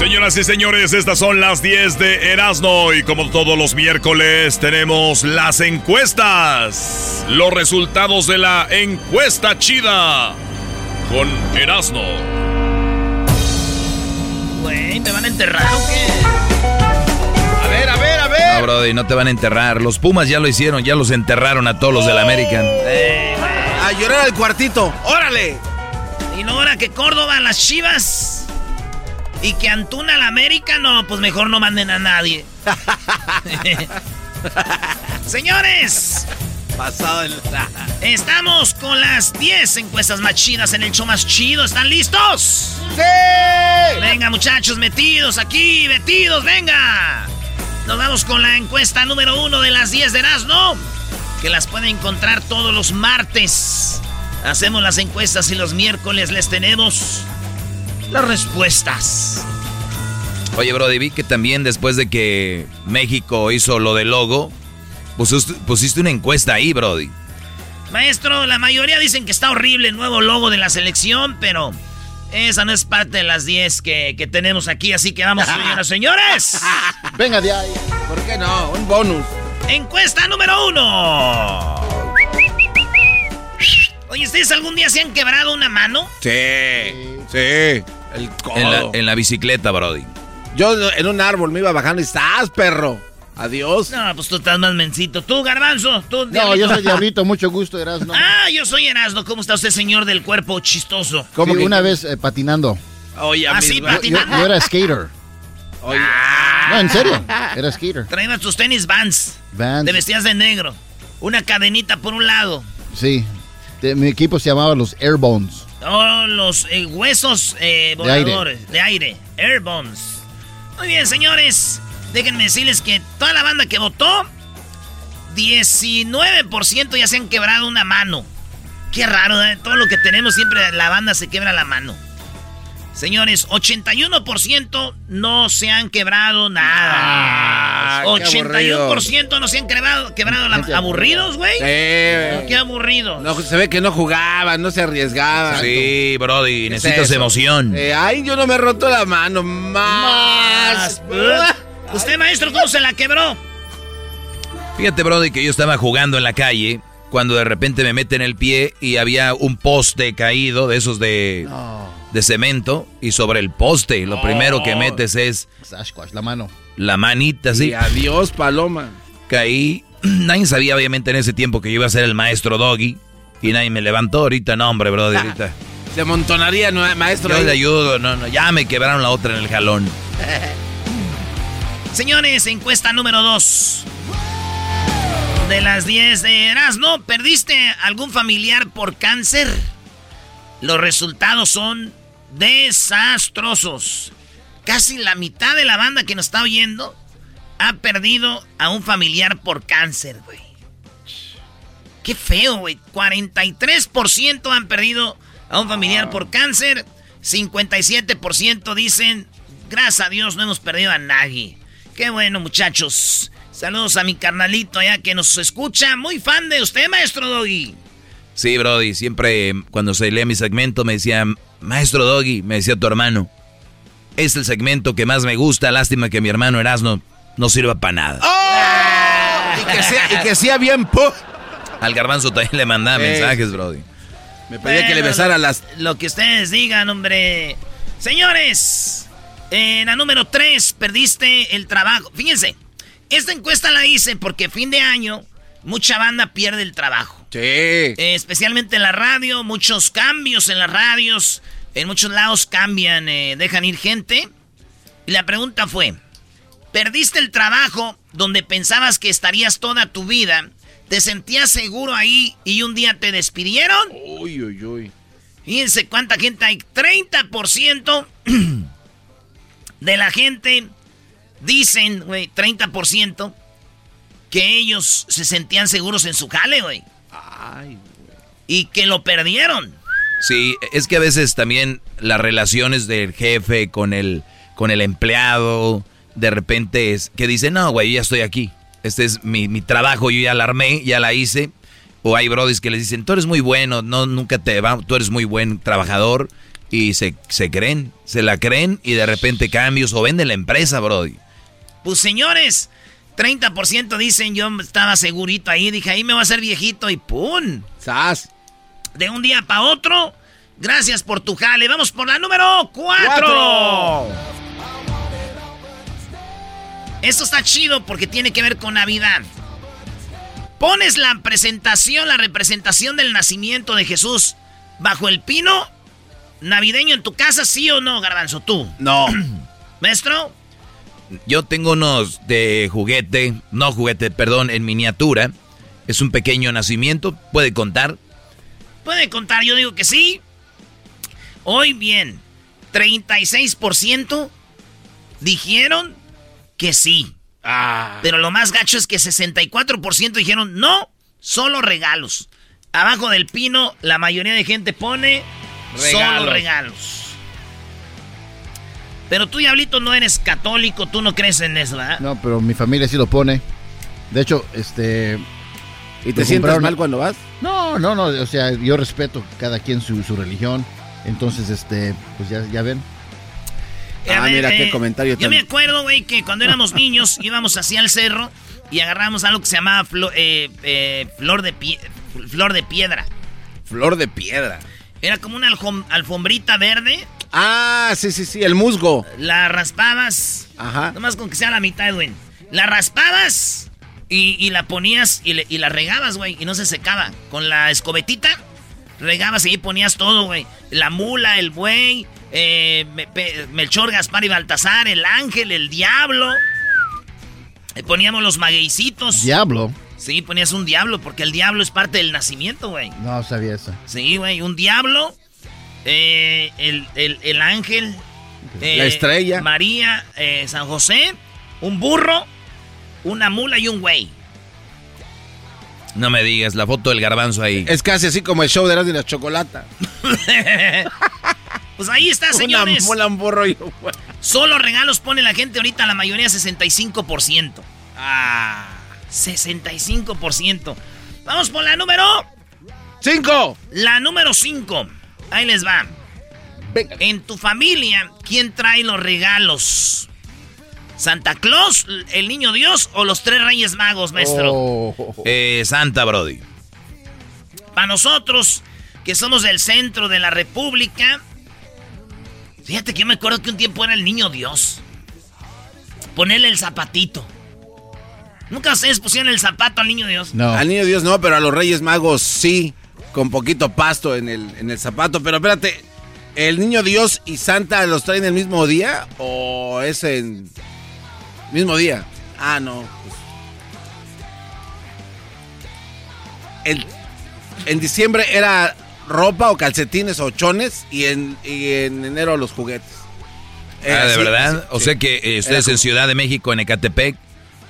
Señoras y señores, estas son las 10 de Erasmo y como todos los miércoles tenemos las encuestas. Los resultados de la encuesta chida con Erasmo. Güey, ¿te van a enterrar o qué? A ver, a ver, a ver. No, Brody, no te van a enterrar. Los Pumas ya lo hicieron, ya los enterraron a todos los del American. Eh, güey. A llorar al cuartito. ¡Órale! Y no ahora que Córdoba, las chivas. Y que Antuna al América, no, pues mejor no manden a nadie. Señores, Pasado el. estamos con las 10 encuestas más chidas en el show más chido. ¿Están listos? ¡Sí! Venga, muchachos, metidos aquí, metidos, venga. Nos vamos con la encuesta número uno de las 10 de Erasmo, que las pueden encontrar todos los martes. Hacemos las encuestas y los miércoles les tenemos las respuestas. Oye, Brody, vi que también después de que México hizo lo del logo, pusiste, pusiste una encuesta ahí, Brody. Maestro, la mayoría dicen que está horrible el nuevo logo de la selección, pero esa no es parte de las 10 que, que tenemos aquí, así que vamos, señoras señores. Venga de ahí. ¿Por qué no? Un bonus. Encuesta número uno. Oye, ¿ustedes algún día se han quebrado una mano? Sí. Sí. El codo. En la, en la bicicleta, Brody. Yo en un árbol me iba bajando y estás, perro. Adiós. No, pues tú estás más mencito. Tú, Garbanzo, tú, No, Diablito. yo soy Diablito, mucho gusto, Erasmo. Ah, yo soy Erasmo. ¿Cómo está usted, señor del cuerpo chistoso? Sí, que- una vez eh, patinando. Oye, Ah, sí, amigo. Yo, patinando. yo era skater. Oye. No, en serio. Era skater. Traías tus tenis Vans. Vans. Te vestías de negro. Una cadenita por un lado. Sí. De- mi equipo se llamaba los Airbones. Oh, los eh, huesos eh, De aire. voladores. De aire. Airbones. Muy bien, señores. Déjenme decirles que toda la banda que votó, 19% ya se han quebrado una mano. Qué raro, ¿eh? Todo lo que tenemos siempre la banda se quebra la mano. Señores, 81% no se han quebrado nada. Ah, qué 81% no se han quebrado, quebrado la- aburridos, güey. Sí. Qué aburridos. No, se ve que no jugaban, no se arriesgaban. Sí, Brody, ¿Qué es necesitas emoción. Eh, ay, yo no me he roto la mano. Más. ¿Usted, maestro, cómo se la quebró? Fíjate, Brody, que yo estaba jugando en la calle cuando de repente me meten el pie y había un poste caído de esos de, de cemento y sobre el poste lo primero que metes es Sasquatch, la mano. la manita así. Y adiós, paloma. Caí. Nadie sabía obviamente en ese tiempo que yo iba a ser el maestro Doggy y nadie me levantó ahorita, no hombre, Brody, ahorita. Se amontonaría, ¿no, maestro. Yo le ayudo, no, no, ya me quebraron la otra en el jalón. Señores, encuesta número 2. De las 10 de Erasmo, ¿perdiste algún familiar por cáncer? Los resultados son desastrosos. Casi la mitad de la banda que nos está oyendo ha perdido a un familiar por cáncer, güey. Qué feo, güey. 43% han perdido a un familiar por cáncer. 57% dicen, gracias a Dios no hemos perdido a nadie. Qué bueno, muchachos. Saludos a mi carnalito allá que nos escucha. Muy fan de usted, maestro Doggy. Sí, Brody. Siempre cuando se leía mi segmento me decía, maestro Doggy, me decía tu hermano. Es el segmento que más me gusta. Lástima que mi hermano Erasno no sirva para nada. ¡Oh! Y que sea, bien... Al garbanzo también le mandaba mensajes, Brody. Me pedía que le besara las... Lo que ustedes digan, hombre. Señores, en la número 3 perdiste el trabajo. Fíjense, esta encuesta la hice porque fin de año mucha banda pierde el trabajo. Sí. Eh, especialmente en la radio, muchos cambios en las radios. En muchos lados cambian, eh, dejan ir gente. Y la pregunta fue, ¿perdiste el trabajo donde pensabas que estarías toda tu vida? ¿Te sentías seguro ahí y un día te despidieron? Uy, uy, uy. Fíjense cuánta gente hay. 30% de la gente dicen, güey, 30% que ellos se sentían seguros en su jale, güey. Ay, güey. Y que lo perdieron. Sí, es que a veces también las relaciones del jefe con el, con el empleado, de repente es que dice, no, güey, ya estoy aquí. Este es mi, mi, trabajo, yo ya la armé, ya la hice. O hay brodis que les dicen, tú eres muy bueno, no, nunca te va, tú eres muy buen trabajador. Y se, se creen, se la creen y de repente cambios o venden la empresa, brody. Pues señores, 30% dicen yo estaba segurito ahí, dije ahí me voy a hacer viejito y ¡pum! ¡Sas! De un día para otro, gracias por tu jale. Vamos por la número 4. Esto está chido porque tiene que ver con Navidad. Pones la presentación, la representación del nacimiento de Jesús bajo el pino navideño en tu casa, sí o no, Garbanzo, tú. No. ¿Maestro? Yo tengo unos de juguete, no juguete, perdón, en miniatura. Es un pequeño nacimiento, ¿puede contar? Puede contar, yo digo que sí. Hoy bien, 36% dijeron que sí. Ah. Pero lo más gacho es que 64% dijeron no, solo regalos. Abajo del pino, la mayoría de gente pone regalos. solo regalos. Pero tú, Diablito, no eres católico, tú no crees en eso, ¿verdad? No, pero mi familia sí lo pone. De hecho, este... ¿Y te sientes mal cuando vas? No, no, no, o sea, yo respeto cada quien su, su religión. Entonces, este, pues ya, ya ven. Ah, mira qué comentario. Yo me acuerdo, güey, que cuando éramos niños íbamos hacia el cerro y agarramos algo que se llamaba eh, eh, flor, de flor de piedra. Flor de piedra. Era como una alfombrita verde. Ah, sí, sí, sí, el musgo. La raspabas. Ajá. Nomás con que sea la mitad, güey. La raspabas y, la ponías y, y la regabas, güey, y no se secaba. Con la escobetita regabas y ahí ponías todo, güey. La mula, el buey, eh, Melchor, Gaspar y Baltasar, el ángel, el diablo. Y poníamos los magueycitos. ¿Diablo? Sí, ponías un diablo, porque el diablo es parte del nacimiento, güey. No sabía eso. Sí, güey, un diablo, eh, el, ángel, la eh, estrella, María, San José, un burro, una mula y un güey. No me digas, la foto del garbanzo ahí. Es casi así como el show de y la chocolata. pues ahí está, señores. Una un burro y Solo regalos pone la gente ahorita, la mayoría 65%. Ah, 65%. Vamos por la número 5. La número 5. Ahí les va. En tu familia, ¿quién trae los regalos? ¿Santa Claus, el niño Dios o los tres reyes magos, maestro? Oh. Eh, Santa Brody. Para nosotros, que somos del centro de la República, fíjate que yo me acuerdo que un tiempo era el niño Dios. Ponerle el zapatito. ¿Nunca ustedes pusieron el zapato al niño Dios? No. Al niño Dios no, pero a los reyes magos sí. Con poquito pasto en el, en el zapato. Pero espérate, ¿el niño Dios y Santa los traen el mismo día? ¿O es en.? Mismo día. Ah, no. en diciembre era ropa o calcetines o chones y en, en enero los juguetes. ah, ¿de verdad? o sea que eh, ustedes en Ciudad de México, en Ecatepec,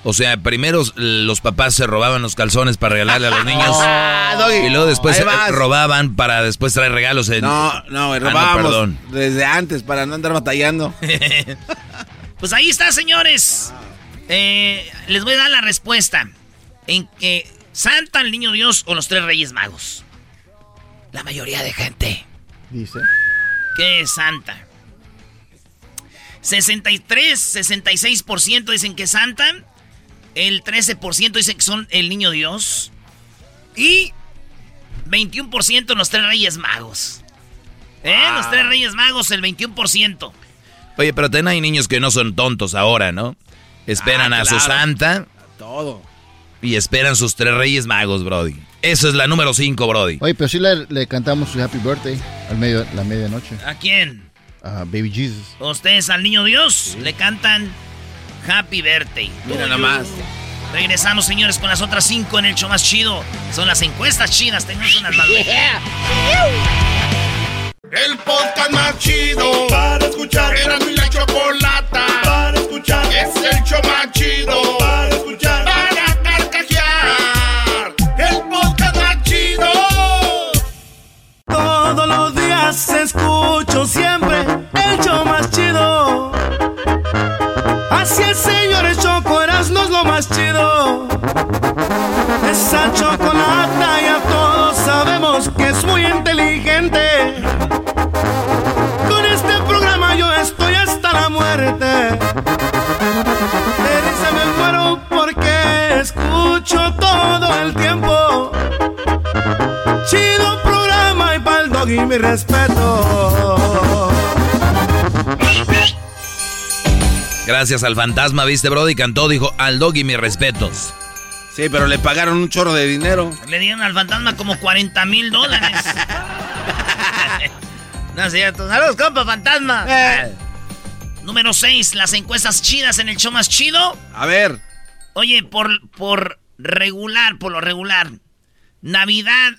O sea, primero los papás se robaban los calzones para regalarle a los niños. Ah, y luego después robaban para después traer regalos. En... No, no, ah, robábamos desde antes para no andar batallando. pues ahí está, señores. Eh, les voy a dar la respuesta. En que Santa, el Niño Dios o los tres Reyes Magos. La mayoría de gente. Dice. Que es Santa. 63, 66% dicen que Santa. El 13% dicen que son el niño Dios. Y 21% los tres reyes magos. ¿Eh? Los tres reyes magos, el 21%. Oye, pero también hay niños que no son tontos ahora, ¿no? Esperan ah, a su santa. Todo. Y esperan sus tres reyes magos, Brody. Esa es la número 5, Brody. Oye, pero sí le, cantamos su Happy Birthday al medio, la medianoche. ¿A quién? A Baby Jesus. Ustedes al niño Dios le cantan Happy Birthday. Mira nada más. Regresamos, señores, con las otras cinco en el show más chido. Son las encuestas chidas. Tenemos unas más. El podcast más chido para escuchar. Era mi la chocolata para escuchar. Es el show más chido para escuchar. Así es, señores, Choco no es lo más chido. Esa chocolata ya todos sabemos que es muy inteligente. Con este programa yo estoy hasta la muerte. De risa me muero porque escucho todo el tiempo. Chido programa y pa'l dog y mi respeto. Gracias al fantasma, viste, Brody, cantó, dijo, al doggy mis respetos. Sí, pero le pagaron un chorro de dinero. Le dieron al fantasma como 40 mil dólares. no es cierto. Saludos, compa, fantasma. Eh. Número 6, las encuestas chidas en el show más chido. A ver. Oye, por, por regular, por lo regular, Navidad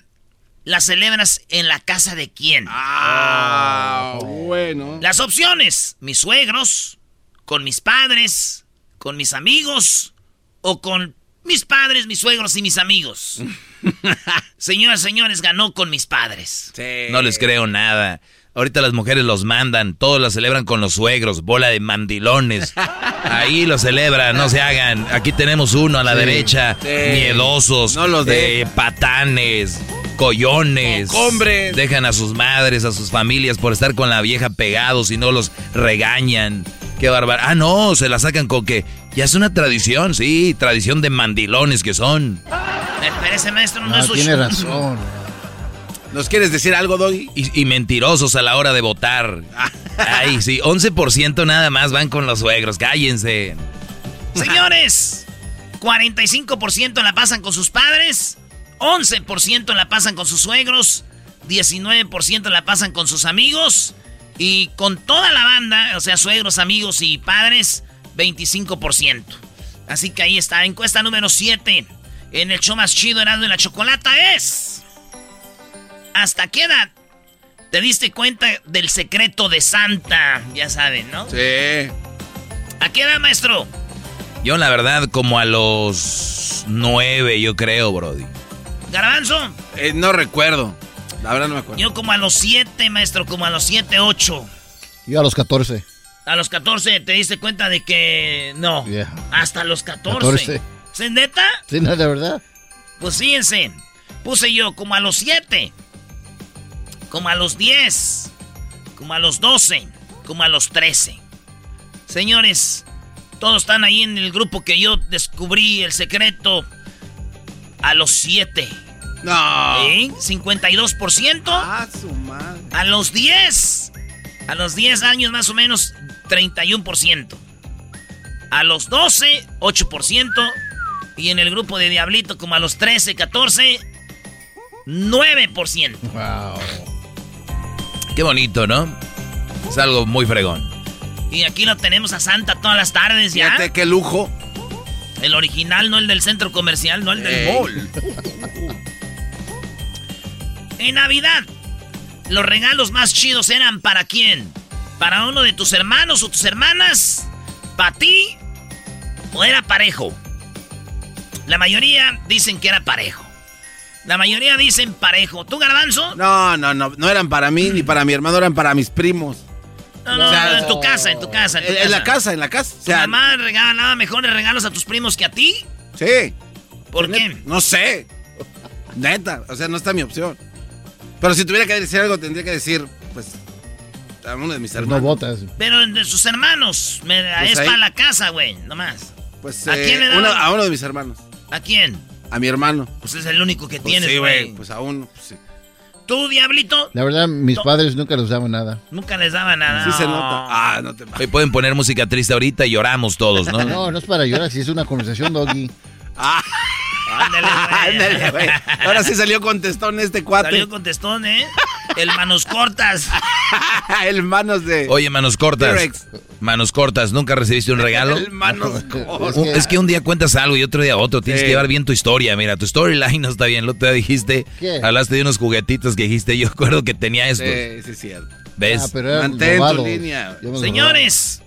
la celebras en la casa de quién? Ah, bueno. Las opciones, mis suegros, con mis padres, con mis amigos o con mis padres, mis suegros y mis amigos. Señoras, señores, ganó con mis padres. No les creo nada. Ahorita las mujeres los mandan, todos la celebran con los suegros, bola de mandilones. Ahí lo celebran, no se hagan. Aquí tenemos uno a la derecha, miedosos, no los de patanes, collones. Hombres. Dejan a sus madres, a sus familias por estar con la vieja pegados y no los regañan. Qué bárbaro. Ah, no, se la sacan con que ya es una tradición, sí, tradición de mandilones que son. Espérese, maestro, no, no es Tiene razón. ¿Nos quieres decir algo, Doggy? Y, mentirosos a la hora de votar. Ay, sí, 11% nada más van con los suegros, cállense. Señores, 45% la pasan con sus padres, 11% la pasan con sus suegros, 19% la pasan con sus amigos y con toda la banda, o sea, suegros, amigos y padres, 25%. Así que ahí está, encuesta número 7. En el show más chido, Erasmo de la Chocolata es... ¿Hasta qué edad te diste cuenta del secreto de Santa? Ya saben, ¿no? Sí. ¿A qué edad, maestro? Yo, la verdad, como a los 9, yo creo, Brody. ¿Garbanzo? Eh, no recuerdo. La verdad no me acuerdo. Yo como a los 7, maestro, como a los 7, 8. Yo a los 14. A los 14 te diste cuenta de que no. Hasta los 14. 14. ¿Es neta? Sí, no, de verdad. Pues fíjense, puse yo como a los 7, como a los 10, como a los 12, como a los 13. Señores, todos están ahí en el grupo que yo descubrí el secreto a los 7. No. ¿Eh? 52%. Ah, su madre. A los 10. A los 10 años más o menos, 31%. A los 12, 8%. Y en el grupo de Diablito, como a los 13, 14, 9%. Wow. Qué bonito, ¿no? Es algo muy fregón. Y aquí lo tenemos a Santa todas las tardes ya. Fíjate qué lujo. El original, no el del centro comercial, no el del mall. En Navidad, los regalos más chidos eran para quién? ¿Para uno de tus hermanos o tus hermanas? ¿Para ti? ¿O era parejo? La mayoría dicen que era parejo. La mayoría dicen parejo. ¿Tú, Garbanzo? No, no, no. No eran para mí ni para mi hermano, eran para mis primos. No, no, O sea, no, en tu casa, en tu casa. En, tu la casa, en la casa. O ¿Tu sea, mamá regalaba mejores regalos a tus primos que a ti? sí. ¿Por qué? No sé. Neta, o sea, no está mi opción. Pero si tuviera que decir algo, tendría que decir, pues, a uno de mis Pues hermanos. no votas. Pero de sus hermanos. Me, Pues es ahí. para la casa, güey, nomás. Pues, ¿A eh, quién le daban? uno- a uno de mis hermanos. ¿A quién? A mi hermano. Pues es el único que Pues tienes, sí, güey. Pues a uno. pues sí. ¿Tú, Diablito? La verdad, mis No. padres nunca les daban nada. Nunca les daba nada. Sí se nota. Ah, no te Hoy pueden poner música triste ahorita y lloramos todos, ¿no? No, no es para llorar, si es una conversación, Doggy. Ah, Ándale, güey. ándale, güey. Ahora sí salió contestón este cuate. Salió contestón, ¿eh? El manos cortas. El manos de. Oye, manos cortas. T-Rex. Manos cortas, ¿nunca recibiste un regalo? El manos Es cortas. que- Es que un día cuentas algo y otro día otro. Tienes Sí. que llevar bien tu historia. Mira, tu storyline no está bien. Lo te dijiste. ¿Qué? Hablaste de unos juguetitos que dijiste. Yo recuerdo que tenía estos. Sí, sí, es cierto. ¿Ves? Ah, pero Mantén tu línea. Señores,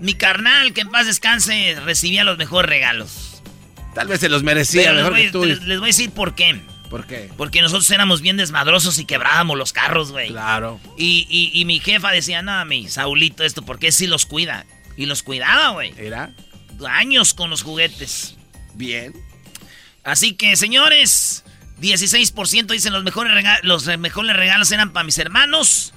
mi carnal, que en paz descanse, recibía los mejores regalos. Tal vez se los merecía Pero les mejor voy, que tú. les- voy a decir por qué. ¿Por qué? Porque nosotros éramos bien desmadrosos y quebrábamos los carros, güey. Claro. Y, y- y mi jefa decía, no, mi Saulito, esto, porque sí los cuida. Y los cuidaba, güey. ¿Era? Años con los juguetes. Bien. Así que, señores, 16% dicen los mejores, rega- los re- mejores regalos eran para mis hermanos.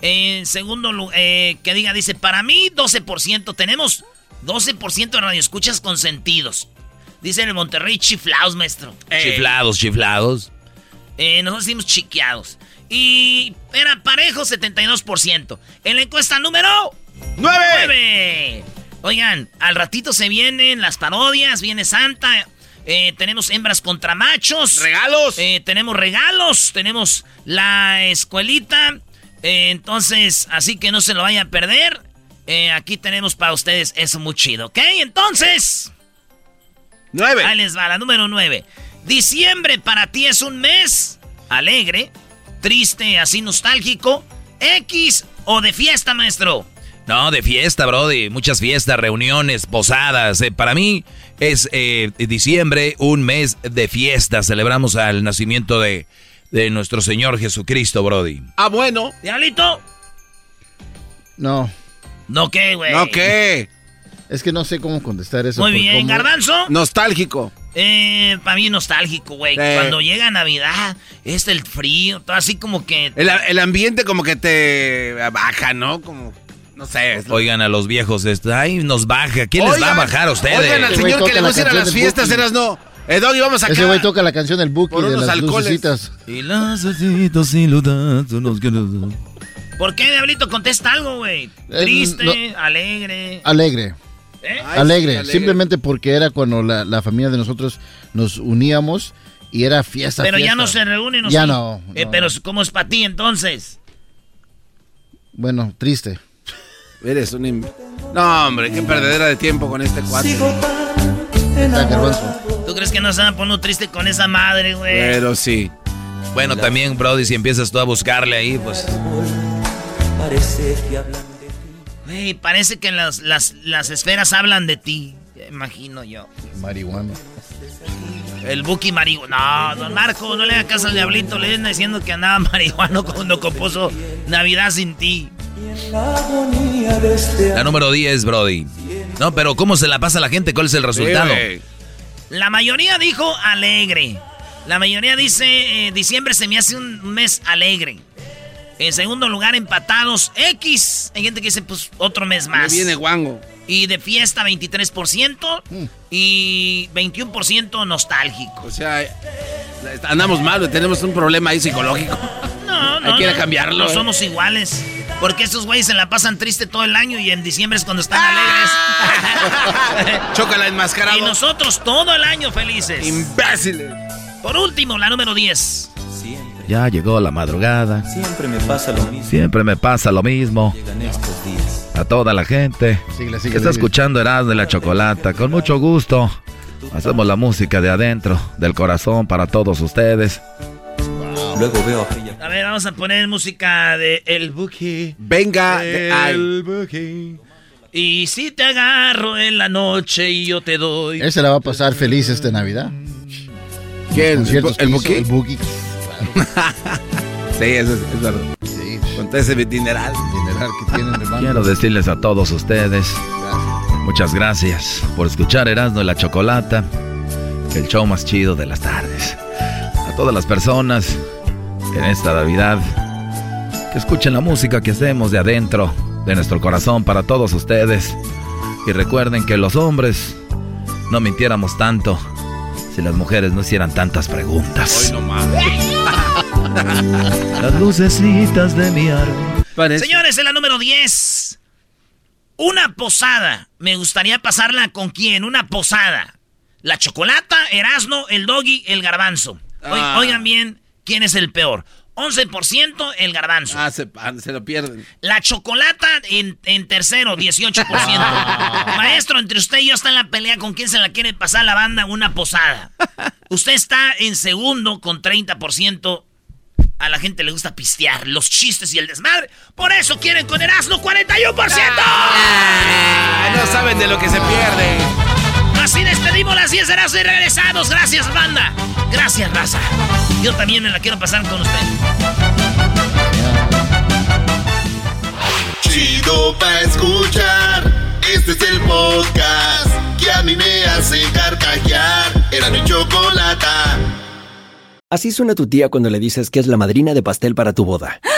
En segundo lugar, que diga, dice, para mí 12%. Tenemos 12% de radioescuchas consentidos. Dice en el Monterrey chiflados, maestro. Chiflados, chiflados. Eh, nosotros decimos chiqueados. Y era parejo 72%. En la encuesta número ¡Nueve! 9. Oigan, al ratito se vienen las parodias, viene Santa. eh, tenemos hembras contra machos. ¡Regalos! Eh, tenemos regalos, tenemos la escuelita. eh, entonces, así que no se lo vayan a perder. Eh, aquí tenemos para ustedes eso muy chido, ¿ok? Entonces, ¡Nueve! ahí les va, la número 9. Diciembre para ti es un mes alegre, triste, así nostálgico, X o de fiesta, maestro. No, de fiesta, Brody. Muchas fiestas, reuniones, posadas. Eh, para mí es eh, diciembre, un mes de fiesta. Celebramos al nacimiento de, de nuestro Señor Jesucristo, Brody. Ah, bueno. Diablito. No, No, ¿qué, güey? ¿No qué? Es que no sé cómo contestar eso. Muy bien, cómo- Garbanzo. Nostálgico. Eh, para mí nostálgico, güey. Sí. Cuando llega Navidad, es el frío, todo así como que... El, el ambiente como que te baja, ¿no? Como, no sé. Oigan a los viejos, esto, ay, nos baja. ¿Quién les va a bajar a ustedes? Oigan al señor que le gusta ir a las fiestas, eras no. Eh, Doggy, vamos acá. Ese güey toca la canción del Buki de las lucecitas. Y las ludas, unos que nos- ¿Por qué, Diablito? Contesta algo, güey. Eh, Triste, no- alegre. Alegre, ¿Eh? Ay, alegre, sí, Simplemente porque era cuando la, la familia de nosotros nos uníamos y era fiesta. Pero ya no se reúnen, ¿o Ya no, Eh, no. pero ¿cómo es para ti entonces? Bueno, triste. Eres un... im- No, hombre, qué perdedera de tiempo con este cuate. ¿Tú crees que no se van a poner triste con esa madre, güey? Pero sí. Bueno, también, Brody, si empiezas tú a buscarle ahí, pues... Güey, parece que las, las, las esferas hablan de ti. Imagino yo. Marihuana. El Buki marihuana. No, don Marco, no le haga caso al diablito. Le vienen diciendo que andaba marihuano cuando compuso Navidad sin ti. La número 10, Brody. No, pero ¿cómo se la pasa a la gente? ¿Cuál es el resultado? Sí. La mayoría dijo alegre. La mayoría dice eh, diciembre se me hace un mes alegre. En segundo lugar, empatados X. Hay gente que dice, pues, otro mes Me más. viene guango. Y de fiesta, 23%. Y 21% nostálgico. O sea, andamos mal, tenemos un problema ahí psicológico. No, no. Hay que ir a no, cambiarlo, No eh. somos iguales. Porque estos güeyes se la pasan triste todo el año y en diciembre es cuando están Ah. alegres. Chócala enmascarado. y nosotros todo el año felices. Imbéciles. Por último, la número 10. Ya llegó la madrugada. Siempre me pasa lo mismo. Siempre me pasa lo mismo. Llegan estos días. A toda la gente Síguele, que está escuchando Erasmo de la Chocolata. Con mucho gusto. Hacemos la música de adentro, del corazón para todos ustedes. Luego veo aquella A ver, vamos a poner música de El Buki. Venga ahí. Buki. Y si te agarro en la noche y yo te doy. Ese la va a pasar feliz esta Navidad. ¿Qué? ¿El, que el hizo, Buki? El Sí, eso es, es verdad. Sí, Con todo ese dineral. dineral que tienen, hermano. Quiero decirles a todos ustedes, muchas gracias por escuchar Erasmo y la Chocolata, el show más chido de las tardes. A todas las personas en esta Navidad que escuchen la música que hacemos de adentro, de nuestro corazón para todos ustedes. Y recuerden que los hombres no mintiéramos tanto si las mujeres no hicieran tantas preguntas. Las lucecitas de mi árbol. Señores, en la número 10. Una posada. Me gustaría pasarla con quién? Una posada. La chocolata, Erasno, el doggy, el garbanzo. Ah. Oigan bien, ¿quién es el peor? 11% el garbanzo. Ah, se, ah, se lo pierden. La chocolata en, en tercero, 18%. Maestro, entre usted y yo está en la pelea con quién se la quiere pasar la banda una posada. Usted está en segundo con 30%. A la gente le gusta pistear, los chistes y el desmadre. Por eso quieren con Erasmo 41%. Ah, no saben de lo que se pierde. Así despedimos las 10 de y regresados. Gracias, banda. Gracias, raza. Yo también me la quiero pasar con usted. Chido pa' escuchar. Este es el podcast que a mí me hace carcajear. Era mi chocolata. Así suena tu tía cuando le dices que es la madrina de pastel para tu boda.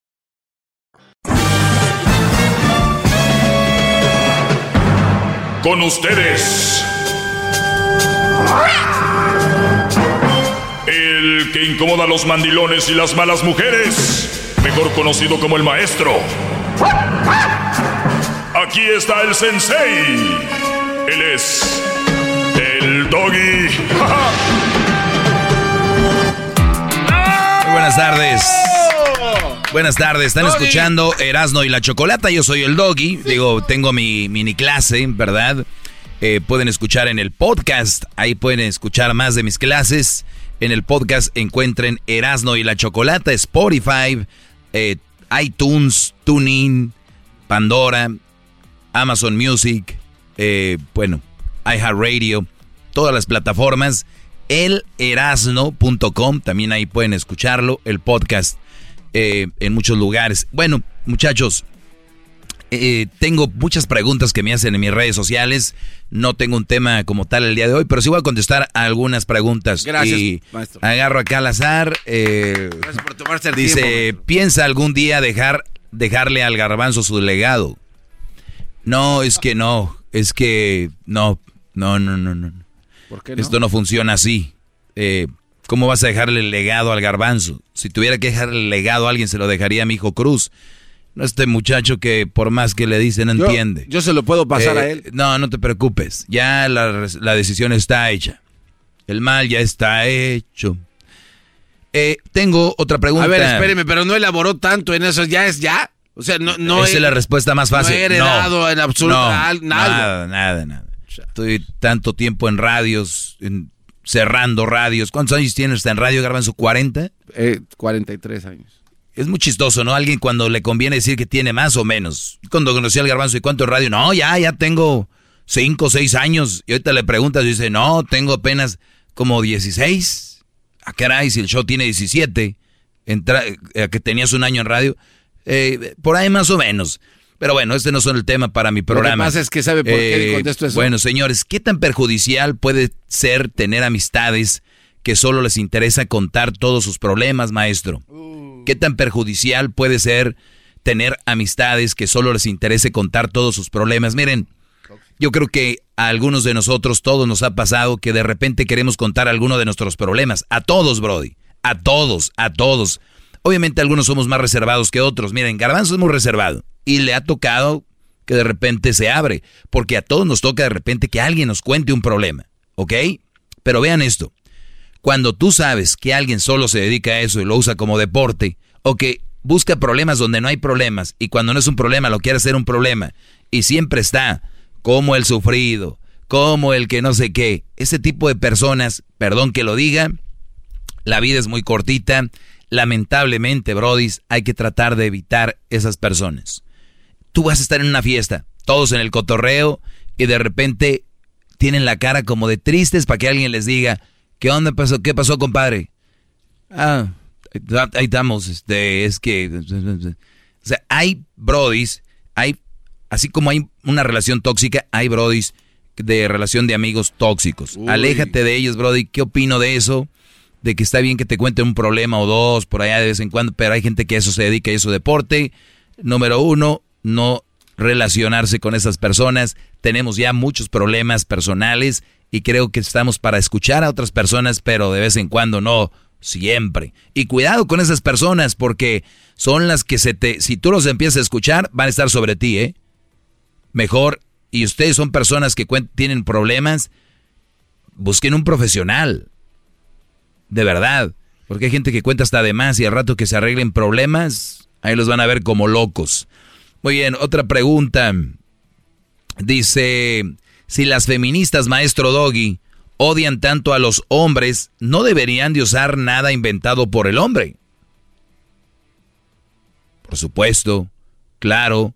Con ustedes. El que incomoda a los mandilones y las malas mujeres. Mejor conocido como el maestro. Aquí está el sensei. Él es. El doggy. Muy buenas tardes. Buenas tardes, están Doggy. escuchando Erasno y la Chocolata. Yo soy el Doggy. Digo, tengo mi mini clase, ¿verdad? Eh, pueden escuchar en el podcast. Ahí pueden escuchar más de mis clases. En el podcast encuentren Erasno y la Chocolata, Spotify, eh, iTunes, TuneIn, Pandora, Amazon Music, eh, bueno, iHeartRadio, todas las plataformas. Elerasno.com, también ahí pueden escucharlo, el podcast eh, en muchos lugares. Bueno, muchachos, eh, tengo muchas preguntas que me hacen en mis redes sociales. No tengo un tema como tal el día de hoy, pero sí voy a contestar a algunas preguntas. Gracias, y maestro. Agarro acá al azar. eh, Gracias por tomarse el dice, tiempo. piensa algún día dejar, dejarle al garbanzo su legado. No, es que no, es que no, no, no, no, no. ¿Por qué no? Esto no funciona así. Eh, ¿Cómo vas a dejarle el legado al garbanzo? Si tuviera que dejarle el legado a alguien, se lo dejaría a mi hijo Cruz. No este muchacho que por más que le dice no entiende. Yo se lo puedo pasar Eh, a él. No, no te preocupes. Ya la, decisión está hecha. El mal ya está hecho. Eh, tengo otra pregunta. A ver, espéreme, pero no elaboró tanto en eso. ¿Ya es ya? O sea, no, no Esa he- es la respuesta más fácil. No he heredado en absoluto No, nada, nada, nada. Estoy tanto tiempo en radios, en- cerrando radios. ¿Cuántos años tienes en radio, Garbanzo? ¿40? Eh, 43 años. Es muy chistoso, ¿no? Alguien cuando le conviene decir que tiene más o menos. Cuando conocí al Garbanzo y cuánto en radio, no, ya, ya tengo 5 o 6 años. Y ahorita le preguntas y dice, no, tengo apenas como 16. ¿A qué caray? Si el show tiene 17, entra, eh, que tenías un año en radio. Eh, por ahí más o menos. Pero bueno, este no son el tema para mi programa. Lo que pasa es que sabe por qué Eh, contesto eso. Bueno, señores, ¿qué tan perjudicial puede ser tener amistades que solo les interesa contar todos sus problemas, maestro? ¿Qué tan perjudicial puede ser tener amistades que solo les interese contar todos sus problemas? Miren, yo creo que a algunos de nosotros, todos nos ha pasado que de repente queremos contar alguno de nuestros problemas. A todos, Brody. A todos, a todos. Obviamente algunos somos más reservados que otros. Miren, Garbanzo es muy reservado. Y le ha tocado que de repente se abre. Porque a todos nos toca de repente que alguien nos cuente un problema. ¿Ok? Pero vean esto. Cuando tú sabes que alguien solo se dedica a eso y lo usa como deporte, o que busca problemas donde no hay problemas, y cuando no es un problema lo quiere hacer un problema, y siempre está como el sufrido, como el que no sé qué, ese tipo de personas, perdón que lo diga, la vida es muy cortita, lamentablemente, Brodis, hay que tratar de evitar esas personas. Tú vas a estar en una fiesta, todos en el cotorreo, y de repente tienen la cara como de tristes para que alguien les diga, ¿qué onda pasó? ¿Qué pasó, compadre? Ah, ahí estamos, este, es que... O sea, hay brodis, hay, así como hay una relación tóxica, hay brodis de relación de amigos tóxicos. Uy. Aléjate de ellos, brody. ¿Qué opino de eso? De que está bien que te cuenten un problema o dos por allá de vez en cuando, pero hay gente que a eso se dedica y eso deporte. Número uno, no relacionarse con esas personas. Tenemos ya muchos problemas personales y creo que estamos para escuchar a otras personas, pero de vez en cuando no siempre. Y cuidado con esas personas porque son las que se te, si tú los empiezas a escuchar, van a estar sobre ti, ¿eh? Mejor, y ustedes son personas que tienen problemas, busquen un profesional. De verdad. Porque hay gente que cuenta hasta de más y al rato que se arreglen problemas, ahí los van a ver como locos. Muy bien, otra pregunta. Dice, si las feministas, maestro Doggy, odian tanto a los hombres, no deberían de usar nada inventado por el hombre. Por supuesto, claro,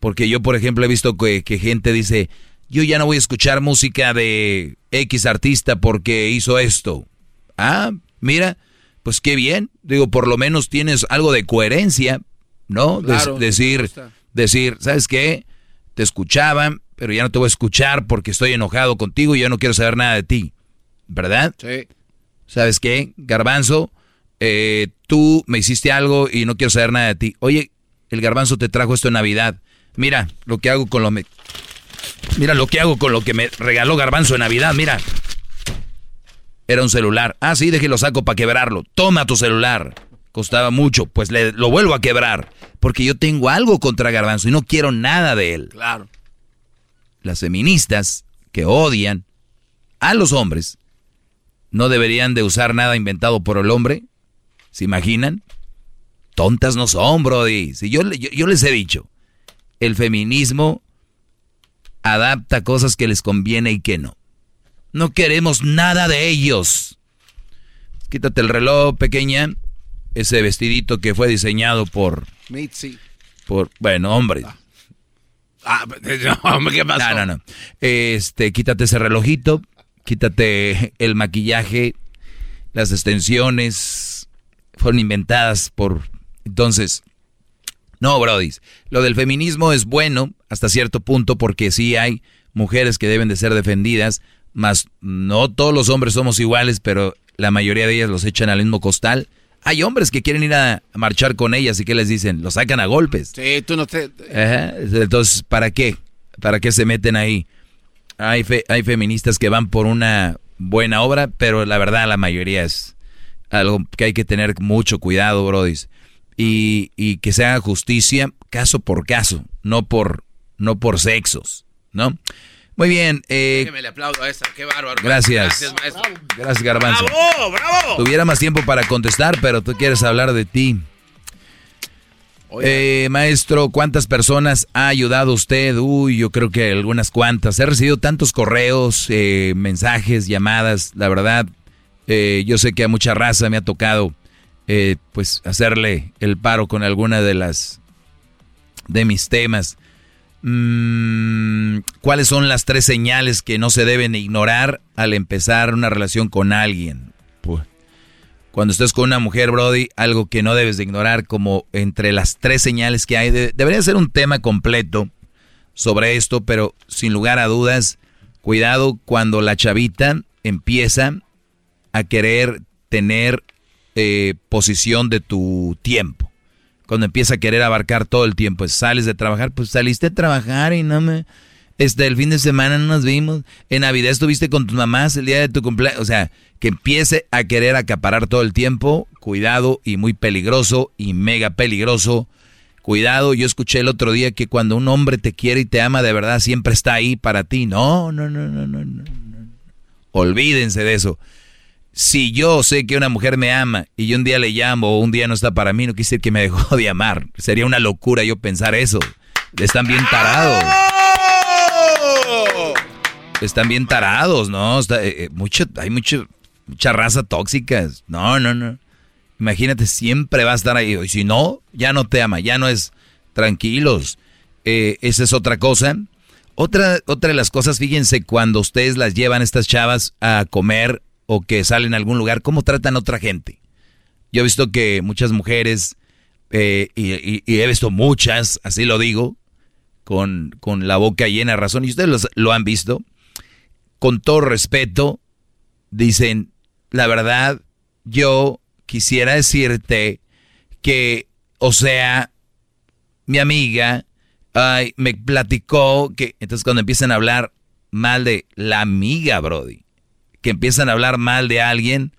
porque yo, por ejemplo, he visto que, que gente dice, yo ya no voy a escuchar música de X artista porque hizo esto. Ah, mira, pues qué bien, digo, por lo menos tienes algo de coherencia, ¿no? Claro, decir. Decir, ¿sabes qué? Te escuchaban, pero ya no te voy a escuchar porque estoy enojado contigo y yo no quiero saber nada de ti. ¿Verdad? Sí. ¿Sabes qué? Garbanzo, eh, tú me hiciste algo y no quiero saber nada de ti. Oye, el garbanzo te trajo esto en Navidad. Mira lo que hago con lo me- Mira lo que hago con lo que me regaló Garbanzo en Navidad, mira. Era un celular. Ah, sí, déjelo saco para quebrarlo. Toma tu celular. Costaba mucho, pues le, lo vuelvo a quebrar. Porque yo tengo algo contra Garbanzo y no quiero nada de él. Claro. Las feministas que odian a los hombres no deberían de usar nada inventado por el hombre. ¿Se imaginan? Tontas no son, Brody. Si yo, le- yo, yo les he dicho, el feminismo adapta cosas que les conviene y que no. No queremos nada de ellos. Quítate el reloj, pequeña. Ese vestidito que fue diseñado por, Mitzi. por bueno, hombres. Ah, no, hombre, ¿qué pasó? No, no, no. Este, quítate ese relojito, quítate el maquillaje, las extensiones fueron inventadas por... Entonces, no, Brody, lo del feminismo es bueno hasta cierto punto porque sí hay mujeres que deben de ser defendidas, más no todos los hombres somos iguales, pero la mayoría de ellas los echan al mismo costal. Hay hombres que quieren ir a marchar con ellas y que les dicen, los sacan a golpes. Sí, tú no te... Ajá, Entonces, ¿para qué? ¿Para qué se meten ahí? Hay, fe- hay feministas que van por una buena obra, pero la verdad la mayoría es algo que hay que tener mucho cuidado, brodis. Y, y que se haga justicia caso por caso, no por, no por sexos, ¿no? Muy bien, eh, Déjeme le aplaudo a esa, qué bárbaro. Gracias. Gracias, maestro. gracias Garbanzo. ¡Bravo, bravo! Tuviera más tiempo para contestar, pero tú quieres hablar de ti. Eh, maestro, ¿cuántas personas ha ayudado usted? Uy, yo creo que algunas cuantas. He recibido tantos correos, eh, mensajes, llamadas. La verdad, eh, yo sé que a mucha raza me ha tocado, eh, pues, hacerle el paro con alguna de las de mis temas. Mm, ¿Cuáles son las tres señales que no se deben ignorar al empezar una relación con alguien? Pues, cuando estés con una mujer, Brody, algo que no debes de ignorar como entre las tres señales que hay. debería ser un tema completo sobre esto, pero sin lugar a dudas, cuidado cuando la chavita empieza a querer tener eh, posición de tu tiempo. Cuando empieza a querer abarcar todo el tiempo, sales de trabajar, pues saliste a trabajar y no me... Este, el fin de semana no nos vimos. En Navidad estuviste con tus mamás el día de tu cumpleaños. O sea, que empiece a querer acaparar todo el tiempo. Cuidado y muy peligroso y mega peligroso. Cuidado, yo escuché el otro día que cuando un hombre te quiere y te ama de verdad, siempre está ahí para ti. No, no, no, no, no, no. Olvídense de eso si yo sé que una mujer me ama y yo un día le llamo o un día no está para mí, no quiere decir que me dejó de amar. Sería una locura yo pensar eso. Están bien tarados. Están bien tarados, ¿no? Eh, eh, mucho, hay mucha raza tóxica. No, no, no. Imagínate, siempre va a estar ahí. Y si no, ya no te ama, ya no es tranquilos. Eh, esa es otra cosa. Otra, otra de las cosas, fíjense, cuando ustedes las llevan estas chavas a comer o que salen a algún lugar, ¿cómo tratan a otra gente? Yo he visto que muchas mujeres, eh, y, he visto muchas, así lo digo, con, con la boca llena de razón, y ustedes lo han visto, con todo respeto, dicen, la verdad, yo quisiera decirte que, o sea, mi amiga ay, me platicó que, entonces cuando empiezan a hablar mal de la amiga, Brody, que empiezan a hablar mal de alguien,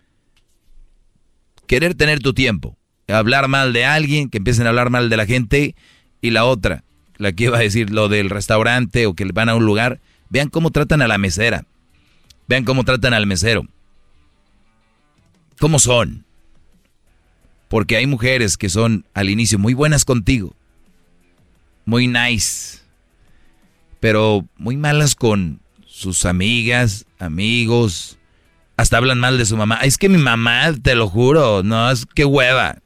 querer tener tu tiempo, hablar mal de alguien, que empiecen a hablar mal de la gente, y la otra, la que iba a decir lo del restaurante o que van a un lugar, vean cómo tratan a la mesera, vean cómo tratan al mesero, cómo son, porque hay mujeres que son al inicio muy buenas contigo, muy nice, pero muy malas con sus amigas, amigos, hasta hablan mal de su mamá. Es que mi mamá, te lo juro, no, es que hueva.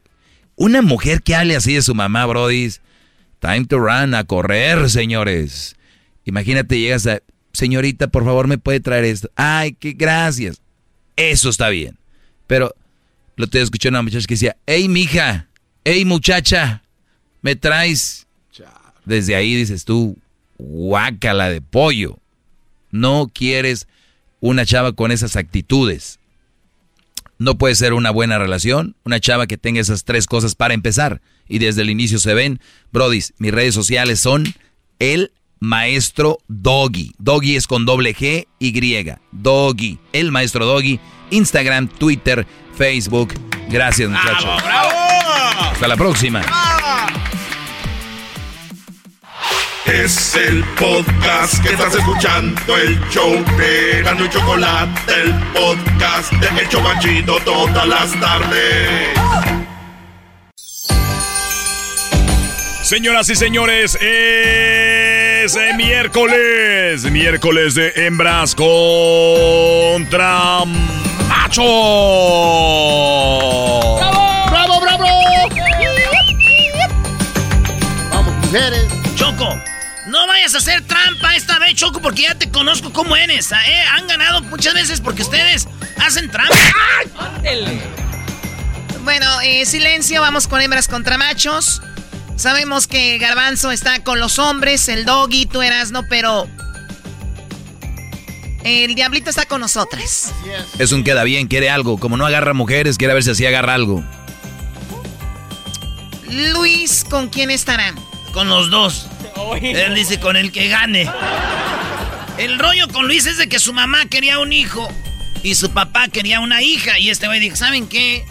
Una mujer que hable así de su mamá, Brody, time to run, a correr, señores. Imagínate, llegas a, señorita, por favor, me puede traer esto. Ay, qué gracias. Eso está bien. Pero lo te escuché una muchacha que decía, hey, mija, hey, muchacha, me traes. Desde ahí dices tú, guácala de pollo. No quieres una chava con esas actitudes. No puede ser una buena relación, una chava que tenga esas tres cosas para empezar. Y desde el inicio se ven, Brodis, mis redes sociales son el maestro Doggy. Doggy es con doble G Y. Doggy, el maestro Doggy. Instagram, Twitter, Facebook. Gracias, muchachos. Hasta la próxima. Es el podcast que estás escuchando, el show de Gano y Chocolate, el podcast de Hecho Chocachito todas las tardes. Señoras y señores, es miércoles, miércoles de hembras contra macho. ¡Bravo! ¡Bravo, bravo! Vamos, mujeres. Choco. Vayas a hacer trampa esta vez, Choco, porque ya te conozco cómo eres. ¿eh? Han ganado muchas veces porque ustedes hacen trampa. Bueno, eh, silencio, vamos con hembras contra machos. Sabemos que Garbanzo está con los hombres, el doggy, tú eras, no, pero. El diablito está con nosotras. Es un queda bien, quiere algo. Como no agarra mujeres, quiere ver si así agarra algo. Luis, ¿con quién estará? Con los dos. Él dice con el que gane. El rollo con Luis es de que su mamá quería un hijo y su papá quería una hija. Y este güey dijo, ¿saben qué?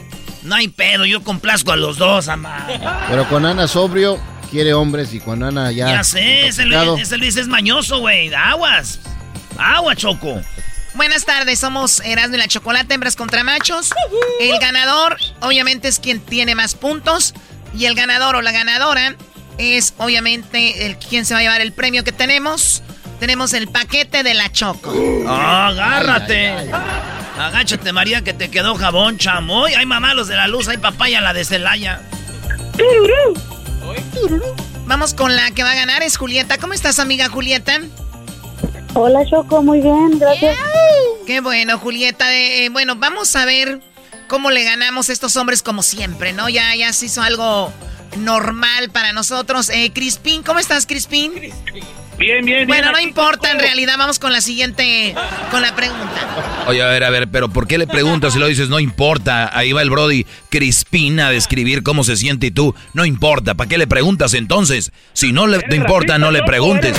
No hay pedo, yo complazco a los dos, mamá. Pero con Ana sobrio, quiere hombres y con Ana ya... Ya sé, ese Luis, es mañoso, güey. Aguas. Agua, Choco. Buenas tardes, somos Erasmo y la Chocolate, hembras contra machos. El ganador, obviamente, es quien tiene más puntos. Y el ganador o la ganadora es obviamente el quien se va a llevar el premio que tenemos. Tenemos el paquete de la Choco. agárrate. Agáchate, María, que te quedó jabón, chamoy. Hay mamá, los de la luz, hay papaya, la de Celaya. Vamos con la que va a ganar, es Julieta. ¿Cómo estás, amiga Julieta? Hola, Choco, muy bien, gracias. Qué bueno, Julieta. Eh, bueno, vamos a ver cómo le ganamos a estos hombres como siempre, ¿no? Ya, ya se hizo algo normal para nosotros. Eh, Crispín, ¿cómo estás, Crispín? Bien, bien, Bueno, no importa, en realidad vamos con la siguiente, con la pregunta. Oye, a ver, a ver, pero ¿por qué le preguntas si lo dices no importa? Ahí va el Brody Crispín a describir cómo se siente y tú, no importa. ¿Para qué le preguntas entonces? Si no le te importa, no le preguntes.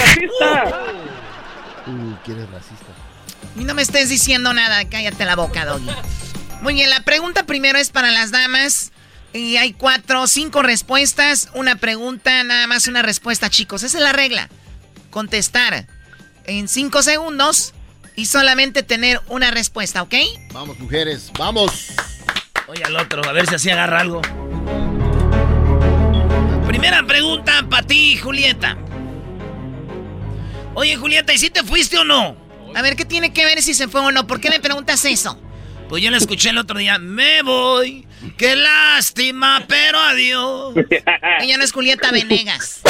Uh, ¿quieres racista? Y no me estés diciendo nada, cállate la boca, Doggy. Muy bien, la pregunta primero es para las damas. Y hay cuatro, cinco respuestas, una pregunta, nada más una respuesta, chicos. Esa es la regla. Contestar en cinco segundos y solamente tener una respuesta, ¿ok? Vamos, mujeres, vamos. Oye al otro, a ver si así agarra algo. Primera pregunta para ti, Julieta. Oye, Julieta, ¿y si te fuiste o no? A ver, ¿qué tiene que ver si se fue o no? ¿Por qué me preguntas eso? Pues yo la escuché el otro día. Me voy. Qué lástima, pero adiós. Ella no es Julieta Venegas.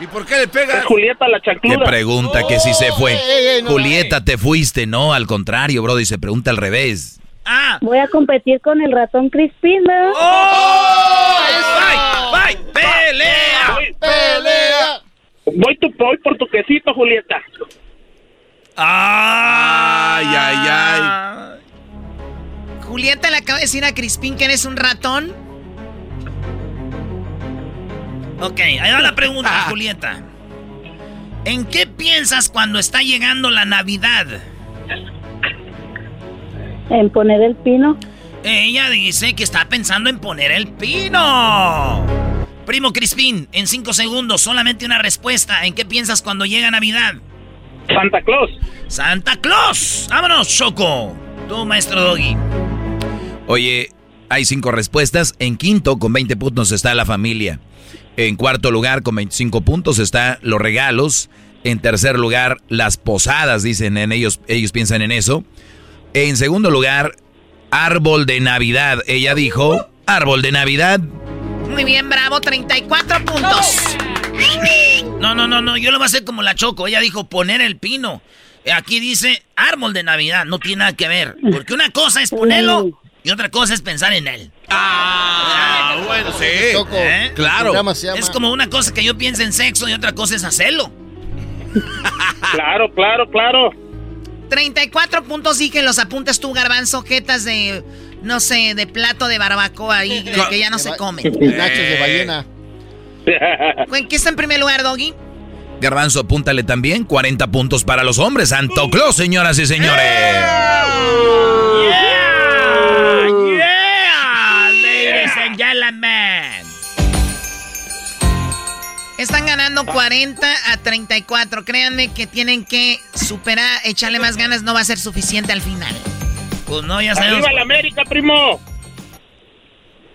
¿Y por qué le pegas? Julieta la ¿Qué chancluda. pregunta que si se fue? ey, ey, no, Julieta, te fuiste, no, al contrario, Brody, se pregunta al revés. Ah. Voy a competir con el ratón ¿verdad? ¡Oh! ¡Bye! ¡Bye! ¡Pelea! ¡Pelea! Voy, tu, voy por tu quesito, Julieta. Ay, ay, ay. Julieta le acaba de decir a Crispín que eres un ratón. Ok, ahí va la pregunta, Julieta. ¿En qué piensas cuando está llegando la Navidad? En poner el pino. Ella dice que está pensando en poner el pino. Primo Crispín, en cinco segundos, solamente una respuesta. ¿En qué piensas cuando llega Navidad? Santa Claus. ¡Santa Claus! ¡Vámonos, Choco! Tú, maestro Doggy. Oye, hay cinco respuestas. En quinto, con 20 puntos, está la familia. En cuarto lugar, con 25 puntos, está los regalos. En tercer lugar, las posadas, dicen en ellos, ellos piensan en eso. En segundo lugar, árbol de Navidad. Ella dijo, árbol de Navidad. Muy bien, bravo, 34 puntos. No, no, no, no, yo lo voy a hacer como la Choco. Ella dijo poner el pino. Aquí dice árbol de Navidad, no tiene nada que ver. Porque una cosa es ponerlo y otra cosa es pensar en él. Ah, bueno, sí. Choco, ¿Eh? Claro. Es como una cosa que yo piense en sexo y otra cosa es hacerlo. Claro, claro, claro. 34 puntos y que los apuntes tú, garbanzo, jetas de, no sé, de plato de barbacoa ahí, de que ya no se come. Nachos de ballena. ¿En qué está en primer lugar, Doggy? Garbanzo, apúntale también 40 puntos para los hombres. Santo Claus, señoras y señores. Yeah, yeah, ladies and gentlemen. Están ganando 40 a 34. Créanme que tienen que superar, echarle más ganas, no va a ser suficiente al final. Pues no, ya sabemos. ¡Arriba la América, primo!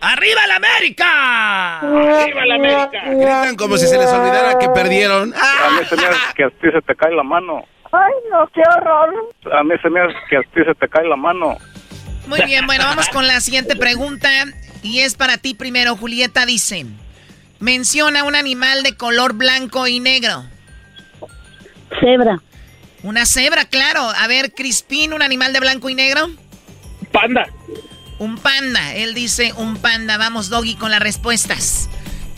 ¡Arriba la América! ¡Arriba la América! Gritan como si se les olvidara que perdieron. A mí se me hace que a ti se te cae la mano. Ay, no, qué horror. A mí se me hace que a ti se te cae la mano. Muy bien, bueno, vamos con la siguiente pregunta. Y es para ti primero, Julieta dice. Menciona un animal de color blanco y negro. Cebra. Una cebra, claro. A ver, Crispín, un animal de blanco y negro. Panda. Un panda. Él dice un panda. Vamos, Doggy, con las respuestas.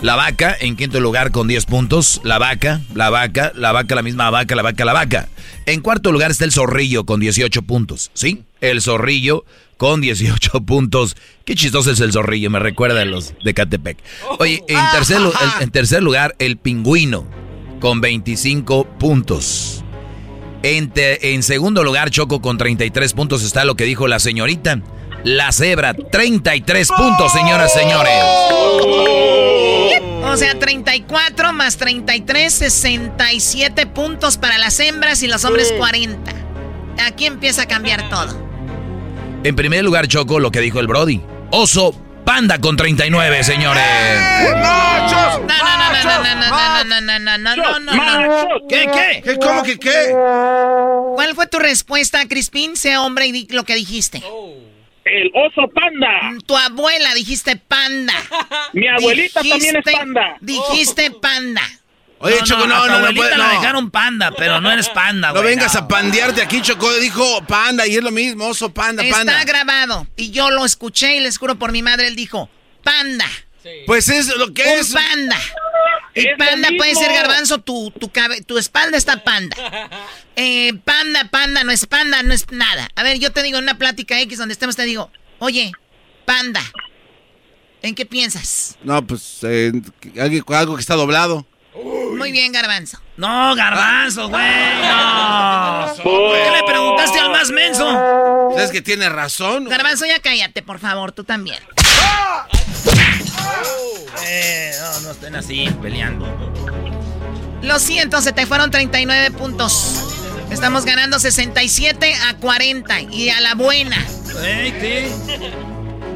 La vaca en quinto lugar con 10 puntos. La vaca, la vaca, la vaca, la misma vaca, la vaca, la vaca. En cuarto lugar está el zorrillo con 18 puntos. ¿Sí? El zorrillo con 18 puntos. Qué chistoso es el zorrillo, me recuerda a los de Catepec. Oye, en tercer, en tercer lugar, el pingüino con 25 puntos. En, te- en segundo lugar, Choco con 33 puntos está lo que dijo la señorita. La cebra, 33 puntos, señoras y señores. O sea, 34 más 33, 67 puntos para las hembras y los hombres 40. Aquí empieza a cambiar todo. En primer lugar, Choco, lo que dijo el Brody. Oso panda con 39, señores. ¡Machos! No, no, no, no, no, no, no, no, no, no, no, no, no, no. ¿Qué, qué? ¿Qué? ¿Cómo que qué? ¿Cuál fue tu respuesta, Crispín? Sé hombre y di lo que dijiste. El oso panda. Tu abuela dijiste panda. Mi abuelita también es Dijiste- panda. Dijiste panda. Oye, Choco, no, tu no, no abuelita puede- la no. dejaron panda, pero no eres panda, No güey. vengas a pandearte aquí, Choco. Dijo panda y es lo mismo, oso, panda, Está panda. grabado. Y yo lo escuché y les juro por mi madre, él dijo, panda. Pues es lo que Un es. panda. Y panda puede ser garbanzo, tu, tu, cabe- tu espalda está panda. Eh, panda, panda, no es panda, no es nada. A ver, yo te digo en una plática X donde estemos, te digo, oye, panda, ¿en qué piensas? No, pues eh, algo, algo que está doblado. Muy bien, garbanzo. No, garbanzo, güey, no. ¿Por qué le preguntaste al más menso? ¿Sabes que tiene razón? Garbanzo, ya cállate, por favor, tú también. Eh, no, no estén así peleando. Lo siento, se te fueron 39 puntos. Estamos ganando 67 a 40 y a la buena. Ey, ¿qué?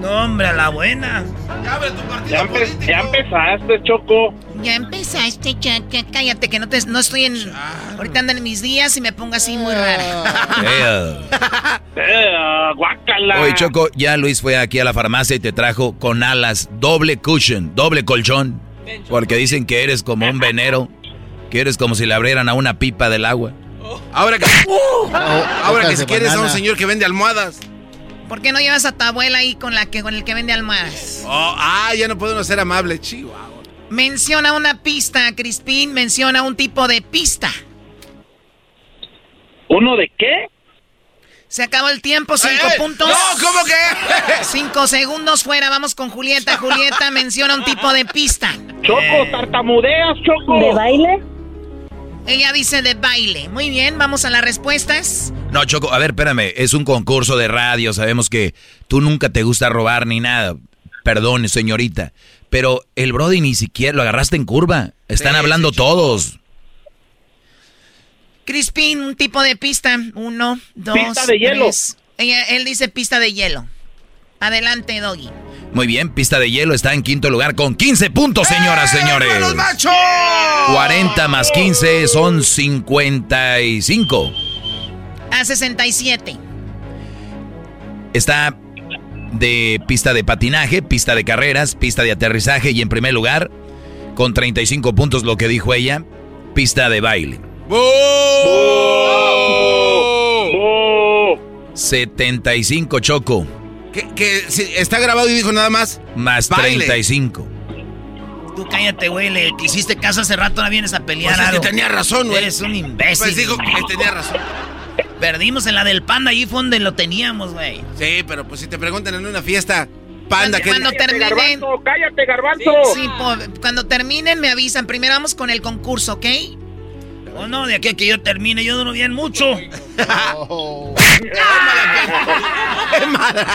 No, hombre, a la buena. Ya, empe- ya empezaste, Choco. Ya empezaste, chaca. Cállate, que no, te, no estoy en. Ahorita andan en mis días y me pongo así muy rara. Eh, guácala. Oye, Choco, ya Luis fue aquí a la farmacia y te trajo con alas, doble cushion, doble colchón. Porque dicen que eres como un venero, que eres como si le abrieran a una pipa del agua. Ahora que, ahora hojas que si quieres a un señor que vende almohadas. ¿Por qué no llevas a tu abuela ahí con, la que, con el que vende almohadas? Oh, ah, ya no podemos ser amables, chihuahua. Menciona una pista, Crispín. Menciona un tipo de pista. ¿Uno de qué? Se acabó el tiempo, cinco ¡Eh, eh! puntos. ¡No, ¿cómo que? Cinco segundos fuera, vamos con Julieta. Julieta menciona un tipo de pista. Choco, tartamudeas, Choco. ¿De baile? Ella dice de baile. Muy bien, vamos a las respuestas. No, Choco, a ver, espérame, es un concurso de radio, sabemos que tú nunca te gusta robar ni nada. Perdón, señorita. Pero el Brody ni siquiera lo agarraste en curva. Están Sí, hablando sí, todos. Crispín, un tipo de pista. Uno, dos, Pista de hielo. tres. Ella, él dice pista de hielo. Adelante, Doggy. Muy bien, pista de hielo está en quinto lugar con 15 puntos, señoras, señores. ¡Eh, los machos! 40 más 15 son 55. A 67. Está de pista de patinaje, pista de carreras, pista de aterrizaje y en primer lugar, con 35 puntos lo que dijo ella, pista de baile. Oh. 75 Choco, Que, está grabado y dijo nada más. más Baile. 35. Tú cállate, güey. Le que hiciste caso hace rato, ahora vienes a pelear. Pues es que algo. tenía razón, güey. Eres un imbécil. Pues dijo que tenía razón. Perdimos en la del panda, ahí fue donde lo teníamos, güey. Sí, pero pues si te preguntan en una fiesta, panda, que Cuando Cállate, terminen. Garbanzo, cállate, garbanzo. Sí, po- cuando terminen me avisan. Primero vamos con el concurso, ¿ok? Oh, no, de aquí a que yo termine, yo duro bien mucho. Qué mala.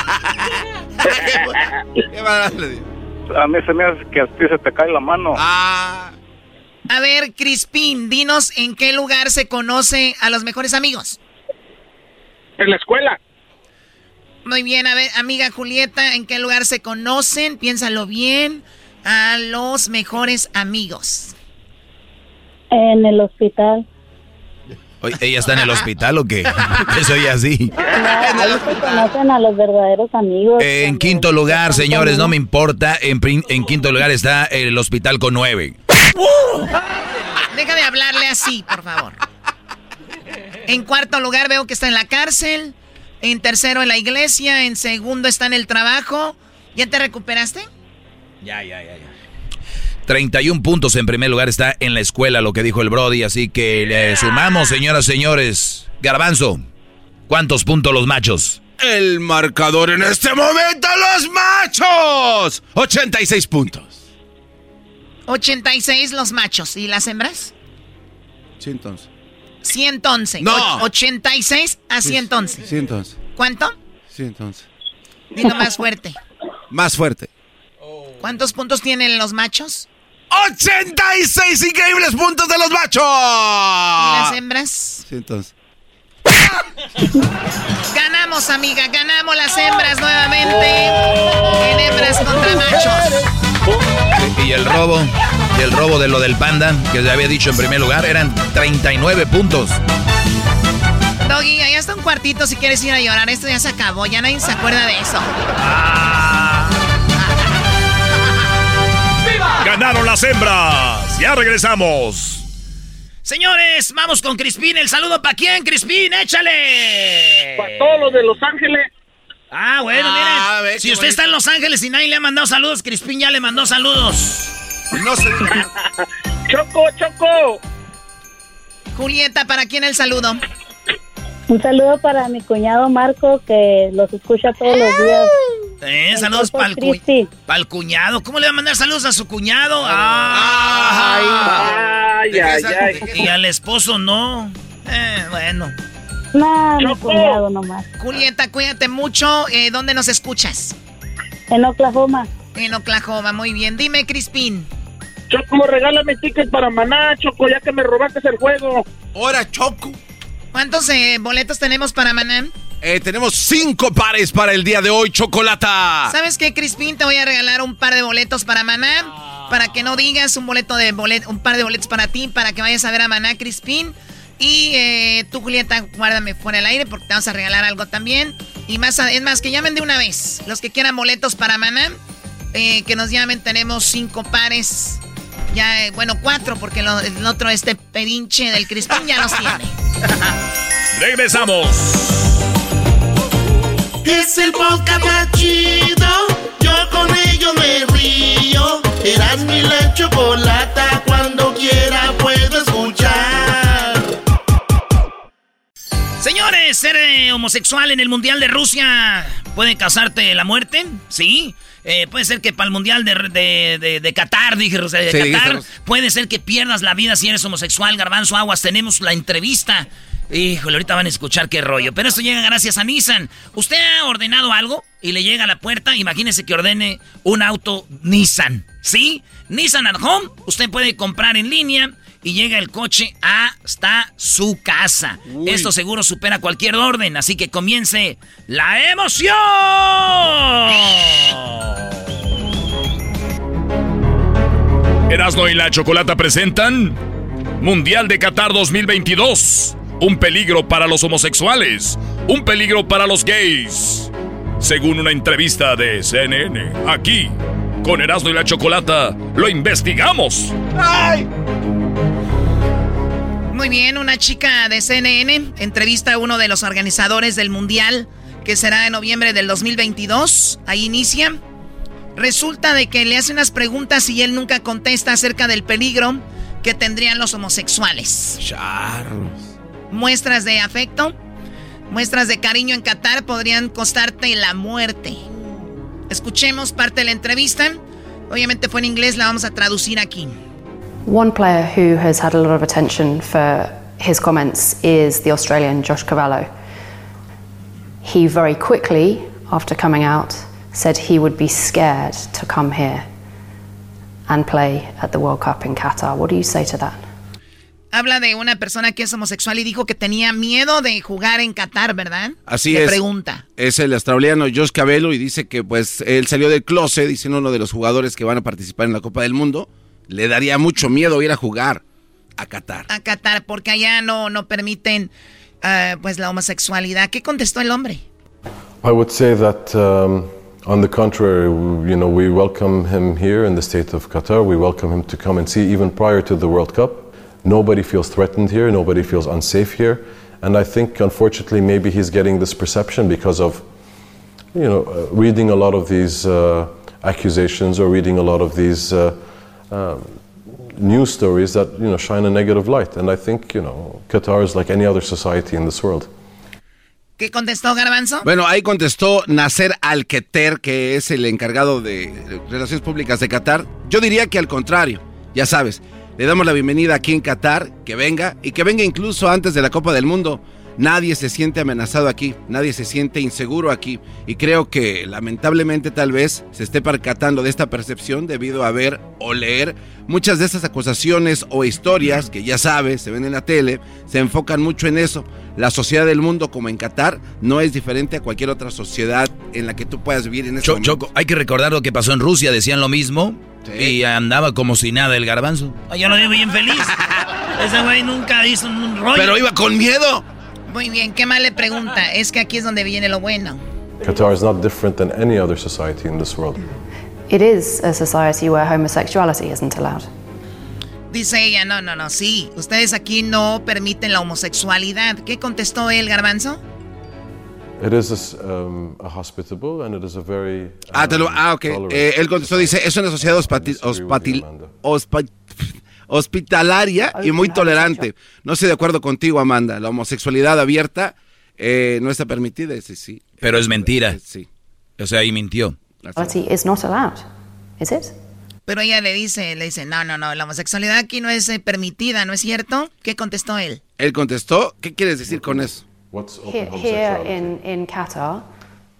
Qué mala. A mí se me hace que a ti se te cae la mano. Ah, A ver, Crispín, dinos en qué lugar se conoce a los mejores amigos. En la escuela. Muy bien, a ver, amiga Julieta, ¿en qué lugar se conocen? Piénsalo bien. A los mejores amigos. En el hospital. Oye, ¿Ella está en el hospital o qué? Que soy así. No, ahí se conocen a los verdaderos amigos. En quinto lugar, señores, no me importa. En, en quinto lugar está el hospital con nueve. Deja de hablarle así, por favor. En cuarto lugar veo que está en la cárcel. En tercero en la iglesia. En segundo está en el trabajo. ¿Ya te recuperaste? Ya, ya, ya, ya. 31 puntos en primer lugar está en la escuela, lo que dijo el Brody. Así que le sumamos, señoras, señores. Garbanzo, ¿cuántos puntos los machos? el marcador en este momento, los machos. 86 puntos. 86 los machos. ¿Y las hembras? Sí, entonces. 111. No. Och- 86 a 111. Sí, entonces. ¿Cuánto? Sí, entonces. Dilo más fuerte. Más fuerte. ¿Cuántos puntos tienen los machos? 86 increíbles puntos de los ¿Y machos. las hembras? Sí, entonces. Ganamos, amiga. Ganamos las hembras nuevamente. En hembras contra machos. Y el robo, y el robo de lo del panda, que se había dicho en primer lugar, eran 39 puntos. Doggy, allá está un cuartito si quieres ir a llorar. Esto ya se acabó. Ya nadie se acuerda de eso. Ganaron las hembras. Ya regresamos. Señores, vamos con Crispín. ¿El saludo para quién, Crispín? ¡Échale! Para todos los de Los Ángeles. Ah, bueno, Ah, miren. ve, Si usted está en Los Ángeles y nadie le ha mandado saludos, Crispín ya le mandó saludos. No se Choco, Choco. Julieta, ¿para quién el saludo? Un saludo para mi cuñado Marco, que los escucha todos los días. Eh, El saludos para el, cu- pa'l cuñado. ¿Cómo le va a mandar saludos a su cuñado? Ay, Ay, ay, ay. Y al esposo no. Eh, bueno. No, mi cuñado nomás. Julieta, cuídate mucho. Eh, ¿Dónde nos escuchas? En Oklahoma. En Oklahoma, muy bien. Dime, Crispín. Choco, regálame tickets para Maná, Choco, ya que me robaste el juego. Ahora, Choco. ¿Cuántos eh, boletos tenemos para Maná? Eh, tenemos cinco pares para el día de hoy, Chocolata. ¿Sabes qué, Crispín? Te voy a regalar un par de boletos para Maná. Para que no digas un boleto de bolet un par de boletos para ti, para que vayas a ver a Maná, Crispín. Y eh, tú, Julieta, guárdame fuera del aire porque te vamos a regalar algo también. Y más, es más, que llamen de una vez. Los que quieran boletos para Maná, eh, que nos llamen. Tenemos cinco pares. Ya, eh, bueno, cuatro, porque lo- el otro, este pedinche del Crispín, ya los tiene. Regresamos. Es el podcast más chido. Yo con ello me río. Eras mi la chocolata. Señores, ser eh, homosexual en el Mundial de Rusia puede causarte la muerte, ¿sí? Eh, puede ser que para el Mundial de, de, de- de Qatar, dije, o sea, de Sí, Qatar, puede ser que pierdas la vida si eres homosexual, Garbanzo Aguas. Tenemos la entrevista. Híjole, ahorita van a escuchar qué rollo. Pero esto llega gracias a Nissan. ¿Usted ha ordenado algo y le llega a la puerta? Imagínese que ordene un auto Nissan, ¿sí? Nissan at Home, usted puede comprar en línea y llega el coche hasta su casa. Esto seguro supera cualquier orden, así que comience la emoción. Erasmo y la Chocolata presentan Mundial de Qatar 2022. Un peligro para los homosexuales. Un peligro para los gays. Según una entrevista de CNN, aquí, con Erasmo y la Chocolata, lo investigamos. Muy bien, una chica de CNN entrevista a uno de los organizadores del Mundial que será en noviembre del 2022. Ahí inicia. Resulta de que le hace unas preguntas y él nunca contesta acerca del peligro que tendrían los homosexuales. Muestras de afecto, muestras de cariño en Qatar podrían costarte la muerte. Escuchemos parte de la entrevista. Obviamente fue en inglés, la vamos a traducir aquí. One player who has had a lot of attention for his comments is the Australian Josh Cavallo. He very quickly, after coming out, said he would be scared to come here and play at the World Cup in Qatar. What do you say to that? Habla de una persona que es homosexual y dijo que tenía miedo de jugar en Qatar, ¿verdad? Así Le es. pregunta. Es el australiano Josh Cabello y dice que pues él salió del closet, dice uno de los jugadores que van a participar en la Copa del Mundo. Le daría mucho miedo ir a jugar a Qatar. A Qatar, porque allá no, no permiten ah, pues la homosexualidad. ¿Qué contestó el hombre? I would say that, um, on the contrary, you know, we welcome him here in the state of Qatar. We welcome him to come and see even prior to the World Cup. Nobody feels threatened here. Nobody feels unsafe here. And I think, unfortunately, maybe he's getting this perception because of, you know, uh, reading a lot of these uh, accusations or reading a lot of these uh, um, news stories that, you know, shine a negative light. And I think, you know, Qatar is like any other society in this world. ¿Qué contestó Garbanzo? Bueno, ahí contestó Nasser Al-Keter, que es el encargado de Relaciones Públicas de Qatar. Yo diría que al contrario, ya sabes, le damos la bienvenida aquí en Qatar, que venga y que venga incluso antes de la Copa del Mundo. Nadie se siente amenazado aquí, nadie se siente inseguro aquí y creo que lamentablemente tal vez se esté percatando de esta percepción debido a ver o leer muchas de esas acusaciones o historias que ya sabes, se ven en la tele, se enfocan mucho en eso. La sociedad del mundo como en Qatar no es diferente a cualquier otra sociedad en la que tú puedas vivir en este Cho- momento. Choco, hay que recordar lo que pasó en Rusia, decían lo mismo y andaba como si nada el garbanzo. Ay, Yo lo vi bien feliz. Ese güey nunca hizo un rollo. Pero iba con miedo. Muy bien, ¿qué más le pregunta? Es que aquí es donde viene lo bueno. Qatar is not different than any other society in this world. It is a society where homosexuality isn't allowed. Dice ella, no, no, no, sí, ustedes aquí no permiten la homosexualidad. ¿Qué contestó él, Garbanzo? It is a, um, a hospitable and it is a very, Ah, te lo- um, ah, ok. Eh, él contestó, dice, es una sociedad hospati- hospati- hospa- hospitalaria y muy tolerante. No estoy de acuerdo contigo, Amanda. La homosexualidad abierta eh, no está permitida. Dice, sí. Pero es mentira. Sí. O sea, ahí mintió. Is not allowed, is it? Pero ella le dice, le dice, no, no, no, la homosexualidad aquí no es eh, permitida, ¿no es cierto? ¿Qué contestó él? Él contestó, ¿qué quieres decir con eso? What's open Here, in, in Qatar,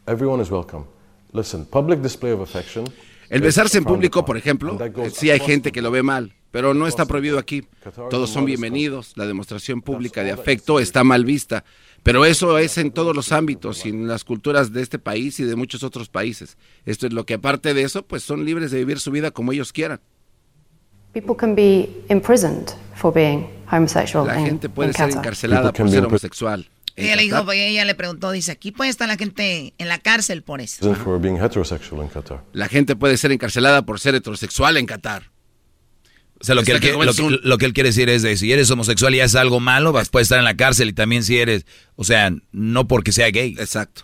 Everyone is welcome. Listen, public display of affection. El besarse en público, por ejemplo, eh, sí hay gente que lo ve mal, pero no está prohibido aquí. Todos son bienvenidos, la demostración pública de afecto está mal vista, pero eso es en todos los ámbitos y en las culturas de este país y de muchos otros países. Esto es lo que aparte de eso, pues son libres de vivir su vida como ellos quieran. people can be imprisoned for being homosexual La in, gente puede ser Qatar. encarcelada por ser homosexual. Ella le dijo, ella le preguntó, dice, aquí puede estar la gente en la cárcel por eso. La gente puede ser encarcelada por ser heterosexual en Qatar. O sea, lo que, él, quiere- que lo, que- lo que él quiere decir es de si eres homosexual y haces algo malo, vas, puedes estar en la cárcel y también si eres, o sea, no porque sea gay. Exacto.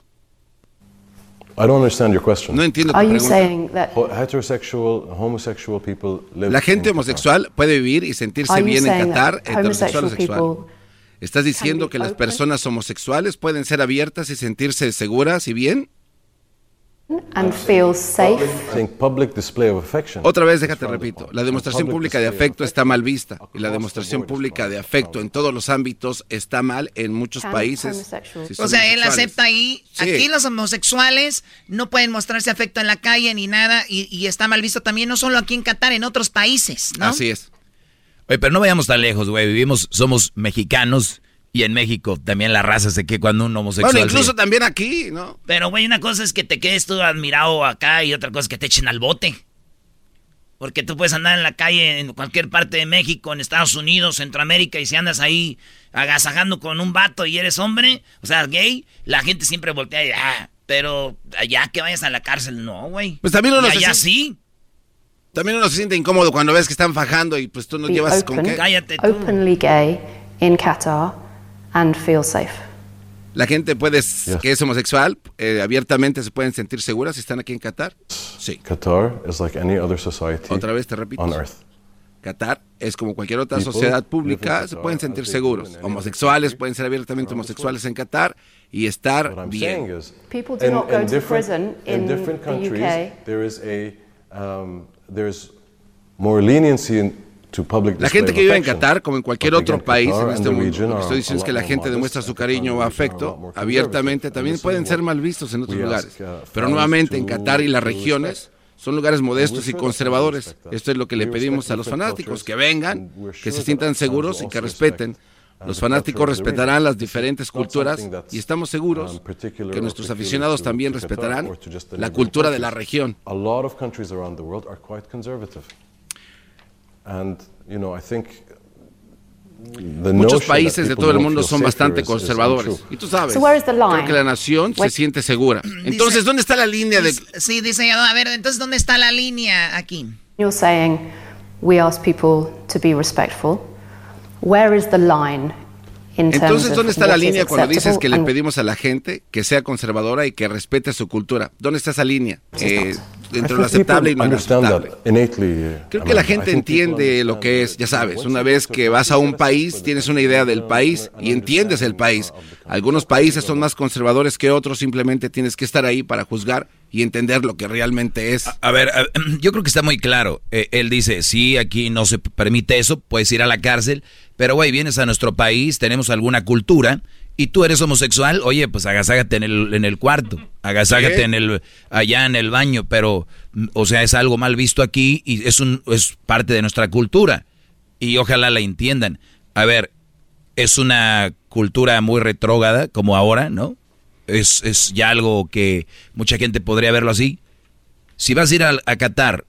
I don't understand your question. No entiendo Are you saying that Heterosexual, homosexual people live La gente homosexual puede vivir y sentirse Are you bien en saying Qatar, that heterosexual o homosexual sexual. people ¿Estás diciendo que las personas homosexuales pueden ser abiertas y sentirse seguras y bien? and feel safe? Saying public display of affection. Otra vez, déjate repito, la demostración pública de afecto está mal vista y la demostración pública de afecto en todos los ámbitos está mal en muchos países. si O sea, él acepta ahí, Sí. aquí los homosexuales no pueden mostrarse afecto en la calle ni nada y, y está mal visto también, no solo aquí en Qatar, en otros países, ¿no? Así es. Oye, pero no vayamos tan lejos, güey. Vivimos, somos mexicanos y en México también la raza se que cuando un homosexual. Bueno, incluso también aquí, ¿no? Pero, güey, una cosa es que te quedes tú admirado acá y otra cosa es que te echen al bote. Porque tú puedes andar en la calle en cualquier parte de México, en Estados Unidos, Centroamérica, y si andas ahí agasajando con un vato y eres hombre, o sea, gay, la gente siempre voltea y, ah, pero allá que vayas a la cárcel, no, güey. Pues también uno Y se allá siente- sí. También uno se siente incómodo cuando ves que están fajando y pues tú no llevas con qué. openly gay in Qatar and feel safe. La gente puede, que es homosexual, eh, abiertamente se pueden sentir seguras si están aquí en Qatar. Sí. Qatar is like any other society Otra vez te repito. on earth. Qatar es como cualquier otra People sociedad pública, se pueden sentir seguros. Homosexuales pueden ser abiertamente homosexuales en Qatar y estar What I'm bien. saying is, People do not go to prison in in different the countries, UK. there is a um, there's more leniency in, La gente que vive en. Qatar, como en cualquier otro país en este mundo, lo que estoy diciendo es que la gente demuestra su cariño o afecto abiertamente, también pueden ser mal vistos en otros lugares. uh, Pero nuevamente en Qatar y las regiones son lugares modestos y conservadores. Esto es lo que le pedimos a los fanáticos, que vengan, que se sientan seguros y que respeten. Los fanáticos respetarán las diferentes culturas y estamos seguros um, que nuestros aficionados también respetarán la cultura de la región. Muchos países de todo el mundo son bastante is- is conservadores. Y tú sabes, So where is the creo line? que la nación se siente segura. Entonces, ¿dónde está la línea de Sí, dice a ver, entonces, ¿dónde está la línea aquí? You're saying we ask people to be respectful. Where is the line in terms Entonces, ¿dónde está la línea cuando dices que le pedimos a la gente que sea conservadora y que respete su cultura? ¿Dónde está esa línea? Eh, entre I lo aceptable y lo inaceptable. uh, Creo que la gente entiende lo que es, ya sabes, una vez que vas a un país, tienes una idea del país y entiendes el país. Algunos países son más conservadores que otros, simplemente tienes que estar ahí para juzgar y entender lo que realmente es. A ver, a- yo creo que está muy claro. Eh, él dice, sí, aquí no se permite eso, puedes ir a la cárcel, pero güey, vienes a nuestro país, tenemos alguna cultura, y tú eres homosexual, oye, pues agaságate en el, en el cuarto, agaságate ¿Qué? en el, allá en el baño, pero, mm, o sea, es algo mal visto aquí y es, un, es parte de nuestra cultura. Y ojalá la entiendan. A ver, es una cultura muy retrógrada, como ahora, ¿no? Es, es ya algo que mucha gente podría verlo así. Si vas a ir a, a Qatar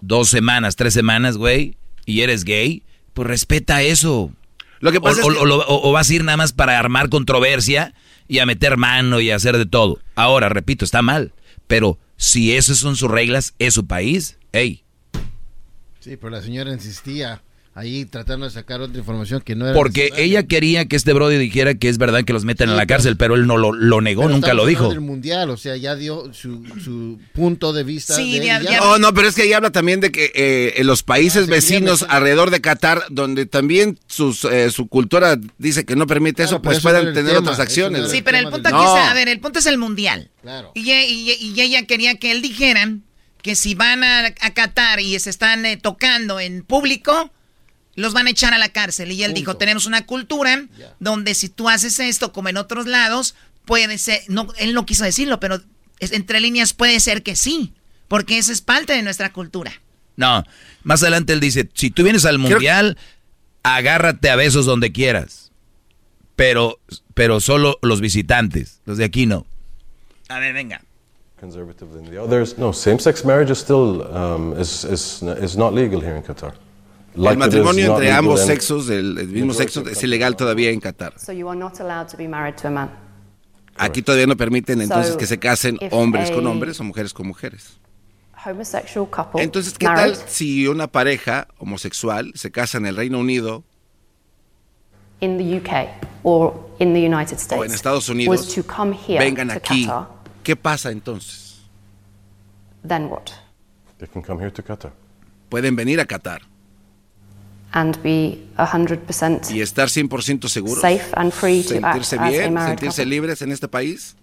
dos semanas, tres semanas, güey, y eres gay, pues respeta eso. Lo que pasa o, es que- o- o lo- o- o vas a ir nada más para armar controversia y a meter mano y a hacer de todo. Ahora, repito, está mal. Pero si esas son sus reglas, es su país, hey. Sí, pero la señora insistía. Ahí tratando de sacar otra información que no era Porque ella quería que este Brody dijera que es verdad que los meten en la cárcel, pero él no lo, lo negó, nunca lo dijo. del mundial, o sea, ya dio su, su punto de vista. Sí, de Oh, no, pero es que ahí habla también de que eh, en los países vecinos alrededor de Qatar, donde también sus, eh, su cultura dice que no permite eso, Claro, pues eso el tener tema, otras no acciones. Sí, pero el punto aquí No. es, a ver, el punto es el mundial. Claro. Y, y- y ella quería que él dijeran que si van a, a Qatar y se están eh, tocando en público, los van a echar a la cárcel. Y él dijo, tenemos una cultura donde si tú haces esto como en otros lados, puede ser, no, él no quiso decirlo, pero es- entre líneas puede ser que sí, porque eso es parte de nuestra cultura. No, más adelante él dice, si tú vienes al mundial, agárrate a besos donde quieras. Pero, pero solo los visitantes, los de aquí no. A ver, venga. Conservative than the others. No, same-sex marriage is still um, is, is, is not legal here in Qatar. Like el matrimonio entre ambos sexos, del el mismo sexo, es ilegal todavía en Qatar. So you are not allowed to be married to a man. Aquí todavía no permiten entonces que se casen hombres con hombres o mujeres con mujeres. Homosexual couple. Entonces, ¿qué tal si una pareja homosexual se casa en el Reino Unido in the UK or in the United States o en Estados was Unidos? to come here Vengan to aquí. Qatar, ¿Qué pasa entonces? then what? They can come here to Qatar. Pueden venir a Qatar And be 100% y estar 100% seguros. safe and free to act sentirse as a bien, married sentirse couple. libres en este país.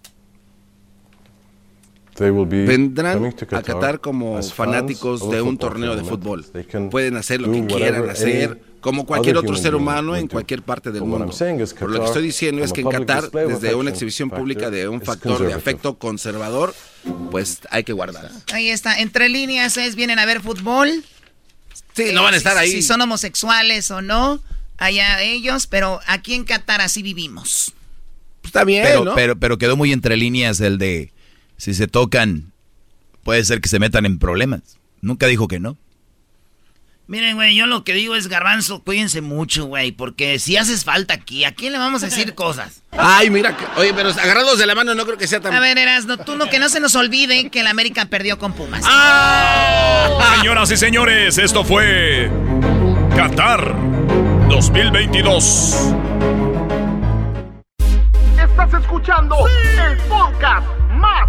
They will be Vendrán to a Qatar como fans fanáticos of a de un torneo de fútbol. They can Pueden hacer lo do que quieran hacer, como cualquier otro ser humano en do. cualquier parte del mundo. Por lo que Qatar, estoy diciendo es que en Qatar, desde una exhibición pública de un is factor de afecto conservador, pues hay que guardar. Ahí está, entre líneas es, vienen a ver fútbol. Sí, no van a estar ahí. Si son homosexuales o no, allá ellos, pero aquí en Qatar así vivimos. Está bien, Pero, ¿no? pero, pero quedó muy entre líneas el de si se tocan, puede ser que se metan en problemas. Nunca dijo que no. Miren, güey, yo lo que digo es, garbanzo, cuídense mucho, güey, porque si haces falta aquí, ¿a quién le vamos a decir cosas? Ay, mira, que- oye, pero agarrados de la mano no creo que sea tan... A ver, Erasno, tú no, que no se nos olvide que el América perdió con Pumas. Señoras y señores, esto fue Qatar 2022. Estás escuchando el podcast más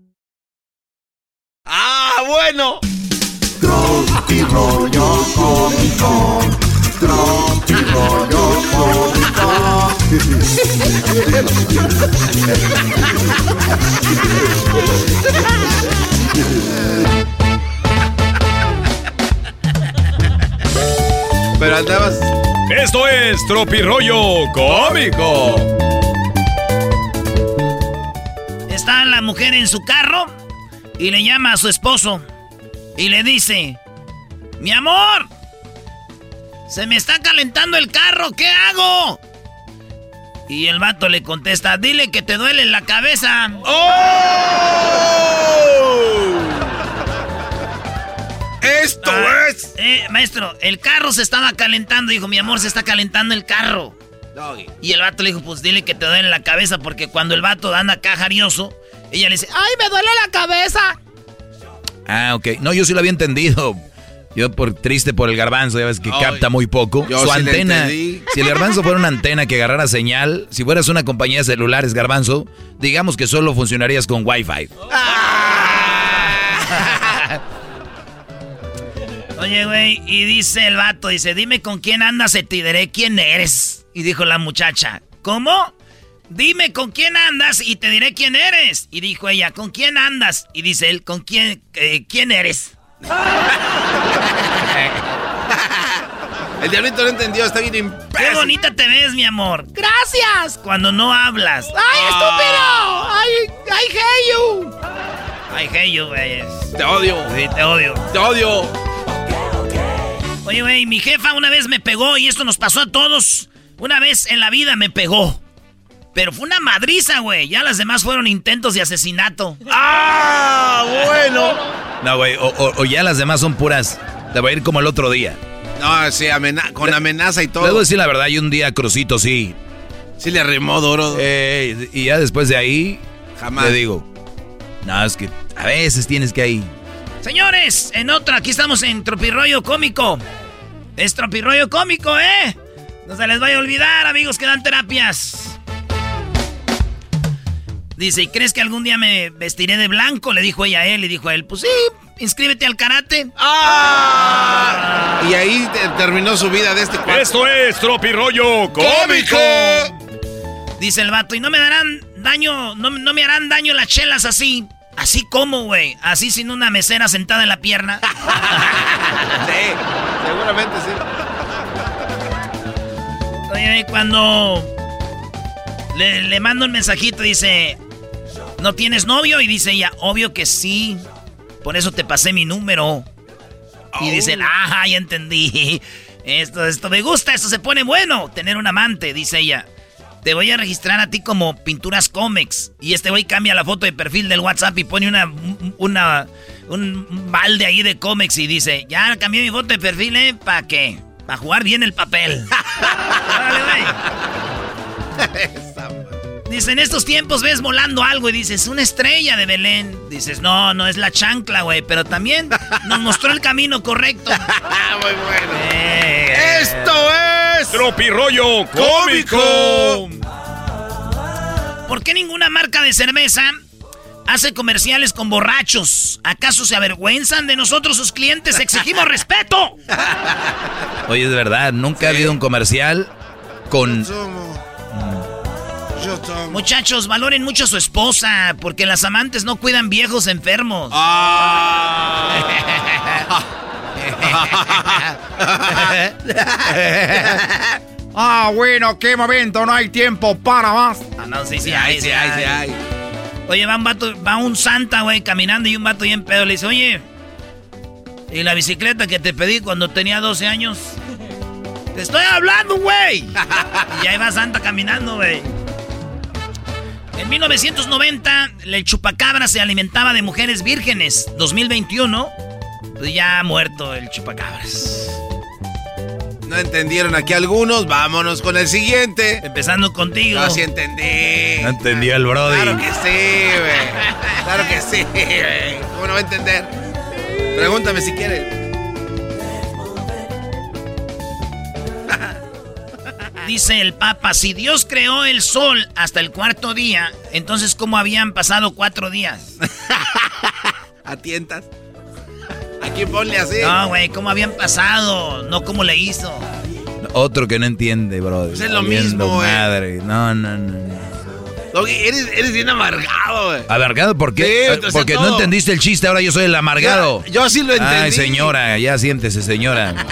¡Ah, bueno! Tropi rollo cómico. Tropi rollo Pero andabas... Esto es Tropirollo Cómico. Está la mujer en su carro y le llama a su esposo y le dice, mi amor, se me está calentando el carro, ¿qué hago? Y el vato le contesta, dile que te duele la cabeza. ¡Oh! ¡Esto Ah, es! Eh, maestro, el carro se estaba calentando. Dijo, mi amor, se está calentando el carro. Doggy. Y el vato le dijo, pues dile que te duele la cabeza, porque cuando el vato anda acá jarioso, ella le dice, ¡ay, me duele la cabeza! Ah, ok. No, yo sí lo había entendido. Yo por triste por el garbanzo, ya ves que Ay, capta muy poco. Su sí antena. Si el garbanzo fuera una antena que agarrara señal, si fueras una compañía de celulares, garbanzo, digamos que solo funcionarías con Wi-Fi. Oye, güey, y dice el vato, dice, dime con quién andas y te diré quién eres. Y dijo la muchacha, ¿cómo? Dime con quién andas y te diré quién eres. Y dijo ella, ¿con quién andas? Y dice él, ¿con quién, eh, quién eres? El diablito no entendió, está bien Qué imbécil. bonita te ves, mi amor. Gracias. Cuando no hablas. ¡Ay, Ah. estúpido! ¡Ay, I hate you! I hate you, güey. Te odio. Sí, te odio. Te odio. Oye, güey, mi jefa una vez me pegó y esto nos pasó a todos. Una vez en la vida me pegó. Pero fue una madriza, güey. Ya las demás fueron intentos de asesinato. ¡Ah! Bueno. No, güey, o, o- o ya las demás son puras. Te va a ir como el otro día. No, sí, amena- con amenaza y todo. Debo decir la verdad, y un día Crucito sí. Sí le arrimó duro. Eh, y ya después de ahí, Jamás. le digo, no, es que a veces tienes que ahí. Señores, en otra, aquí estamos en Tropirroyo Cómico. Es Tropirroyo Cómico, ¿eh? No se les vaya a olvidar, amigos que dan terapias. Dice, ¿y crees que algún día me vestiré de blanco? Le dijo ella a él y dijo a él, pues sí, inscríbete al karate. ¡Ah! Y ahí te- terminó su vida de este cuarto. Esto es Tropirollo Cómico. Dice el vato, y no me darán daño, no, no me harán daño las chelas así. Así como, güey. Así sin una mesera sentada en la pierna. Sí, seguramente sí. Oye, cuando le, le mando un mensajito, dice, ¿no tienes novio? Y dice ella, obvio que sí. Por eso te pasé mi número. Y dice, ah, ya entendí. Esto, esto me gusta, esto se pone bueno. Tener un amante, dice ella. Te voy a registrar a ti como Pinturas Comex. Y este güey cambia la foto de perfil del WhatsApp y pone una, una, un balde ahí de cómics y dice, ya cambié mi foto de perfil, ¿eh? ¿Para qué? Para jugar bien el papel. Órale, güey. Dice, en estos tiempos ves volando algo y dices, una estrella de Belén. Dices, no, no es la chancla, güey, pero también nos mostró el camino correcto. Muy bueno. Eh, Esto es Tropirollo Cómico. ¿Por qué ninguna marca de cerveza hace comerciales con borrachos? ¿Acaso se avergüenzan de nosotros, sus clientes? ¡Exigimos respeto! Oye, es verdad, nunca ha habido un comercial con... Muchachos, valoren mucho a su esposa, porque las amantes no cuidan viejos enfermos. Ah, bueno, qué momento, no hay tiempo para más. Ah, no, sí, sí, hay, sí, hay, sí, hay. Oye, va un vato, va un santa, güey, caminando y un vato bien pedo le dice, oye, ¿y la bicicleta que te pedí cuando tenía 12 años? Te estoy hablando, güey. y ahí va Santa caminando, güey. En 1990, el chupacabra se alimentaba de mujeres vírgenes. 2021, pues ya ha muerto el chupacabras. No entendieron aquí algunos, vámonos con el siguiente. Empezando contigo. No, sí entendí. No entendió el Brody. Claro que sí, güey. Claro que sí, güey. ¿Cómo no va a entender? Pregúntame si quieres. Dice el Papa, si Dios creó el sol hasta el cuarto día, entonces ¿cómo habían pasado cuatro días? ¿A tientas? Aquí ponle así. No, güey, ¿cómo habían pasado? No cómo le hizo. Otro que no entiende, bro. Pues es lo mismo, güey. madre. No, no, no. no. Doggy, eres, eres bien amargado, güey. ¿Amargado por qué? Sí, Eh, Porque no entendiste el chiste, ahora yo soy el amargado. Yo, yo sí lo entendí. Ay, señora, ya siéntese, señora.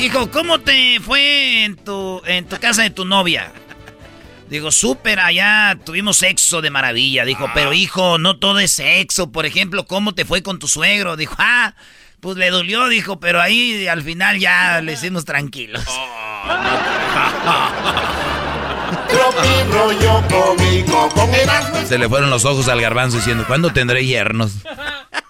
Hijo, ¿cómo te fue en tu, en tu casa de tu novia? Digo, súper, allá tuvimos sexo de maravilla. Dijo, Ah. pero hijo, no todo es sexo. Por ejemplo, ¿cómo te fue con tu suegro? Dijo, ah, pues le dolió, dijo, pero ahí al final ya le hicimos tranquilos. Oh. Se le fueron los ojos al garbanzo diciendo, ¿cuándo tendré yernos?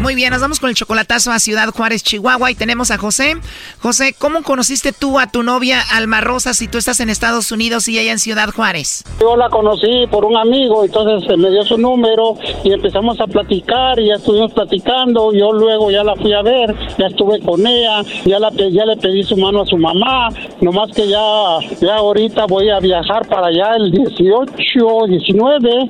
Muy bien, nos vamos con el chocolatazo a Ciudad Juárez, Chihuahua y tenemos a José. José, ¿cómo conociste tú a tu novia Alma Rosa si tú estás en Estados Unidos y ella en Ciudad Juárez? Yo la conocí por un amigo, entonces me dio su número y empezamos a platicar y ya estuvimos platicando. Yo luego ya la fui a ver, ya estuve con ella, ya, la, ya le pedí su mano a su mamá, nomás que ya, ya ahorita voy a viajar para allá el 18, 19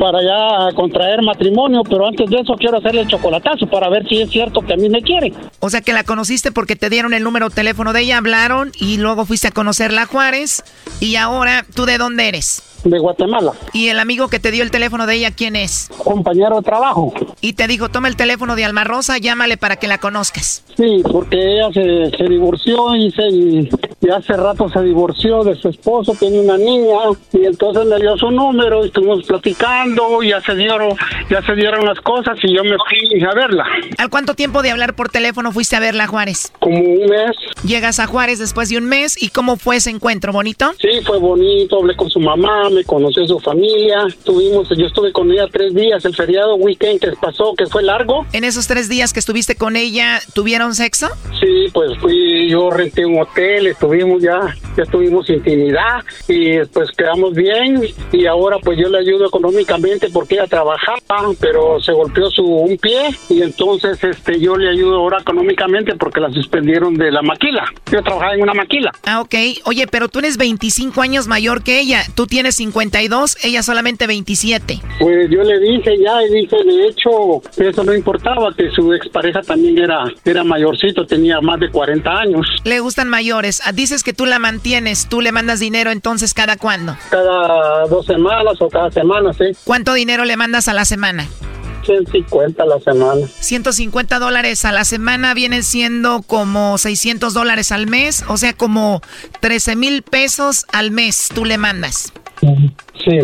para allá contraer matrimonio, pero antes de eso quiero hacerle el chocolatazo para ver si es cierto que a mí me quiere. O sea que la conociste porque te dieron el número de teléfono de ella, hablaron y luego fuiste a conocerla a Juárez y ahora tú de dónde eres? De Guatemala. ¿Y el amigo que te dio el teléfono de ella quién es? Compañero de trabajo. Y te dijo, toma el teléfono de Alma Rosa, llámale para que la conozcas. Sí, porque ella se, se divorció y, se, y hace rato se divorció de su esposo, tiene una niña, y entonces me dio su número, y estuvimos platicando, y ya se dieron, ya se dieron las cosas, y yo me fui a verla. ¿Al cuánto tiempo de hablar por teléfono fuiste a verla, Juárez? Como un mes. Llegas a Juárez después de un mes, ¿y cómo fue ese encuentro? ¿Bonito? Sí, fue bonito, hablé con su mamá, me conoció su familia, tuvimos, yo estuve con ella tres días, el feriado weekend que pasó, que fue largo. En esos tres días que estuviste con ella, ¿tuvieron sexo? Sí, pues fui, yo renté un hotel, estuvimos ya, ya tuvimos intimidad y pues quedamos bien y ahora pues yo le ayudo económicamente porque ella trabajaba, pero se golpeó su un pie y entonces este yo le ayudo ahora económicamente porque la suspendieron de la maquila. Yo trabajaba en una maquila. Ah, ok. Oye, pero tú eres 25 años mayor que ella, tú tienes 52, ella solamente 27. Pues yo le dije ya y dije, de hecho, eso no importaba, que su expareja también era, era mayorcito, tenía más de 40 años. Le gustan mayores. Ah, Dices que tú la mantienes, tú le mandas dinero entonces cada cuándo? Cada dos semanas o cada semana, sí. ¿Cuánto dinero le mandas a la semana? 150 a la semana. 150 dólares a la semana vienen siendo como 600 dólares al mes, o sea, como 13 mil pesos al mes tú le mandas. Yeah. Sí.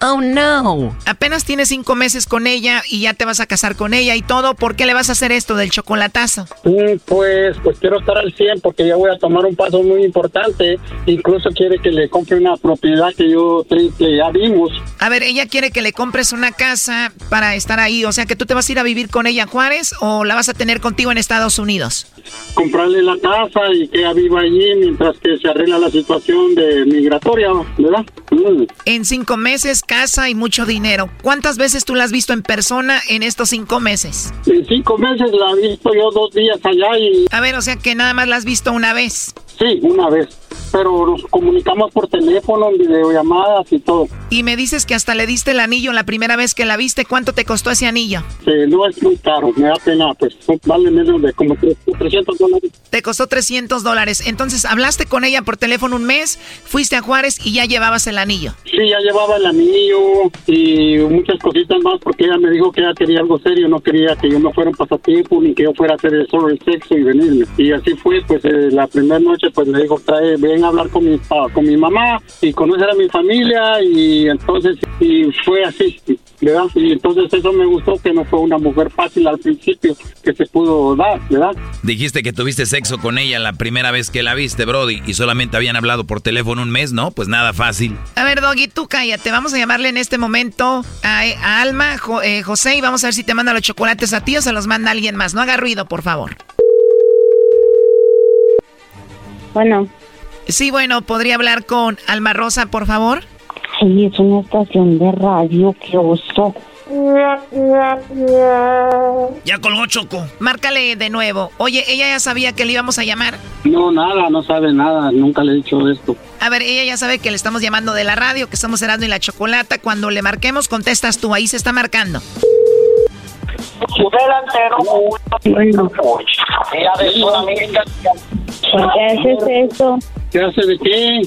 Oh no. Apenas tienes cinco meses con ella y ya te vas a casar con ella y todo. ¿Por qué le vas a hacer esto del chocolatazo? Mm, Pues, pues quiero estar al 100 porque ya voy a tomar un paso muy importante. Incluso quiere que le compre una propiedad que yo que ya vimos. A ver, ella quiere que le compres una casa para estar ahí. O sea, que tú te vas a ir a vivir con ella a Juárez o la vas a tener contigo en Estados Unidos. Comprarle la casa y que ella viva allí mientras que se arregla la situación de migratoria, ¿verdad? Mm. En cinco meses, casa y mucho dinero. ¿Cuántas veces tú la has visto en persona en estos cinco meses? En cinco meses la he visto yo dos días allá y... A ver, o sea que nada más la has visto una vez. Sí, una vez. Pero nos comunicamos por teléfono, en videollamadas y todo. Y me dices que hasta le diste el anillo la primera vez que la viste. ¿Cuánto te costó ese anillo? No es muy caro, me da pena, pues vale menos de como 300 dólares. Te costó 300 dólares. Entonces, hablaste con ella por teléfono un mes, fuiste a Juárez y ya llevabas el anillo. Sí, ya llevaba el anillo y muchas cositas más porque ella me dijo que ella quería algo serio, no quería que yo no fuera un pasatiempo ni que yo fuera a hacer solo el sexo y venirme. Y así fue, pues eh, la primera noche pues me dijo, trae, ven a hablar con mi, con mi mamá y conocer a mi familia y entonces y fue así. ¿verdad? Y entonces eso me gustó que no fue una mujer fácil al principio que se pudo dar, ¿verdad? Dijiste que tuviste sexo con ella la primera vez que la viste, Brody, y solamente habían hablado por teléfono un mes, ¿no? Pues nada fácil. A ver, Doggy, tú cállate. Vamos a llamarle en este momento a, a Alma, Jo- eh, José, y vamos a ver si te manda los chocolates a ti o se los manda alguien más. No haga ruido, por favor. Bueno, Sí, bueno, ¿podría hablar con Alma Rosa, por favor? sí, es una estación de radio, qué oso. Ya colgó Choco. Márcale de nuevo. Oye, ella ya sabía que le íbamos a llamar. No, nada, no sabe nada, nunca le he dicho esto. A ver, ella ya sabe que le estamos llamando de la radio, que estamos cerrando y la chocolata. Cuando le marquemos, contestas tú. Ahí se está marcando. Bueno. ¿Por qué haces eso? ¿Qué hace de qué?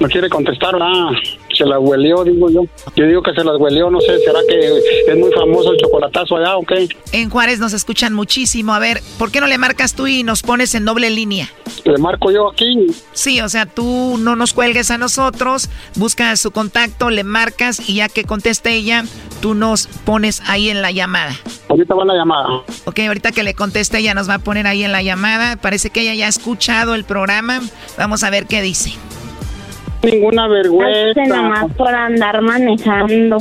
No quiere contestar, ah, se las huelió, digo yo. Yo digo que se las huelió, no sé, ¿será que es muy famoso el chocolatazo allá o qué? En Juárez nos escuchan muchísimo. A ver, ¿por qué no le marcas tú y nos pones en doble línea? Le marco yo aquí. Sí, o sea, tú no nos cuelgues a nosotros, buscas su contacto, le marcas y ya que conteste ella, tú nos pones ahí en la llamada. Ahorita va la llamada. Ok, ahorita que le conteste ella nos va a poner ahí en la llamada. Parece que ella ya ha escuchado el programa. Vamos a ver qué dice. Ninguna vergüenza. Hace nomás por andar manejando.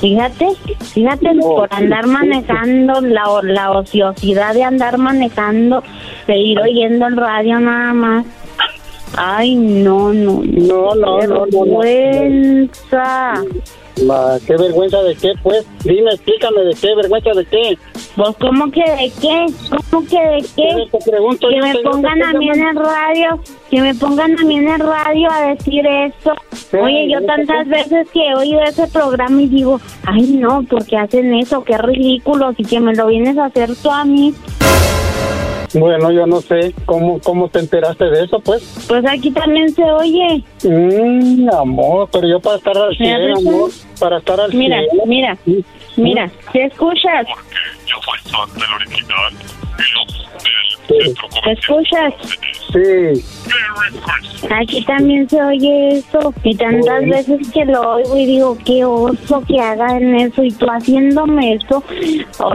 Fíjate, fíjate, por andar manejando, la, la ociosidad de andar manejando, de ir oyendo el radio nada más. Ay, no, no, No, no, no, no, no. Ma, ¿Qué vergüenza de qué, pues? Dime, explícame de qué, vergüenza de qué. Pues, ¿cómo que de qué? ¿Cómo que de qué? Te pregunto que me pongan ¿qué a mí en el radio, que me pongan a mí en el radio a decir eso. Oye, yo tantas veces que he oído ese programa y digo, ay no, ¿por qué hacen eso? Qué ridículos y que me lo vienes a hacer tú a mí. Bueno, yo no sé cómo cómo te enteraste de eso, pues. Pues aquí también se oye. Mmm, amor, pero yo para estar al Mira, 100, pues, amor, para estar al 100. Mira, mira, mira, ¿te escuchas? Yo soy fan del original. ¿Te escuchas? Sí. Aquí también se oye eso. Y tantas veces que lo oigo y digo, qué oso que hagan eso. Y tú haciéndome eso.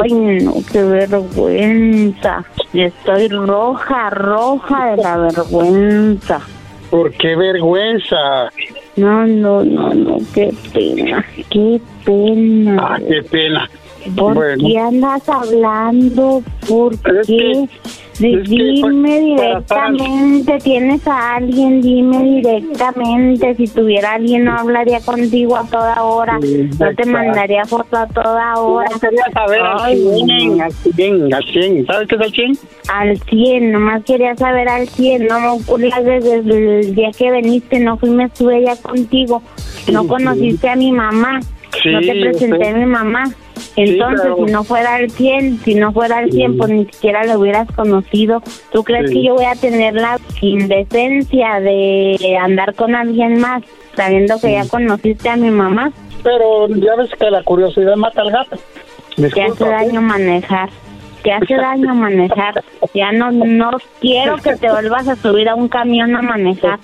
Ay, no, qué vergüenza. Estoy roja, roja de la vergüenza. ¿Por qué vergüenza? No, no, no, no, qué pena, qué pena. Ah, qué pena. ¿Por Bueno. qué andas hablando? ¿Por qué? Di- es que dime directamente, ¿tienes a alguien? Dime directamente. Si tuviera alguien, no hablaría contigo a toda hora. No te mandaría foto a toda hora. Yo quería saber al Ay, 100, al 100, al 100. ¿Sabes qué es al 100? Al 100, nomás quería saber al 100. No, veces desde el día que viniste, no fui, me estuve ya contigo. No conociste a mi mamá. No te presenté a mi mamá. Entonces, si no fuera al 100, si no fuera al 100, pues ni siquiera lo hubieras conocido. ¿Tú crees Sí. que yo voy a tener la indecencia de andar con alguien más, sabiendo que ya conociste a mi mamá? Pero ya ves que la curiosidad mata al gato. Te hace daño manejar. Te hace daño manejar. Ya no no quiero que te vuelvas a subir a un camión a manejar.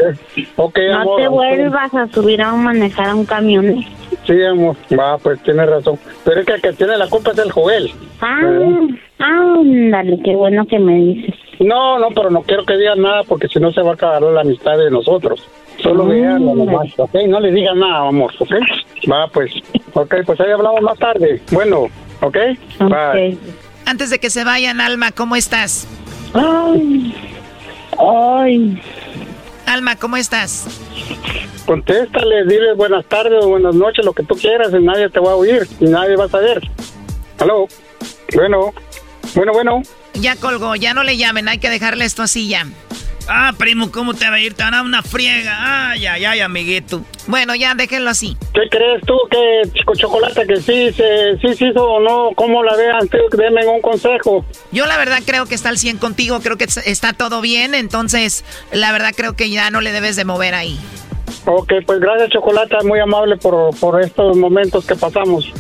No amor. te vuelvas a subir a manejar a un camión. Sí, amor. Va, pues tienes razón. Pero es que el que tiene la culpa es el Joel. Ah, ándale, qué bueno que me dices. No, no, pero no quiero que digan nada porque si no se va a acabar la amistad de nosotros. Solo veanlo nomás, ¿ok? No le digan nada, amor, ¿ok? Va, pues. Ok, pues ahí hablamos más tarde. Bueno, ¿ok? Bye. Antes de que se vayan, Alma, ¿cómo estás? Ay, ay. Alma, ¿cómo estás? Contéstale, dile buenas tardes o buenas noches, lo que tú quieras, y nadie te va a oír, y nadie va a saber. Aló. Bueno. Bueno, bueno. Ya colgó, ya no le llamen, hay que dejarle esto así ya. Ah, primo, ¿cómo te va a ir? Te van a dar una friega. Ay, ay, ay, amiguito. Bueno, ya déjenlo así. ¿Qué crees tú que Chico Chocolate que sí se sí se hizo o no? ¿Cómo la vean? Denme un consejo. Yo la verdad creo que está al 100 contigo, creo que está todo bien, entonces la verdad creo que ya no le debes de mover ahí. Ok, pues gracias Chocolate, muy amable por, por estos momentos que pasamos.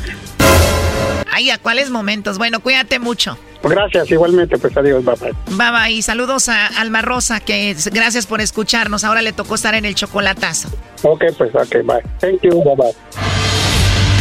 Ay, ¿a cuáles momentos? Bueno, cuídate mucho. Gracias, igualmente, pues adiós, bye bye. Bye bye. Y saludos a Alma Rosa, que gracias por escucharnos. Ahora le tocó estar en el chocolatazo. Ok, pues ok, bye. Thank you, bye bye.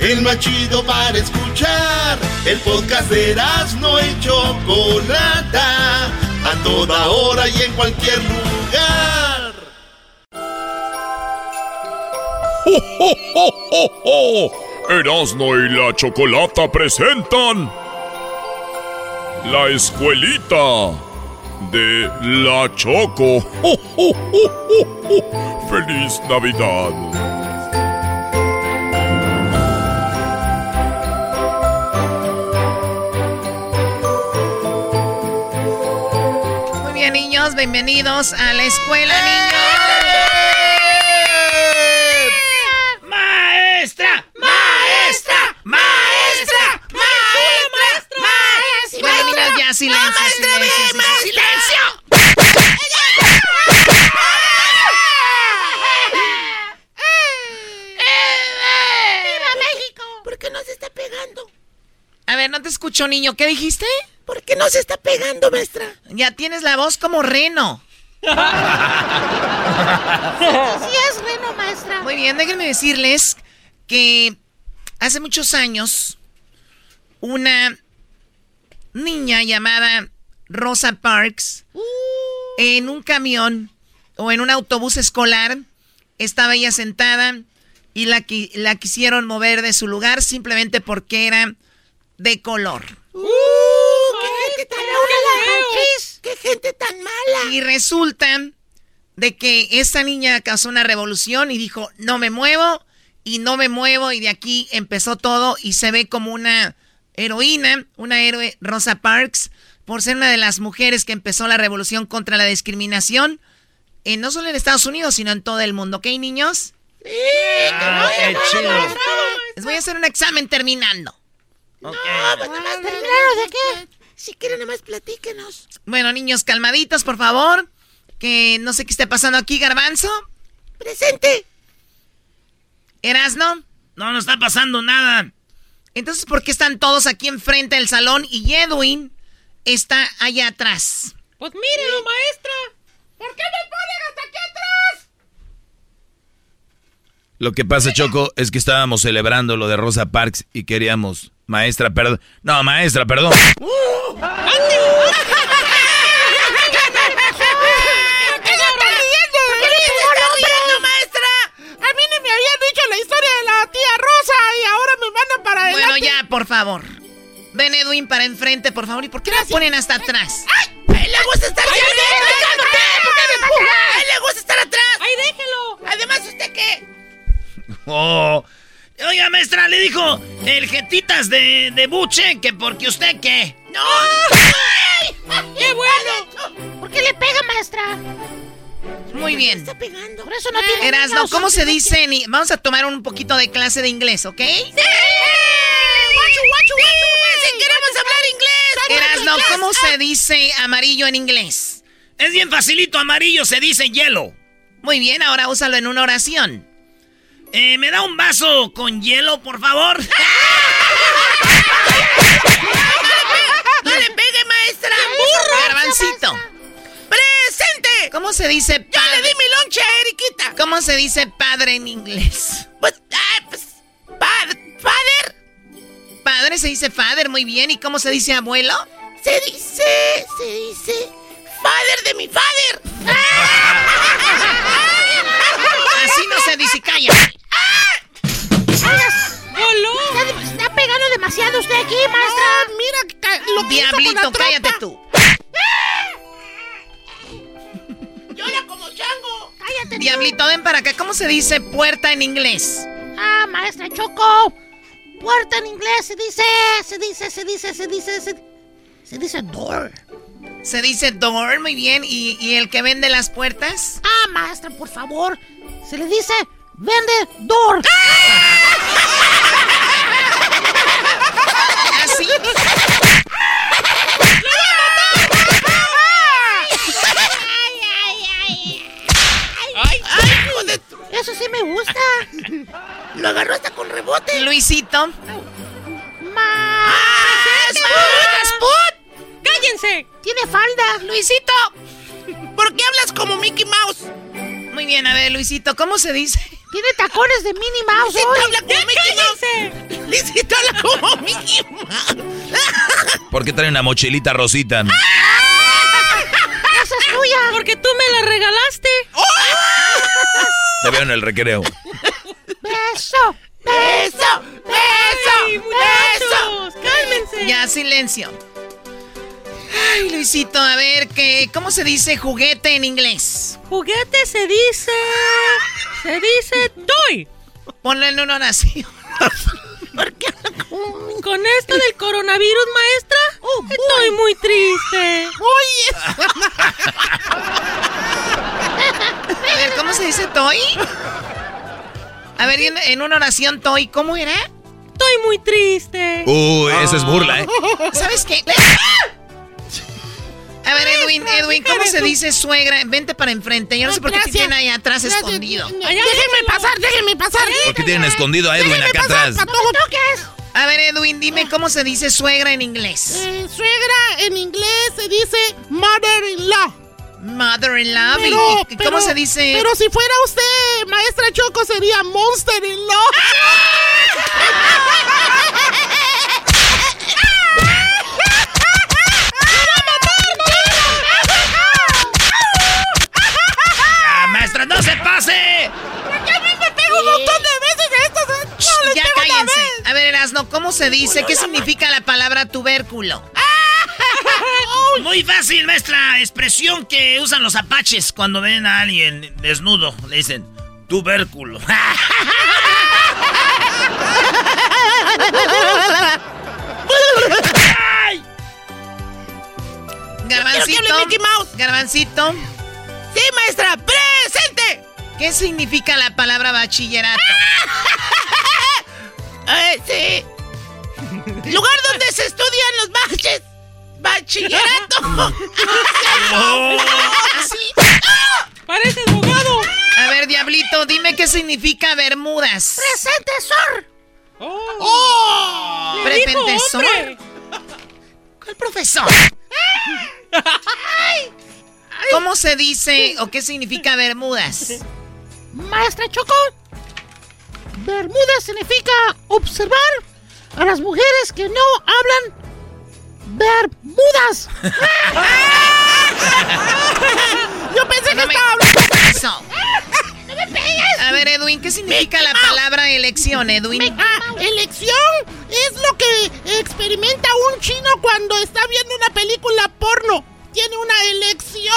El más chido para escuchar. El podcast de no y Chocolata. A toda hora y en cualquier lugar. ¡Oh, oh, oh, oh! Erasno y la Chocolata presentan La Escuelita de la Choco. ¡Feliz Navidad! Niños, bienvenidos a la escuela, niños. ¡Maestra! ¡Maestra! ¡Maestra! ¡Maestra! ¡Maestra! Ya silencio, silencio, silencio. ¡Viva México! ¿Por qué no se está pegando? A ver, no te escucho, niño. ¿Qué dijiste? ¿Por qué no se está pegando, maestra? Ya tienes la voz como reno. Sí es bueno, maestra. Muy bien, déjenme decirles que hace muchos años una niña llamada Rosa Parks en un camión o en un autobús escolar estaba ella sentada y la, la quisieron mover de su lugar simplemente porque era de color. ¡Uh! ¡Qué gente tan mala! ¡Qué gente tan mala! Y resulta de que esta niña causó una revolución y dijo, no me muevo y no me muevo y de aquí empezó todo y se ve como una heroína, una héroe Rosa Parks, por ser una de las mujeres que empezó la revolución contra la discriminación, eh, no solo en Estados Unidos, sino en todo el mundo. ¿Ok, niños? Ah, qué chido. Les voy a hacer un examen terminando. No, pues nada más terminaron de qué. Si quieren, nada más platíquenos. Bueno, niños, calmaditos, por favor. Que no sé qué está pasando aquí, Garbanzo. Presente. ¿Erasno? No, no está pasando nada. Entonces, ¿por qué están todos aquí enfrente del salón y Edwin está allá atrás? Pues mírenlo, maestra. ¿Por qué me ponen hasta aquí atrás? Lo que pasa, Choco, es que estábamos celebrando lo de Rosa Parks y queríamos, maestra, perdón. No, maestra, perdón. ¿Por qué riendo? ¿Por qué se está riendo, maestra? A mí ni me habían dicho la historia de la tía Rosa y ahora me mandan para adelante. Bueno, ya, por favor. Ven, Edwin, para enfrente, por favor. ¿Y por qué me ponen hasta atrás? ¡Ay! ¡A él le gusta estar Ay, siempre! ay, ay, ¡Ay, ¿Por qué? ¿Por qué me empuja? ¡A él le gusta estar atrás! ¡Ay, déjelo! Además, ¿usted qué? Oh. Oiga, maestra, le dijo el jetitas de, de buche que porque usted qué. ¡No! ¡Ay! ¡Qué bueno! ¿Por qué le pega, maestra? Muy bien. Está pegando. Por eso no tiene Erasno. ¿cómo se dice? en Vamos a tomar un poquito de clase de inglés, ¿ok? ¡Sí! ¡Guachu, guachu, guachu! ¡Sí, queremos hablar inglés! Erasno. ¿cómo se dice amarillo en inglés? Es bien facilito, amarillo se dice hielo. Muy bien, ahora úsalo en una oración. Eh, ¿Me da un vaso con hielo, por favor? ¡No le pegue, maestra! Garbancito. ¡Presente! ¿Cómo se dice ¡Ya padre? le di mi lonche a Eriquita! ¿Cómo se dice padre en inglés? Pues, ah, pues, padre, father. Padre se dice father, muy bien. ¿Y cómo se dice abuelo? Se dice, se dice, father de mi father. Así no se dice, calla. Está, está pegando demasiado usted aquí, maestra. mira ca- lo que hizo con Diablito, cállate tú. Llora como chango. Cállate tú. Diablito, ven para acá. ¿Cómo se dice puerta en inglés? Ah, maestra Choco. Puerta en inglés se dice, se dice, se dice, se dice, se, se dice door. Se dice door, muy bien. ¿Y, y el que vende las puertas? Ah, maestra, por favor. Se le dice vende door. Así. Eso sí me gusta. Lo agarró hasta con rebote. Luisito. ¡Más! ¡Sput! ¡Cállense! Tiene falda. Luisito. ¿Por qué hablas como Mickey Mouse? Muy bien, a ver, Luisito, ¿cómo se dice? Tiene tacones de Minnie Mouse. Luisito habla como Mickey Mouse. Luisito habla como Mickey Mouse. ¿Por qué trae una mochilita rosita? Esa es tuya. Porque tú me la regalaste. Te veo en el recreo. beso, beso, beso, Ay, muchachos, cálmense. Ya, silencio. Ay, Luisito, a ver, ¿qué, ¿cómo se dice juguete en inglés? Juguete se dice. Se dice toy. Ponlo en una oración. ¿Por qué? Con esto del coronavirus, maestra, estoy muy triste. Oye. A ver, ¿cómo se dice toy? A ver, en, en una oración toy, ¿cómo era? Estoy muy triste. Uy, esa es burla, ¿eh? ¿Sabes qué? A ver, Edwin, Edwin, ¿cómo se dice suegra? Vente para enfrente. Yo no sé por qué te tienen ahí atrás escondido. Déjenme pasar, déjenme pasar. ¿Por qué tienen escondido a Edwin acá atrás? A ver, Edwin, dime cómo se dice suegra en inglés. Eh, suegra en inglés se dice mother-in-law. Mother-in-law. Pero- ¿Y- y ¿Cómo pero- se dice? Pero si fuera usted, maestra Choco, sería monster-in-law. A ver, Erasno, ¿cómo se dice? ¿Qué significa la palabra tubérculo? Muy fácil, maestra. Expresión que usan los apaches cuando ven a alguien desnudo. Le dicen, tubérculo. ¡Ay! Garbancito. quiero que hable Mickey Mouse. Garbancito. Sí, maestra, presente. ¿Qué significa la palabra bachillerato? Eh, sí. Lugar donde se estudian los baches. Bachillerato. Así. Parece abogado. A ver, Diablito, dime qué significa Bermudas. Presente, sor. Oh. Dijo Prefentesor. hombre. ¿Cuál profesor? ¿Cómo se dice o qué significa Bermudas? Maestra Choco, Bermuda significa observar a las mujeres que no hablan Bermudas. Yo pensé que No estaba hablando. Eso. ¡No me pegues! A ver, Edwin, ¿qué significa la palabra elección, Edwin? Ah, elección es lo que experimenta un chino cuando está viendo una película porno. Tiene una elección.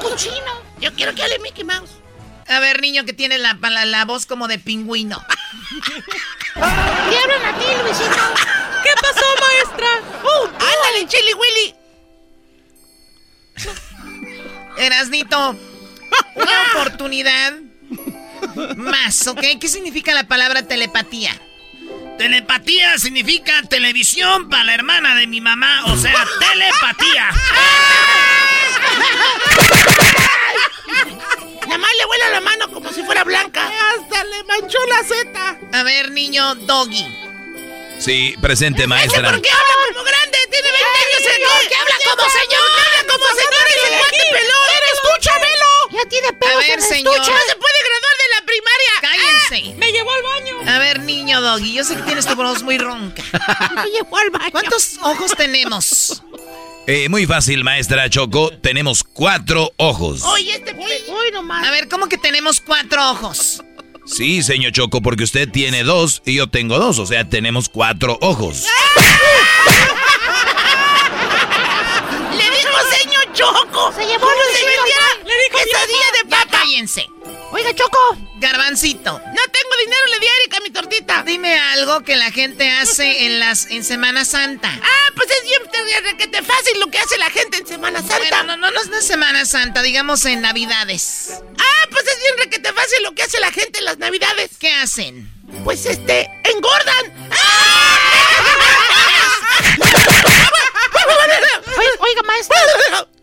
Cochino. Yo quiero que hable Mickey Mouse. A ver, niño que tiene la, la, la voz como de pingüino. Te hablan a ti, Luisito. ¿Qué pasó, maestra? Oh, Ándale, Chili Willy. Erasnito, una oportunidad más, ¿ok? ¿Qué significa la palabra telepatía? Telepatía significa televisión para la hermana de mi mamá, o sea, telepatía. Nada más le vuela la mano como si fuera blanca. Hasta le manchó la zeta. A ver, niño Doggy. Sí, presente, maestra. ¿Por qué habla como grande? Tiene 20 años señor. ¿Qué habla como señor? ¿Qué habla como señor? Ese cuate pelón. Escúchamelo. Ya tiene A ver, señor. No se puede graduar de la primaria. Cállense. me llevó al baño. A ver, niño Doggy, yo sé que tienes tu voz muy ronca. Me llevó al baño. ¿Cuántos ojos tenemos? Eh, muy fácil, maestra Choco. Tenemos cuatro ojos. Oye, este... Uy, nomás. A ver, ¿cómo que tenemos cuatro ojos? Sí, señor Choco, porque usted tiene dos y yo tengo dos. O sea, tenemos cuatro ojos. Le dijo señor Choco. Se llevó ¿Cómo a se vendiera Le dijo quesadilla de Ya papa. cállense. Oiga, Choco. Garbancito. No tengo dinero, le di a Erika mi tortita. Dime algo que la gente hace en las en Semana Santa. Ah, pues es bien requete fácil lo que hace la gente en Semana Santa. Bueno, no, no, no es de Semana Santa, digamos en Navidades. Ah, pues es bien requete fácil lo que hace la gente en las Navidades. ¿Qué hacen? Pues este, engordan. Oiga, maestro.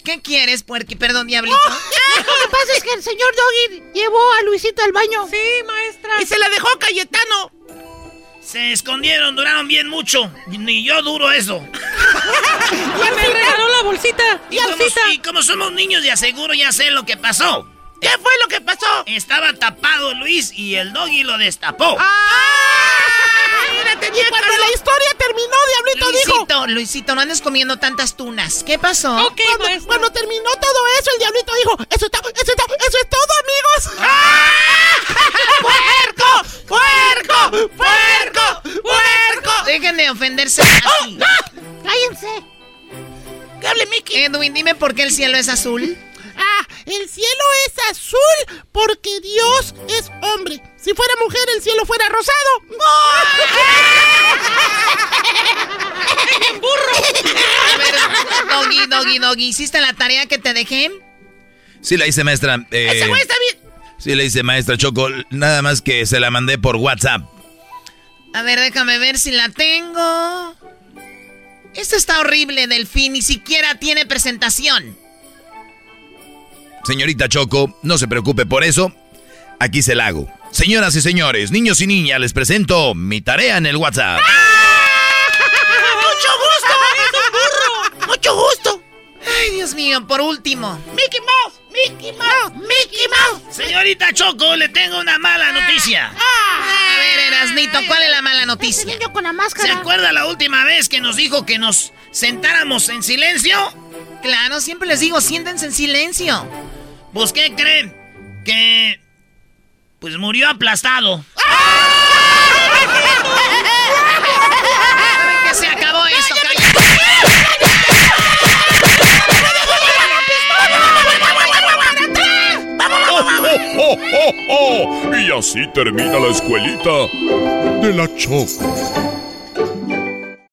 ¿Qué quieres, puerqui? Perdón, diablito. Lo que pasa es que el señor Doggy llevó a Luisito al baño. Sí, maestra. Y se la dejó a Cayetano. Se escondieron, duraron bien mucho. Ni yo duro eso. Ya me regaló la bolsita. Y como, y como somos niños de aseguro, ya sé lo que pasó. ¿Qué fue lo que pasó? Estaba tapado Luis y el doggy lo destapó. ¡Ah! Cuando la historia terminó, Diablito Luisito, dijo. Luisito, no andes comiendo tantas tunas. ¿Qué pasó? cuando, cuando terminó todo eso, el Diablito dijo, eso está, eso está, eso es todo, amigos. ¡Puerco! ¡Puerco! ¡Puerco! ¡Puerco! Dejen de ofenderse así. ¡Cállense! ¿Qué hable Mickey? Edwin, dime por qué el cielo es azul. Ah, el cielo es azul porque Dios es hombre. Si fuera mujer, el cielo fuera rosado. ¡Burro! A ver, Doggy, Doggy, Doggy, ¿hiciste la tarea que te dejé? Sí la hice, maestra. eh, Ese güey está bien. sí la hice, maestra Choco. Nada más que se la mandé por WhatsApp. A ver, déjame ver si la tengo. Esto está horrible, Delfín. Ni siquiera tiene presentación. Señorita Choco, no se preocupe por eso. Aquí se la hago. Señoras y señores, niños y niñas, les presento mi tarea en el WhatsApp. ¡Mucho gusto! ¡Es un burro! ¡Mucho gusto! Ay, Dios mío, por último. ¡Mickey Mouse! ¡Mickey Mouse! ¡Mickey Mouse! Señorita Choco, le tengo una mala noticia. A ver, Erasnito, ¿cuál es la mala noticia? Niño con la ¿Se máscara. acuerda la última vez que nos dijo que nos sentáramos en silencio? Claro, siempre les digo, siéntense en silencio. Pues, ¿qué creen? Que... Pues murió aplastado. ¿Saben que se acabó esto? ¡Cállate! ¡Oh, oh, oh, oh! Y así termina la escuelita de la Choco.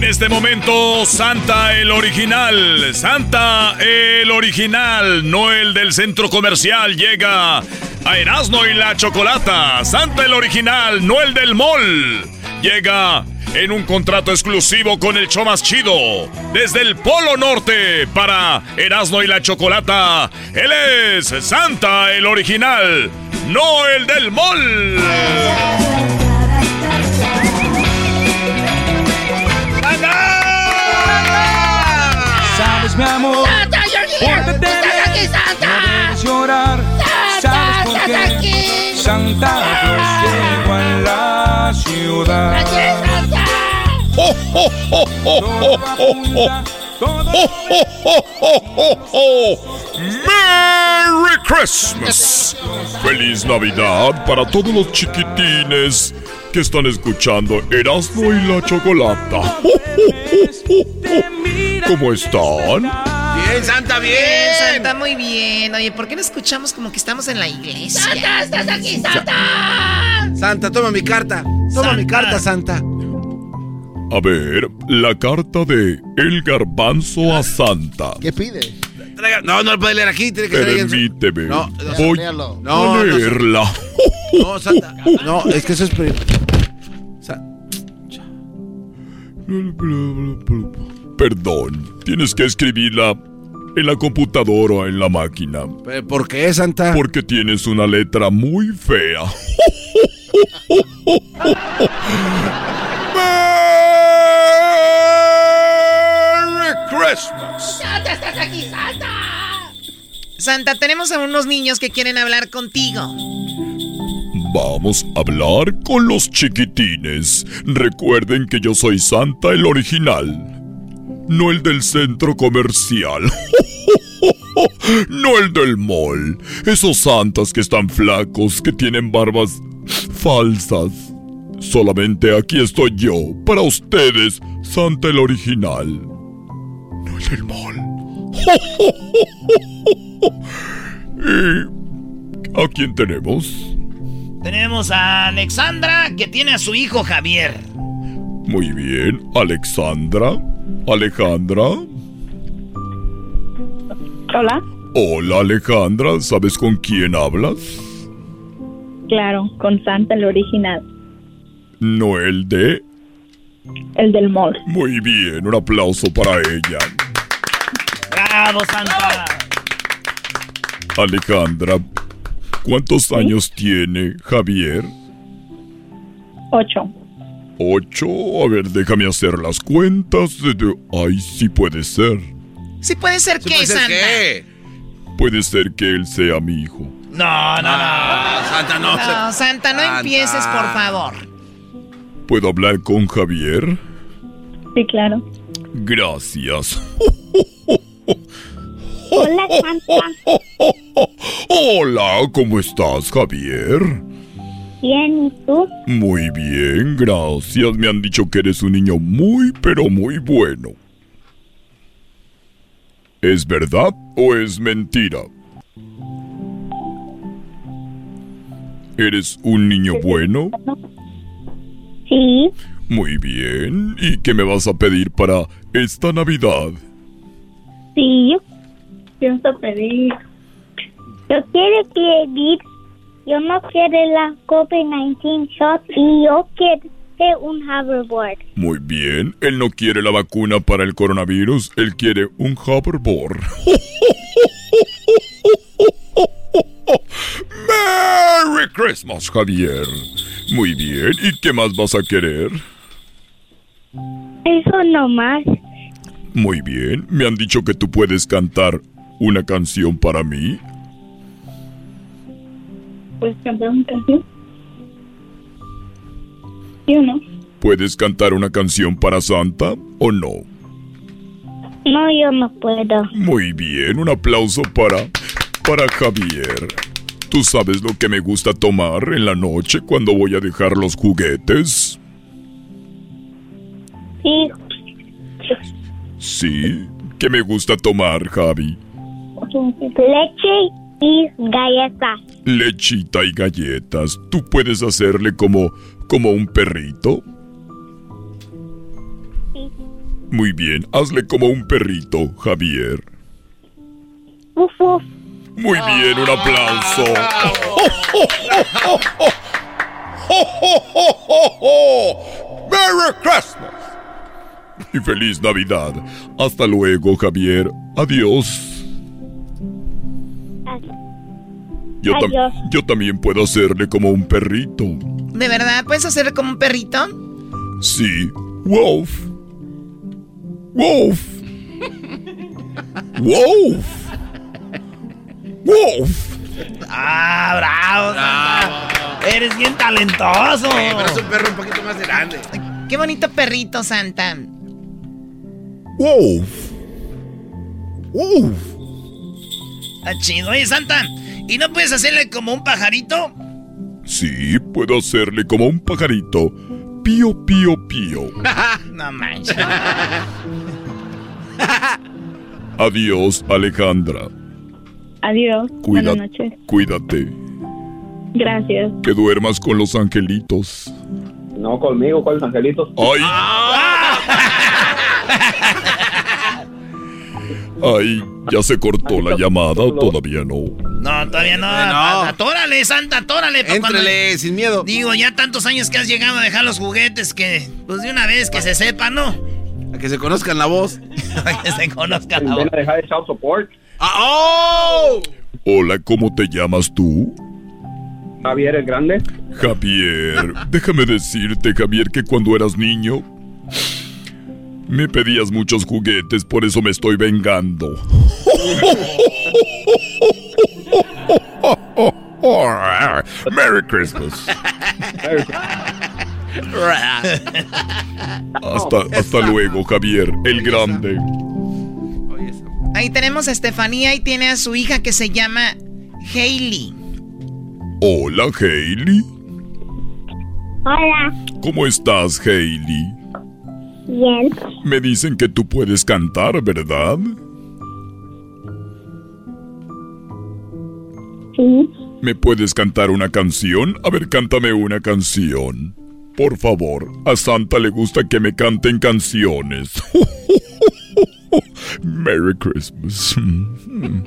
En este momento, Santa el original, Santa el original, no el del centro comercial, llega a Erasmo y la Chocolata. Santa el original, no el del mall. Llega en un contrato exclusivo con el show más chido. Desde el Polo Norte para Erasmo y la Chocolata. Él es Santa el original, no el del mall. Mi amor, ¡Santa, porque te ¡Estás aquí, Santa! no debes llorar. ¿Sabes por estás aquí! Santa Claus llegó a la ciudad. ¡Oh, oh, oh, oh, oh, oh, oh! ¡Oh, oh, oh, oh, oh, oh! ¡Merry Christmas! ¡Feliz Navidad para todos los chiquitines que están escuchando Erasmo y la Chocolata! ¿Cómo están? Bien, Santa, bien. Bien, Santa, muy bien. Oye, ¿por qué no escuchamos como que estamos en la iglesia? ¡Santa, estás aquí, Santa! Santa, toma mi carta. Toma mi carta, Santa. A ver, la carta de El Garbanzo a Santa. ¿Qué pide? No, no lo puede leer aquí. Tiene que Permíteme. No, no, Voy léalo. No, a no, leerla. No, Santa. No, es que eso es. Sa- Perdón, tienes que escribirla en la computadora o en la máquina. ¿Pero ¿Por qué, Santa? Porque tienes una letra muy fea. ¡Merry Christmas! ¡Santa, estás aquí, Santa! Santa, tenemos a unos niños que quieren hablar contigo. Vamos a hablar con los chiquitines. Recuerden que yo soy Santa el original, no el del centro comercial. No el del mall. Esos santas que están flacos, que tienen barbas falsas. Solamente aquí estoy yo, para ustedes, Santa el original. No el del mall. Y ¿A quién tenemos? Tenemos a Alexandra que tiene a su hijo Javier. Muy bien. Alexandra. Alejandra. Hola. Hola Alejandra, ¿sabes con quién hablas? Claro, con Santa el original. No el de... El del mall. Muy bien, un aplauso para ella. ¡Bravo, Santa! Alejandra, ¿cuántos años tiene Javier? Ocho. Ocho. A ver, déjame hacer las cuentas. Ay, sí puede ser. Sí puede ser que, Santa. Puede ser que él sea mi hijo. No, no, no. Santa, no. No, Santa, no empieces, por favor. ¿Puedo hablar con Javier? Sí, claro. Gracias. Hola, Santa. Hola, ¿cómo estás, Javier? Bien, ¿y tú? Muy bien, gracias. Me han dicho que eres un niño muy, pero muy bueno. ¿Es verdad o es mentira? ¿Eres un niño bueno? Sí. Muy bien. ¿Y qué me vas a pedir para esta Navidad? Sí, yo pienso pedir. Yo quiero pedir, yo no quiero la COVID-19 shot y yo quiero un hoverboard. Muy bien. Él no quiere la vacuna para el coronavirus, él quiere un hoverboard. Merry Christmas, Javier. Muy bien. ¿Y qué más vas a querer? Eso no más. Muy bien. Me han dicho que tú puedes cantar una canción para mí. ¿Puedes cantar una canción? ¿Sí o no? ¿Puedes cantar una canción para Santa o no? No, yo no puedo. Muy bien, un aplauso para para Javier. ¿Tú sabes lo que me gusta tomar en la noche cuando voy a dejar los juguetes? Sí. Sí. ¿Qué me gusta tomar, Javi? Leche y galletas. Lechita y galletas. ¿Tú puedes hacerle como como un perrito? Sí. Muy bien, hazle como un perrito, Javier. Uf, uf. Muy bien, un aplauso. ¡Merry Christmas! Y feliz Navidad. Hasta luego, Javier. Adiós. Yo, tam- Adiós. yo también puedo hacerle como un perrito. ¿De verdad puedes hacer como un perrito? Sí. Wolf. Wolf. Wolf. Wolf. ¡Ah, bravo! Santa! Eres bien talentoso. pero es un perro un poquito más grande. Qué bonito perrito, Santa. Wolf. Wolf. Está chido. Oye, Santa, ¿y no puedes hacerle como un pajarito? Sí, puedo hacerle como un pajarito. Pío, pío, pío. no manches. Adiós, Alejandra. Adiós. Cuida- Buenas noches. Cuídate. Gracias. Que duermas con los angelitos. No conmigo, con los angelitos. ¡Ay! Ay, ¿ya se cortó la llamada o todavía no? No, todavía no. no. Atórale, Santa, atórale. Éntrele, sin miedo. Digo, ya tantos años que has llegado a dejar los juguetes que, pues de una vez que se sepa, ¿no? A que se conozcan la voz. que se conozca la voz. A dejar el support. Ah, ¡Oh! Hola, ¿cómo te llamas tú? Javier el Grande. Javier, déjame decirte, Javier, que cuando eras niño me pedías muchos juguetes, por eso me estoy vengando. Merry Christmas. Hasta, hasta luego, Javier, el grande. Ahí tenemos a Estefanía y tiene a su hija que se llama Hailey. Hola, Hailey. Hola. ¿Cómo estás, Hailey? Bien. Me dicen que tú puedes cantar, ¿verdad? Sí. ¿Me puedes cantar una canción? A ver, cántame una canción. Por favor, a Santa le gusta que me canten canciones. Merry Christmas. Jingle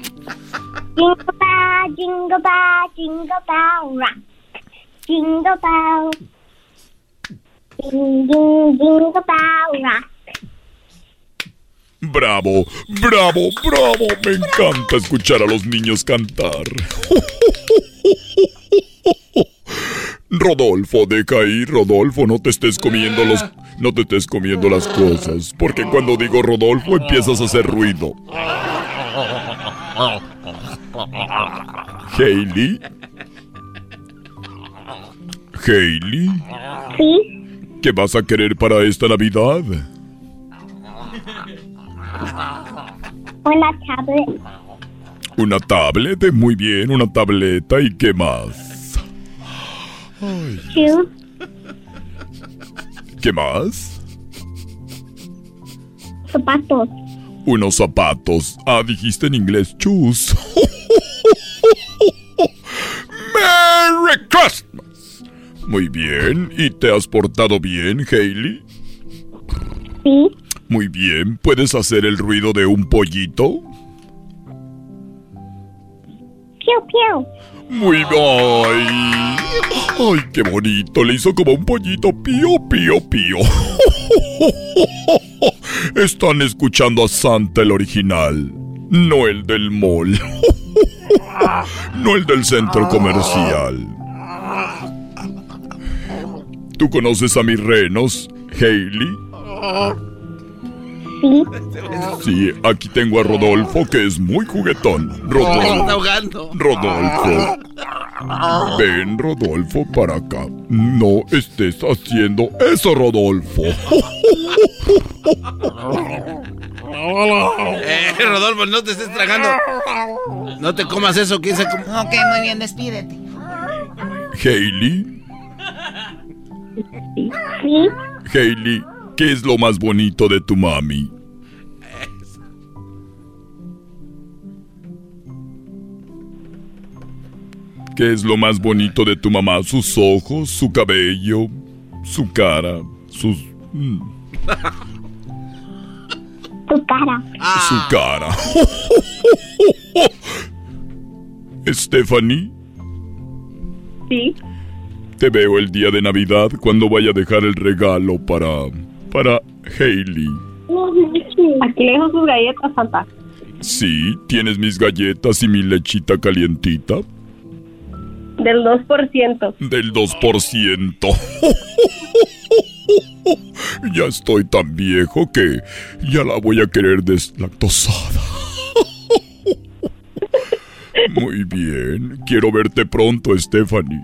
bell, jingle bell, jingle bell rock. Jingle bell. Ding, ding, jingle bell rock. Bravo, bravo, bravo. Me encanta escuchar a los niños cantar. Rodolfo, deja ahí, Rodolfo, no te estés comiendo los... No te estés comiendo las cosas, porque cuando digo Rodolfo empiezas a hacer ruido. Hailey. Hailey. Sí, ¿Qué vas a querer para esta Navidad? una tablet. Una tablet, muy bien, una tableta y qué más. Shoes, ¿Qué más? zapatos. Unos zapatos. Ah, dijiste en inglés shoes. Merry Christmas. Muy bien. ¿Y te has portado bien, Hailey? Sí. Muy bien. ¿Puedes hacer el ruido de un pollito? Piu, piu. Muy bien. Ay, qué bonito. Le hizo como un pollito. Pío, pío, pío. Están escuchando a Santa el original. No el del mall. No el del centro comercial. ¿Tú conoces a mis renos, Hailey? Sí. Sí, aquí tengo a Rodolfo, que es muy juguetón. está Rodolfo. ahogando. Rodolfo. Ven, Rodolfo, para acá. No estés haciendo eso, Rodolfo. Eh, Rodolfo, no te estés tragando. No te comas eso, ¿quién se come? Ok, muy bien, despídete. Hailey, Sí. Hailey, ¿qué es lo más bonito de tu mami? ¿Qué es lo más bonito de tu mamá? Sus ojos, su cabello, su cara, sus... mm, Tu cara. Su cara. Stephanie, Sí. Te veo el día de Navidad cuando vaya a dejar el regalo para... para Hailey. Aquí dejo sus galletas, Santa. Sí, tienes mis galletas y mi lechita calientita Del 2%. del 2%. Ya estoy tan viejo que ya la voy a querer deslactosada. Muy bien, quiero verte pronto, Stephanie.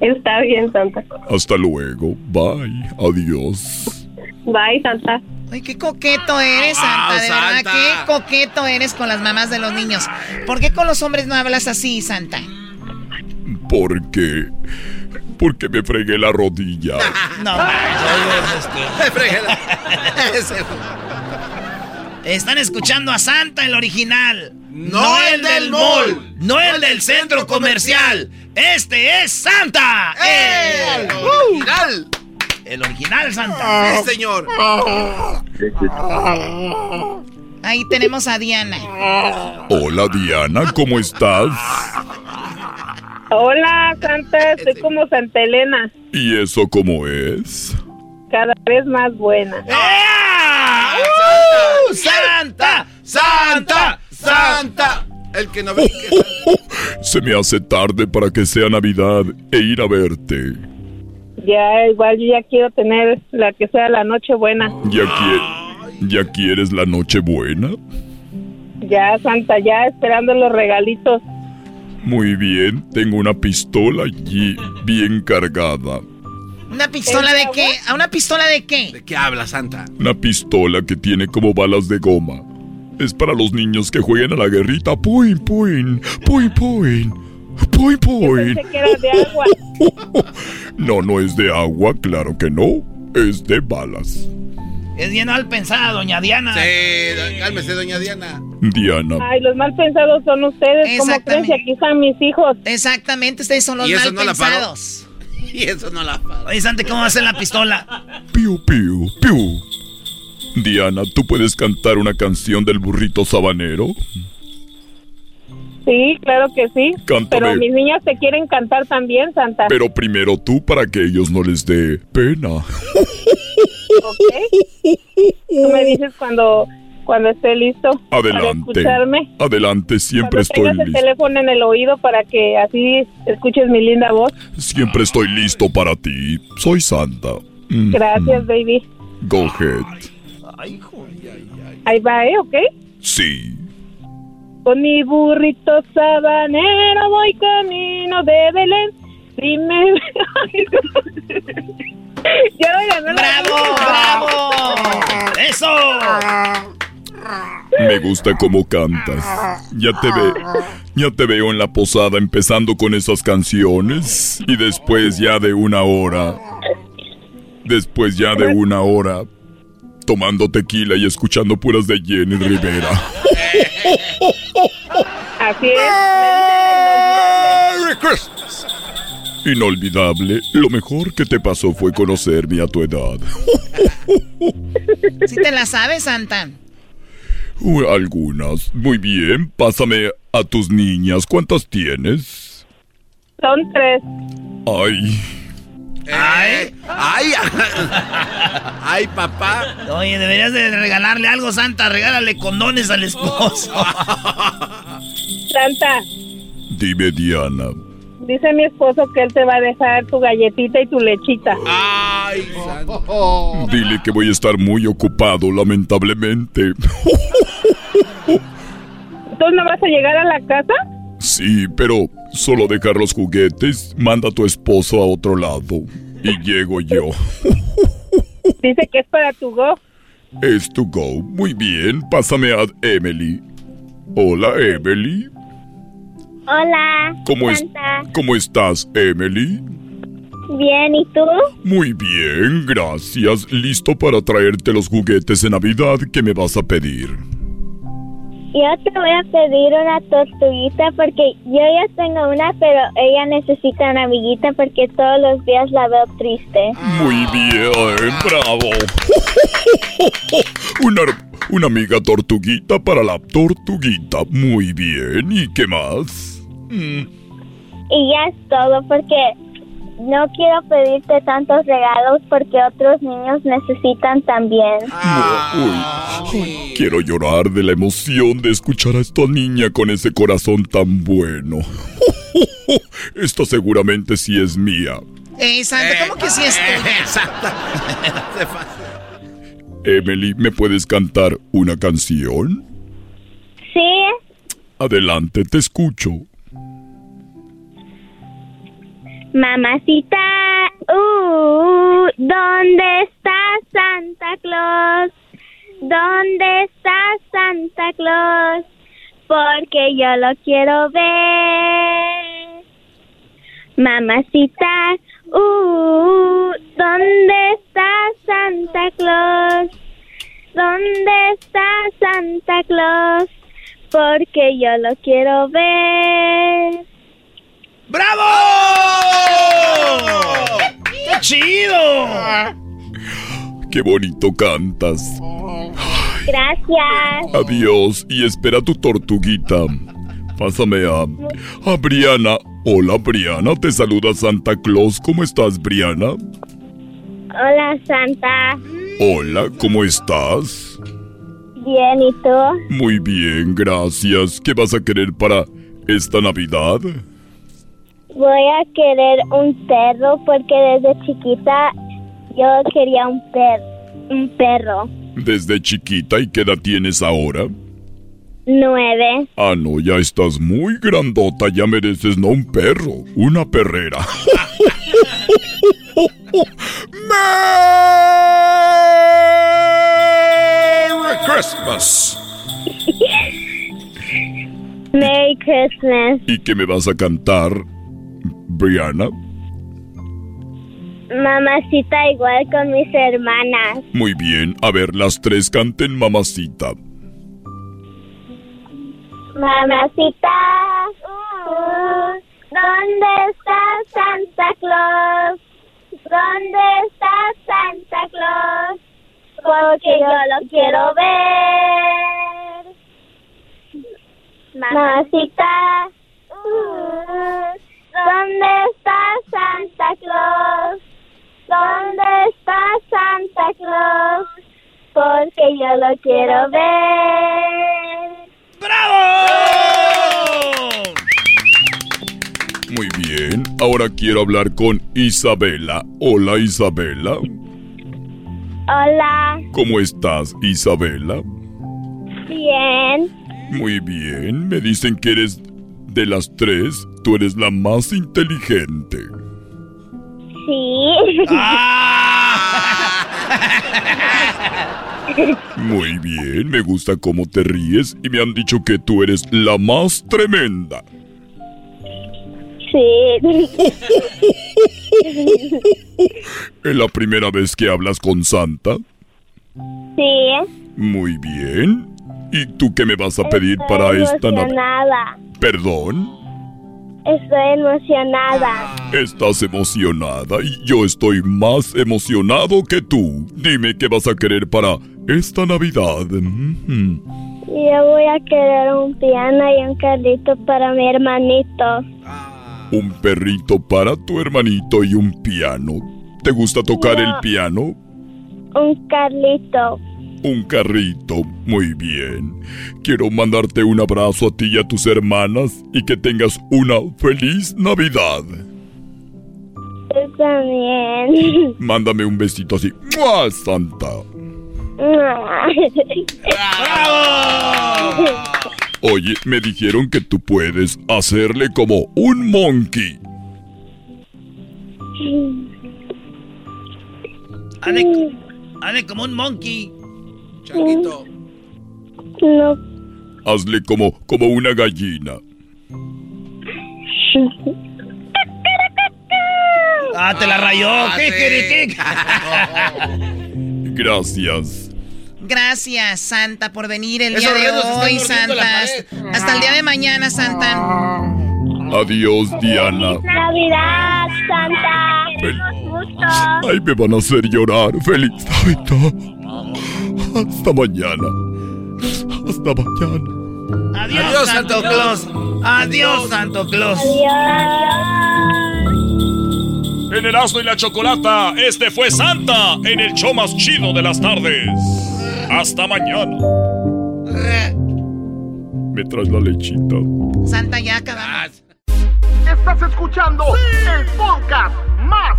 Está bien, Santa. Hasta luego, bye, adiós. Bye, Santa. Ay, qué coqueto eres, Santa, de verdad, Santa. qué coqueto eres con las mamás de los niños. ¿Por qué con los hombres no hablas así, Santa? Porque... Porque me fregué la rodilla. No, Me fregué la- Están escuchando a Santa, el original. No el del mall. No el del centro comercial. Este es Santa. ¡El ¡Uh! original! El original Santa. Sí, señor. Ahí tenemos a Diana. Hola Diana, ¿cómo estás? Hola, Santa. Estoy como Santa Elena. ¿Y eso cómo es? Cada vez más buena. ¡Uh! ¡Santa! ¡Santa! ¡Santa! El que no ve que... Se me hace tarde para que sea Navidad e ir a verte. Ya, igual yo ya quiero tener la que sea la noche buena. ¿Ya, qui- ¿Ya quieres la noche buena? Ya, Santa, ya esperando los regalitos. Muy bien, tengo una pistola allí bien cargada. ¿Una pistola de qué? ¿A una pistola de qué? ¿De qué habla, Santa? Una pistola que tiene como balas de goma. Es para los niños que jueguen a la guerrita. Puin, puin, puin, puin, puin, puin. No, no es de agua, claro que no. Es de balas. Es bien mal pensada, doña Diana. Sí, cálmese, doña Diana. Diana. Ay, los mal pensados son ustedes. ¿Cómo creen que aquí están mis hijos? Exactamente, ustedes son los ¿Y eso mal no la paró? pensados. Y eso no la pasa. Oye, Santi, ¿cómo hacen la pistola? Piu, piu, piu. Diana, ¿tú puedes cantar una canción del burrito sabanero? Sí, claro que sí. Cántame. Pero mis niñas te quieren cantar también, Santa. Pero primero tú para que ellos no les dé pena. ¿Ok? Tú me dices cuando, cuando esté listo para Adelante. escucharme. Adelante, siempre Cuando estoy tengas el listo. teléfono en el oído para que así escuches mi linda voz. Siempre estoy listo para ti. Soy Santa. Mm, Gracias, baby. Go ahead. Ahí va, ¿eh? ¿Ok? Sí. Con mi burrito sabanero voy camino de Belén. Dime. ya voy a ¡Bravo! ¡Bravo! ¡Eso! Me gusta cómo cantas. Ya te ve, ya te veo en la posada empezando con esas canciones y después ya de una hora. Después ya de una hora tomando tequila y escuchando puras de Jenny Rivera. Así es. Merry Christmas. Inolvidable, lo mejor que te pasó fue conocerme a tu edad. ¿Sí te la sabes, Santa? Algunas. Muy bien, pásame a tus niñas. ¿Cuántas tienes? Son tres. Ay. Ay, ay, ay, papá. Oye, deberías de regalarle algo, Santa. Regálale condones al esposo. Santa, Dime, Diana. dice mi esposo que él te va a dejar tu galletita y tu lechita. Ay, Dile que voy a estar muy ocupado, lamentablemente. ¿Tú no vas a llegar a la casa? Sí, pero solo dejar los juguetes. Manda a tu esposo a otro lado. Y llego yo. Dice que es para tu go. Es to go. Muy bien, pásame a Emily. Hola, Emily. Hola. ¿Cómo, es. ¿Cómo estás, Emily? Bien, ¿y tú? Muy bien, gracias. Listo para traerte los juguetes de Navidad que me vas a pedir. Yo te voy a pedir una tortuguita porque yo ya tengo una, pero ella necesita una amiguita porque todos los días la veo triste. Muy bien, bravo. Una, una amiga tortuguita para la tortuguita. Muy bien. ¿Y qué más? Y ya es todo porque no quiero pedirte tantos regalos porque otros niños necesitan también. Uy, uy, quiero llorar de la emoción de escuchar a esta niña con ese corazón tan bueno. Esta seguramente sí es mía. Eh, Santa, ¿cómo que sí es tuya? Emily, ¿me puedes cantar una canción? Sí, Adelante, te escucho. Mamacita, uh, ¿dónde está Santa Claus? ¿Dónde está Santa Claus? Porque yo lo quiero ver. Mamacita, uh, ¿dónde está Santa Claus? ¿Dónde está Santa Claus? Porque yo lo quiero ver. ¡Bravo! ¡Qué chido! Qué bonito cantas. Gracias. Adiós y espera tu tortuguita. Pásame a, a Briana. Hola Briana, te saluda Santa Claus. ¿Cómo estás Briana? Hola, Santa. Hola, ¿cómo estás? Bien, ¿y tú? Muy bien, gracias. ¿Qué vas a querer para esta Navidad? Voy a querer un perro porque desde chiquita yo quería un per un perro. Desde chiquita y qué edad tienes ahora? Nueve. Ah, no, ya estás muy grandota, ya mereces no un perro, una perrera. Merry Christmas. Merry Christmas. ¿Y qué me vas a cantar, Brianna? Mamacita igual con mis hermanas. Muy bien, a ver, las tres canten mamacita. Mamacita, uh, ¿dónde está Santa Claus? ¿Dónde está Santa Claus? Porque yo lo quiero ver. Mamacita, uh, ¿dónde está Santa Claus? ¿Dónde está Santa Claus? Porque yo lo quiero ver. Muy bien, ahora quiero hablar con Isabela. Hola Isabela. Hola, ¿Cómo estás Isabela? bien. Muy bien, me dicen que eres de las tres, tú eres la más inteligente. Sí. Muy bien, me gusta cómo te ríes y me han dicho que tú eres la más tremenda. Sí. ¿Es la primera vez que hablas con Santa? Sí. Muy bien. ¿Y tú qué me vas a pedir Estoy para esta Navidad? ¿Perdón? Estoy emocionada. Estás emocionada y yo estoy más emocionado que tú. Dime qué vas a querer para esta Navidad. Yo voy a querer un piano y un carrito para mi hermanito. Un perrito para tu hermanito y un piano. ¿Te gusta tocar el No. piano? Un carrito. Un carrito. Muy bien. Quiero mandarte un abrazo a ti y a tus hermanas y que tengas una feliz Navidad. Yo también. Mándame un besito así. ¡Mua, Santa! Oye, me dijeron que tú puedes hacerle como un monkey. Hazle, hazle como un monkey. Changuito. No. Hazle como, como una gallina. Ah, te la rayó. Kikiriki. Gracias. Gracias, Santa, por venir el Esos día de hoy, Santa. Hasta el día de mañana, Santa. Adiós, Diana. Navidad, Santa. Fel-. Ay, me van a hacer llorar. Feliz Navidad. Hasta mañana. Hasta mañana. Adiós, Santo Claus. Adiós, Santo Claus. En Erasmo y la Chocolata, este fue Santa en el show más chido de las tardes. Hasta mañana. ¿Me traes la lechita? Santa, ya acabamos. Estás escuchando el podcast más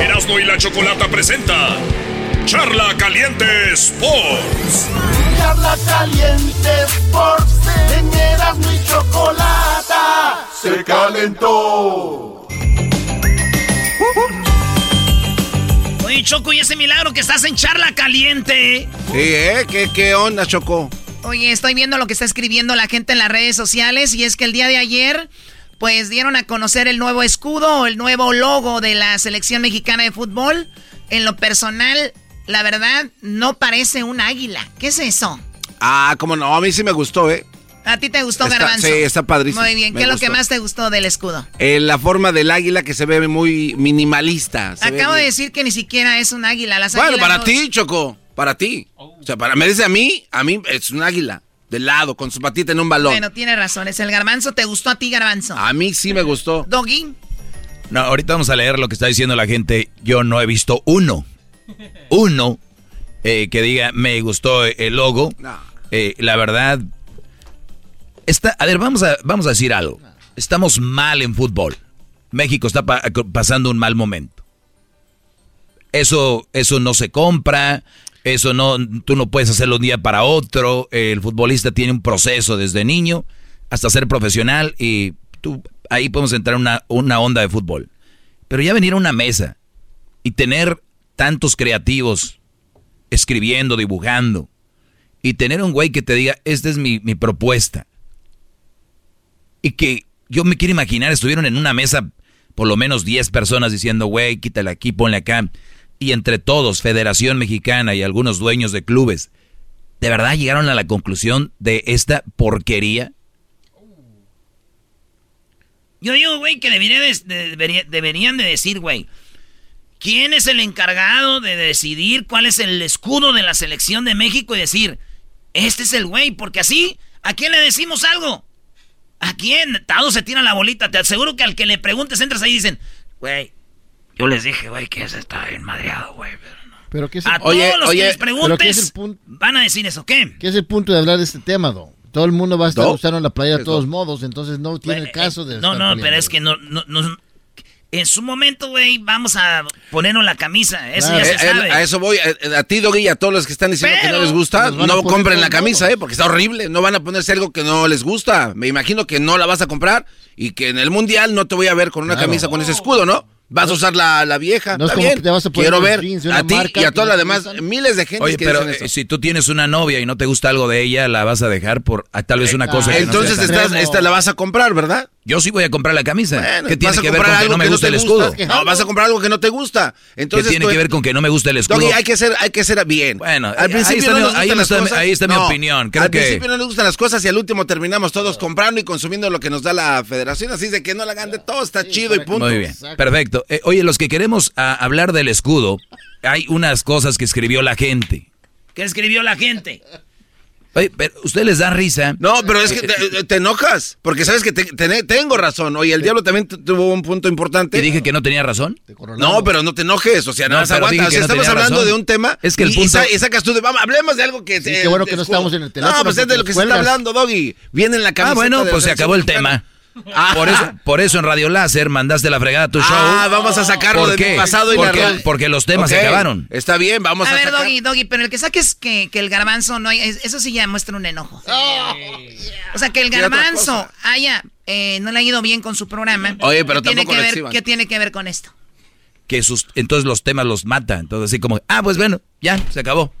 Erasmo y la Chocolata presenta Charla Caliente Sports. Charla caliente Sports en Erasmo y Chocolata se calentó. Oye, Choco, ¿y ese milagro que estás en charla caliente? Sí, ¿eh? ¿Qué, qué onda, Choco? Oye, estoy viendo lo que está escribiendo la gente en las redes sociales y es que el día de ayer, pues dieron a conocer el nuevo escudo, el nuevo logo de la selección mexicana de fútbol. En lo personal, la verdad, no parece un águila. ¿Qué es eso? Ah, cómo no, a mí sí me gustó, ¿eh? ¿A ti te gustó, Está- Garbanzo? sí, está padrísimo. Muy bien, Me ¿qué es lo que más te gustó del escudo? Eh, la forma del águila que se ve muy minimalista. se Acabo de bien. decir que ni siquiera es un águila. Las Bueno, para no- ti, Choco, para ti. O sea, para me dice a mí, a mí es un águila, de lado, con su patita en un balón. Bueno, tiene razón. Es el garbanzo. ¿Te gustó a ti, garbanzo? A mí sí me gustó. Doggy. No, ahorita vamos a leer lo que está diciendo la gente. Yo no he visto uno. uno eh, que diga, me gustó el logo. Eh, la verdad, está, a ver, vamos a, vamos a decir algo. Estamos mal en fútbol. México está pa- pasando un mal momento. Eso, eso no se compra, eso no, tú no puedes hacerlo un día para otro. El futbolista tiene un proceso desde niño hasta ser profesional y tú, ahí podemos entrar en una, una onda de fútbol. Pero ya venir a una mesa y tener tantos creativos escribiendo, dibujando, y tener un güey que te diga, esta es mi, mi propuesta. Y que yo me quiero imaginar, estuvieron en una mesa por lo menos 10 personas diciendo, güey, quítale aquí, ponle acá. Y entre todos, Federación Mexicana y algunos dueños de clubes, ¿de verdad llegaron a la conclusión de esta porquería? Yo digo, güey, que debería de- de- debería- deberían de decir, güey, ¿quién es el encargado de decidir cuál es el escudo de la selección de México y decir, este es el güey? Porque así, ¿a quién le decimos algo? ¿A quién? Todos se tiran la bolita. Te aseguro que al que le preguntes, entras ahí y dicen, güey, yo les dije, güey, que ese está bien madreado, güey. Pero ¿qué es A el- todos los que les pero ¿qué es preguntes, el punto? van a decir eso, ¿qué? ¿Qué es el punto de hablar de este tema, Do? Todo el mundo va a estar ¿Do? usando la playa de ¿Qué es todos do? modos, entonces no tiene el caso de No, estar no, peleando. pero es que no, no, no- en su momento, güey, vamos a ponernos la camisa. Eso ya Eh, se eh, sabe. A eso voy. eh, A, ti, Doggy, y a todos los que están diciendo que no les gusta, a no compren la camisa, ¿eh? Porque está horrible. No van a ponerse algo que no les gusta. Me imagino que no la vas a comprar y que en el mundial no te voy a ver con una Claro. camisa con ese escudo, ¿no? Vas a usar la, la vieja. No es está como bien. que te vas a poner Quiero ver jeans de una a ti marca y a todas no las demás miles de gente Oye, que pero dicen eh, eso. si tú tienes una novia y no te gusta algo de ella, la vas a dejar por ah, tal vez una cosa que no Entonces tan- estás, esta la vas a comprar, ¿verdad? Yo sí voy a comprar la camisa. Bueno, ¿Qué tiene vas a que ver comprar con que algo no me que no gusta te el gusta. escudo? No, vas a comprar algo que no te gusta. Entonces ¿Qué tiene tú- que ver con que no me gusta el escudo? Doggy, hay que ser, hay que ser bien. Bueno, al ahí principio está no mi- nos gustan ahí las está mi- cosas. ahí está mi No, opinión. Creo al que- principio no nos gustan las cosas y al último terminamos todos comprando y consumiendo lo que nos da la federación. Así de que no la hagan de todo, está chido y punto. Muy bien, perfecto. Eh, oye, los que queremos ah, hablar del escudo, hay unas cosas que escribió la gente. ¿Qué escribió la gente? Oye, pero ¿ustedes les da risa? No, pero es que te, te enojas, porque sabes que te- te- tengo razón. Oye, el diablo también tu- tuvo un punto importante. ¿Y dije que no tenía razón? No, pero no te enojes, o sea, No, no, aguanta. O sea, no estamos hablando razón. de un tema Es que el y, y punto- sa- y sacas tú de, vamos, hablemos de algo que... Sí, qué bueno que no estamos en el teléfono, No, pues es de lo que se está hablando, Doggy. Viene en la camiseta Ah, bueno, pues se acabó el tema. mexicana. Ajá. Por eso, por eso en Radio Láser mandaste la fregada a tu show. Ah, vamos a sacarlo ¿Por del qué? pasado y la porque, real. porque los temas se acabaron. Está bien, vamos a, a ver, sacar. Doggy, Doggy, pero el que saques que, que el garbanzo no hay, es- eso sí ya muestra un enojo. O sea, que el garbanzo haya, eh, no le ha ido bien con su programa. Oye, pero ¿qué tiene tampoco que ver. ¿Qué tiene que ver con esto? Que sus, entonces los temas los mata. Entonces así como, ah, pues bueno, ya, se acabó.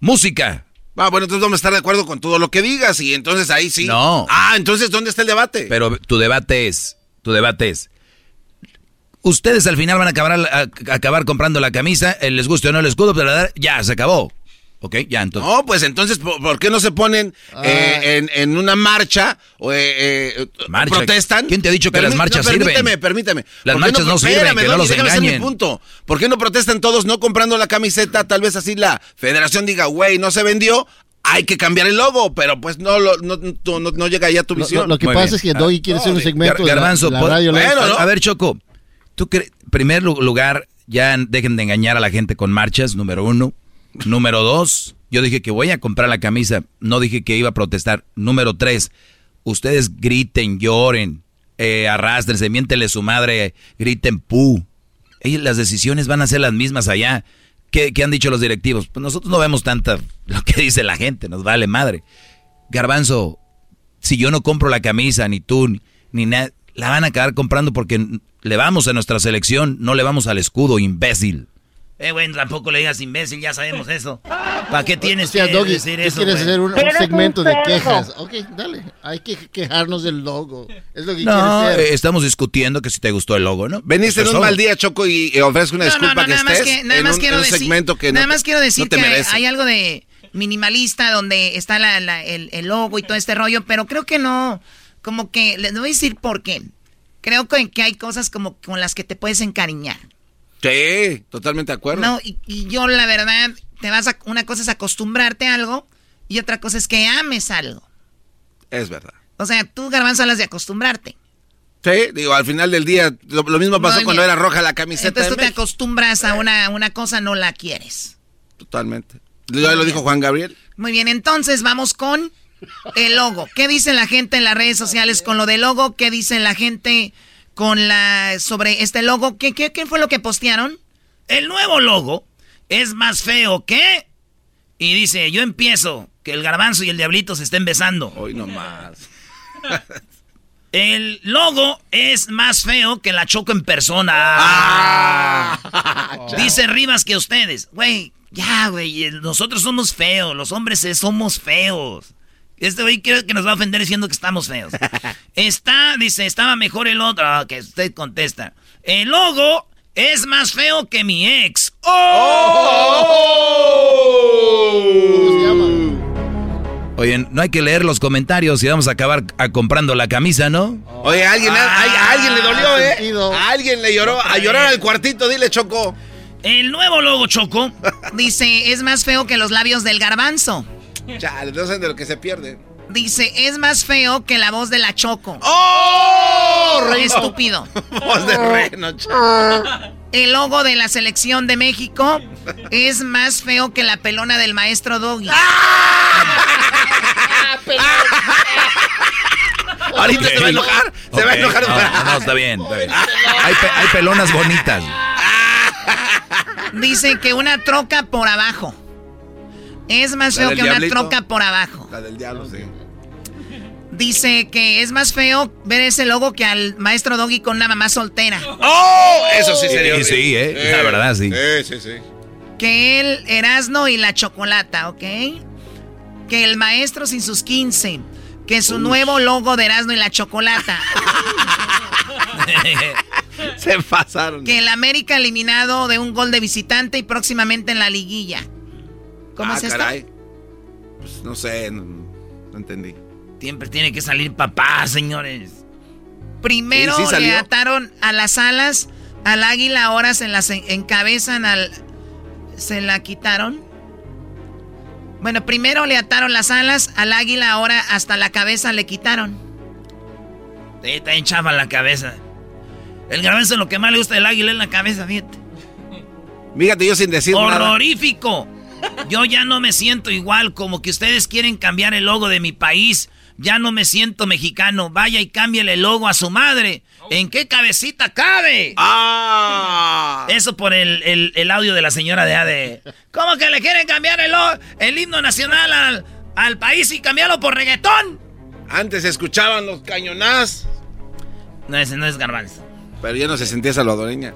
Música. Ah, bueno, entonces vamos a estar de acuerdo con todo lo que digas y entonces ahí sí. No. Ah, entonces, ¿dónde está el debate? Pero tu debate es, tu debate es, ustedes al final van a acabar, a- a acabar comprando la camisa, eh, les guste o no el escudo, pero ya, se acabó. ¿Ok? Ya, entonces. No, pues entonces, ¿por, por qué no se ponen eh, en, en una marcha o eh, eh, Marcha. protestan? ¿Quién te ha dicho que las marchas no, sirven? Permíteme, permíteme. Las ¿Por qué marchas no sirven, espérame, que no Doggy, los hacer mi engañen. punto. ¿Por qué no protestan todos no comprando la camiseta? Tal vez así la federación diga, güey, no se vendió, hay que cambiar el logo, pero pues no, lo- no, no, no- no llega ya tu visión. lo- lo que Muy pasa bien. es que Doggy quiere hacer un segmento de la- Garbanzo, de la, por- radio. Bueno. A ver, Choco, tú cre- primer lu- lugar, ya dejen de engañar a la gente con marchas, número uno. Número dos, yo dije que voy a comprar la camisa, no dije que iba a protestar. Número tres, ustedes griten, lloren, eh, arrastrense, miéntele su madre, griten pu. Las decisiones van a ser las mismas allá. ¿Qué, qué han dicho los directivos? Pues nosotros no vemos tanta lo que dice la gente, nos vale madre. Garbanzo, si yo no compro la camisa, ni tú, ni, ni nada, la van a acabar comprando porque le vamos a nuestra selección, no le vamos al escudo, imbécil. Eh, bueno, tampoco le digas imbécil, ya sabemos eso. ¿Para qué tienes O sea, que Doggy, decir eso? quieres hacer un, segmento de quejas. Ok, dale. Hay que quejarnos del logo. Es lo que No, quieres hacer. eh, estamos discutiendo que si te gustó el logo, ¿no? Veniste en un mal día, Choco, y, ofrezco una No, disculpa no, no, que nada más estés que, nada en más un, quiero en un decir, segmento que nada más quiero decir no te que hay algo de minimalista donde está la, la- el, el logo y todo este rollo, pero creo que no, como que, les voy a decir por qué. Creo que, que hay cosas como con las que te puedes encariñar. Sí, totalmente de acuerdo. No, y, y yo la verdad, te vas a, una cosa es acostumbrarte a algo y otra cosa es que ames algo. Es verdad. O sea, tú garbanzo hablas de acostumbrarte. Sí, digo, al final del día, lo, lo mismo pasó cuando era roja la camiseta. Entonces tú te acostumbras a una, una cosa, no la quieres. Totalmente. Ya lo dijo Juan Gabriel. Muy bien, entonces vamos con el logo. ¿Qué dice la gente en las redes sociales con lo del logo? ¿Qué dice la gente con la sobre este logo? ¿Qué, qué, qué fue lo que postearon? El nuevo logo es más feo que... Y dice, yo empiezo, que el garbanzo y el diablito se estén besando. Hoy no más. El logo es más feo que la choco en persona. Ah. Dice Rivas que ustedes. Güey, ya, güey, nosotros somos feos, los hombres somos feos. Este güey creo que nos va a ofender diciendo que estamos feos. Está, dice, estaba mejor el otro. Ah, que usted contesta. El logo es más feo que mi ex. Oye, no hay que leer los comentarios y vamos a acabar a comprando la camisa, ¿no? Oye, a alguien, a, a alguien le dolió, ¿eh? sentido. A alguien le lloró. A llorar al cuartito, dile, Choco. El nuevo logo, Choco. Dice, es más feo que los labios del garbanzo. Chale, no saben de lo que se pierde. Dice, es más feo que la voz de la Choco. ¡Oh! Reino! Estúpido. Voz de reno. El logo de la selección de México es más feo que la pelona del maestro Doggy. Ahorita se va a enojar. Se va a enojar. No, no, está bien. está bien. Hay, pe- hay pelonas bonitas. Dice que una troca por abajo. Es más feo que una troca por abajo. La del diablo, sí. Dice que es más feo ver ese logo que al maestro Doggy con una mamá soltera. ¡Oh! Eso sí sería. Sí, sí, eh, la verdad, sí. Sí, sí, sí. Que el Erasno y la chocolata, ¿ok? Que el maestro sin sus 15. Que su nuevo logo de Erasno y la chocolata. Se pasaron. que el América eliminado de un gol de visitante y próximamente en la liguilla. ¿Cómo ah, es esto? caray. Pues no sé, no, no entendí. Siempre tiene que salir papá, señores. Primero Sí, sí salió. le ataron a las alas al águila, ahora se las en- encabezan al... ¿Se la quitaron? Bueno, primero le ataron las alas al águila, ahora hasta la cabeza le quitaron. Sí, está bien chafa la cabeza. El garbanzo lo que más le gusta del águila es la cabeza, fíjate. Fíjate, yo sin decir nada. ¡Horrorífico! Yo ya no me siento igual, como que ustedes quieren cambiar el logo de mi país. Ya no me siento mexicano. Vaya y cámbiale el logo a su madre. ¿En qué cabecita cabe? ¡Ah! Eso por el, el- el audio de la señora de ADE. ¿Cómo que le quieren cambiar el, el himno nacional al, al país y cambiarlo por reggaetón? Antes se escuchaban los cañonás. No, ese no es garbanzo. Pero ya no se sentía salvadoreña.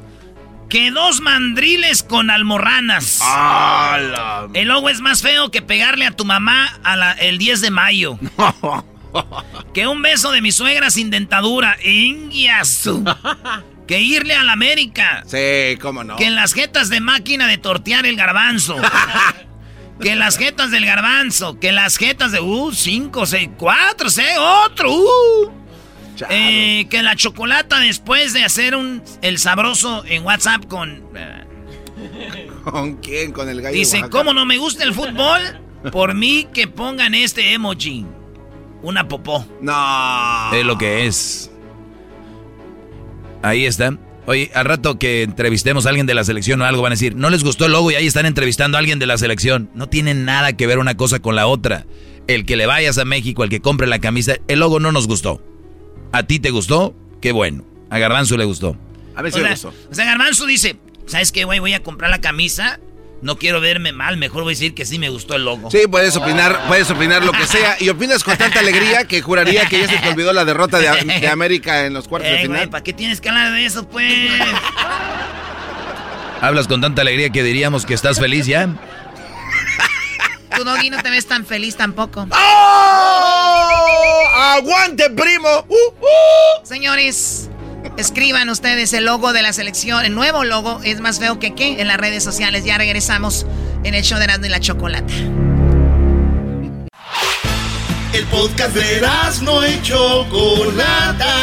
Que dos mandriles con almorranas. ¡Hala! El logo es más feo que pegarle a tu mamá a la- el 10 de mayo. que un beso de mi suegra sin dentadura. Ingiasu. que irle a la América. Sí, cómo no. Que en las jetas de máquina de tortear el garbanzo. que las jetas del garbanzo. Que las jetas de. Uh, 5, 6, 4, 6, otro. Uh. Eh, que la chocolata después de hacer un el sabroso en WhatsApp con. eh, ¿Con quién? Con el gallo. Dice. ¿cómo no me gusta el fútbol? Por mí que pongan este emoji. Una popó. No. Es lo que es. Ahí está. Oye, al rato que entrevistemos a alguien de la selección o algo, van a decir, no les gustó el logo y ahí están entrevistando a alguien de la selección. No tiene nada que ver una cosa con la otra. El que le vayas a México, el que compre la camisa, el logo no nos gustó. ¿A ti te gustó? Qué bueno. A Garbanzo le gustó. A ver O sea, o sea, Garbanzo dice, ¿sabes qué, güey? Voy a comprar la camisa. No quiero verme mal, mejor voy a decir que sí me gustó el logo. Sí, puedes opinar, puedes opinar lo que sea. Y opinas con tanta alegría que juraría que ya se te olvidó la derrota de, de América en los cuartos de güey, final. ¿para qué tienes que hablar de eso, pues? Hablas con tanta alegría que diríamos que estás feliz ya. Tu Doggy no te ves tan feliz tampoco. ¡Oh! ¡Aguante, primo! ¡Uh, uh! Señores, escriban ustedes el logo de la selección. El nuevo logo es más feo que qué en las redes sociales. Ya regresamos en el show de Erasmo y la Chocolata. El podcast de no y Chocolata.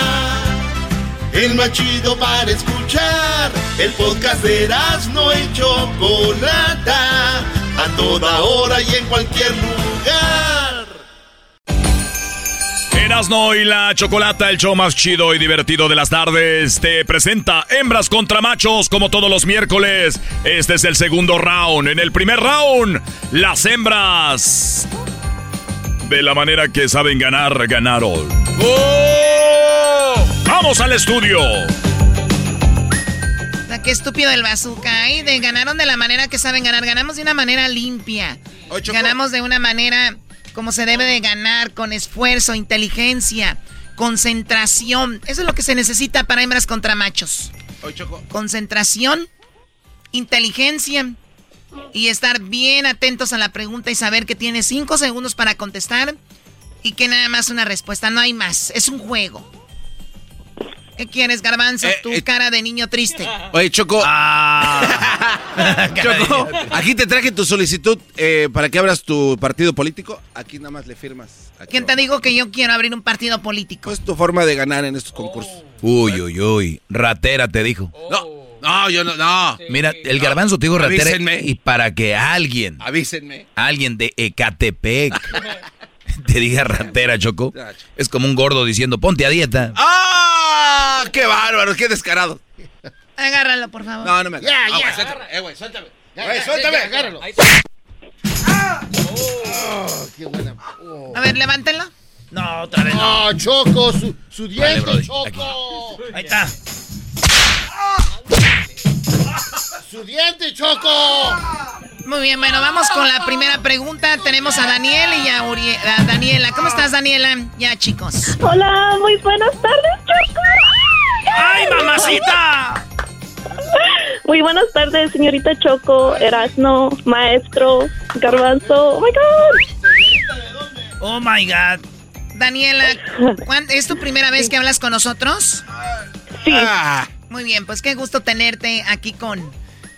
El más chido para escuchar. El podcast de no y Chocolata. A toda hora y en cualquier lugar. Erasno y la Chocolata, el show más chido y divertido de las tardes, te presenta hembras contra machos como todos los miércoles. Este es el segundo round. En el primer round, las hembras, de la manera que saben ganar, ganaron. ¡Oh! ¡Vamos al estudio! Qué estúpido el bazooka. ¿eh? De, ganaron de la manera que saben ganar. Ganamos de una manera limpia. Ganamos de una manera como se debe de ganar, con esfuerzo, inteligencia, concentración. Eso es lo que se necesita para hembras contra machos. Concentración, inteligencia y estar bien atentos a la pregunta y saber que tienes cinco segundos para contestar y que nada más una respuesta, no hay más. Es un juego. ¿Qué quieres, Garbanzo? Eh, tu eh. cara de niño triste. Oye, Choco. Choco, aquí te traje tu solicitud eh, para que abras tu partido político. Aquí nada más le firmas. Aquí ¿Quién te digo que yo quiero abrir un partido político? Es tu forma de ganar en estos concursos. Uy, uy, uy. Ratera te dijo. No, no, yo no, no. Mira, el garbanzo te dijo ratera. Avísenme. Y para que alguien, Avísenme. alguien de Ecatepec te diga ratera, Choco. Es como un gordo diciendo, ponte a dieta. ¡Ah! ¡Qué bárbaro! ¡Qué descarado! Agárralo, por favor. No, no me Ya, Ah, ya. güey, suéltame. Eh, güey, suéltame. Ya, Güey, ya, suéltame. ya, ya, agárralo. qué buena. Oh. A ver, levántenlo. No, otra vez No, Choco, su, su diente, Choco. Ahí está. Su diente, Choco. Muy bien, bueno, vamos con la primera pregunta. Tenemos a Daniel y a, Uri- a Daniela. ¿Cómo estás, Daniela? Ya, chicos. Hola, muy buenas tardes, Choco. ¡Ay, mamacita! Muy buenas tardes, señorita Choco, Erasno, maestro, Garbanzo. Oh my God. Oh my God. Daniela, ¿cuán- ¿es tu primera vez que hablas con nosotros? Sí. Muy bien, pues qué gusto tenerte aquí con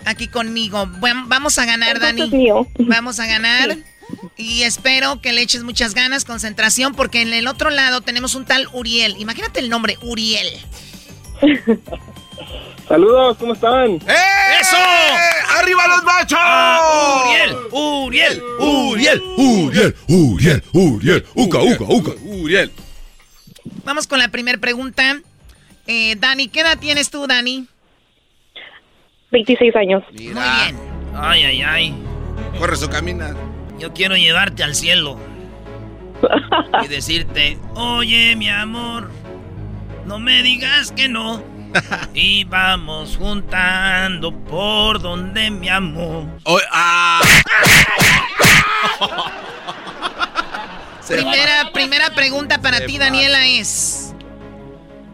aquí conmigo. Bueno, vamos a ganar, Dani. es mío. Vamos a ganar. Y espero que le eches muchas ganas, concentración, porque en el otro lado tenemos un tal Uriel. Imagínate el nombre, Uriel. Saludos, ¿cómo están? ¡Eso! ¡Arriba los machos! Ah, Uriel, Uriel, Uriel. Uriel, Uriel, Uriel, Uca, Uca, Uca. Uriel. Vamos con la primera pregunta. Eh, Dani, ¿qué edad tienes tú, Dani? 26 años. Muy bien. Ay, ay, ay. Corre su camina. Yo quiero llevarte al cielo. Y decirte, oye, mi amor, no me digas que no. Y vamos juntando por donde mi amor. Oye, ah. Primera, primera pregunta para ti. Daniela, es...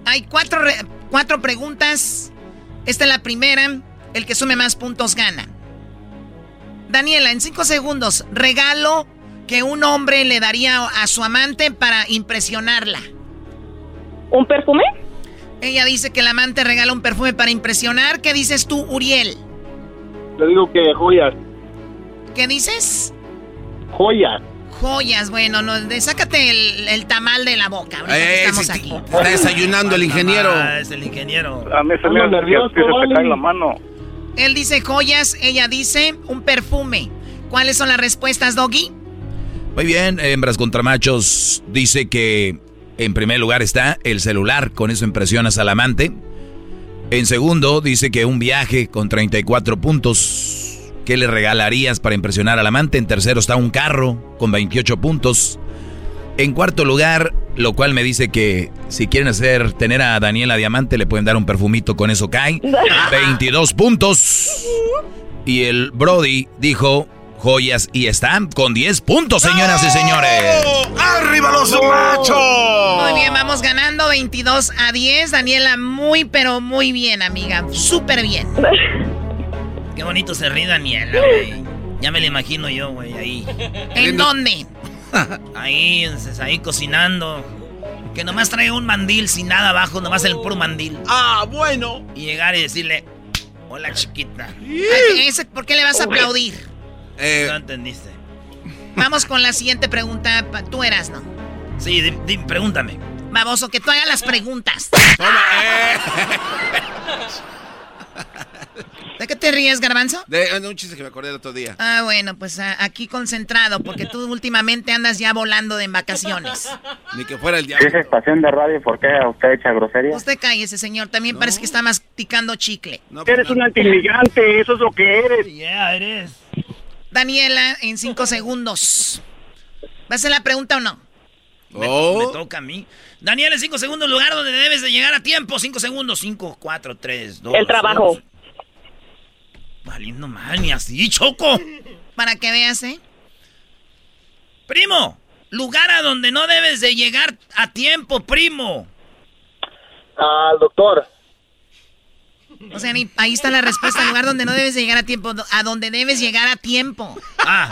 Hay cuatro, re- cuatro preguntas. Esta es la primera. El que sume más puntos gana. Daniela, en cinco segundos, regalo que un hombre le daría a su amante para impresionarla. ¿Un perfume? Ella dice que el amante regala un perfume para impresionar. ¿Qué dices tú, Uriel? Le digo que joyas, ¿Qué dices? joyas. Joyas, bueno, no, de- sácate el, el tamal de la boca. Ahorita que Eh, estamos sí, aquí. Está desayunando el ingeniero. Ah, es el ingeniero. A mí se me hace nervioso, que se te cae la mano. Él dice joyas, ella dice un perfume. ¿Cuáles son las respuestas, Doggy? Muy bien, hembras contra machos dice que en primer lugar está el celular, con eso impresionas al amante. En segundo dice que un viaje con 34 puntos. ¿Qué le regalarías para impresionar al amante? En tercero está un carro con 28 puntos. En cuarto lugar, lo cual me dice que si quieren hacer tener a Daniela Diamante, le pueden dar un perfumito, con eso cae. 22 puntos. Y el Brody dijo joyas y está con 10 puntos, señoras y señores. ¡Arriba los machos! Muy bien, vamos ganando 22 a 10. Daniela, muy, pero muy bien, amiga. Súper bien. Qué bonito se ríe Daniela, güey. Ya me lo imagino yo, güey, ahí. ¿En dónde? Ahí, entonces, ahí cocinando. Que nomás traiga un mandil sin nada abajo, nomás el puro mandil. Ah, bueno. Y llegar y decirle, hola chiquita. ¿Por qué le vas a aplaudir? Eh, No entendiste. Vamos con la siguiente pregunta. Tú eras, ¿no? Sí, di- di- pregúntame. Baboso, que tú hagas las preguntas. ¿De qué te ríes, Garbanzo? De, de un chiste que me acordé el otro día. Ah, bueno, pues ah, aquí concentrado, porque tú últimamente andas ya volando de vacaciones. Ni que fuera el Si diablo. es estación de radio, ¿por qué usted echa grosería? Usted cállese, señor. También parece que está masticando chicle. Eres un antimigrante, eso es lo que eres. Yeah, eres. Daniela, en cinco segundos. ¿Va a hacer la pregunta o no? Me, Oh. me toca a mí. Daniel, en cinco segundos, lugar donde debes de llegar a tiempo. Cinco segundos. Cinco, cuatro, tres, dos. El trabajo. dos. Valiendo mal, ni así, Choco. Para que veas, ¿eh? Primo, lugar a donde no debes de llegar a tiempo, primo. Al doctor. O sea, ni- ahí está la respuesta. Lugar donde no debes de llegar a tiempo. A donde debes llegar a tiempo. Ah.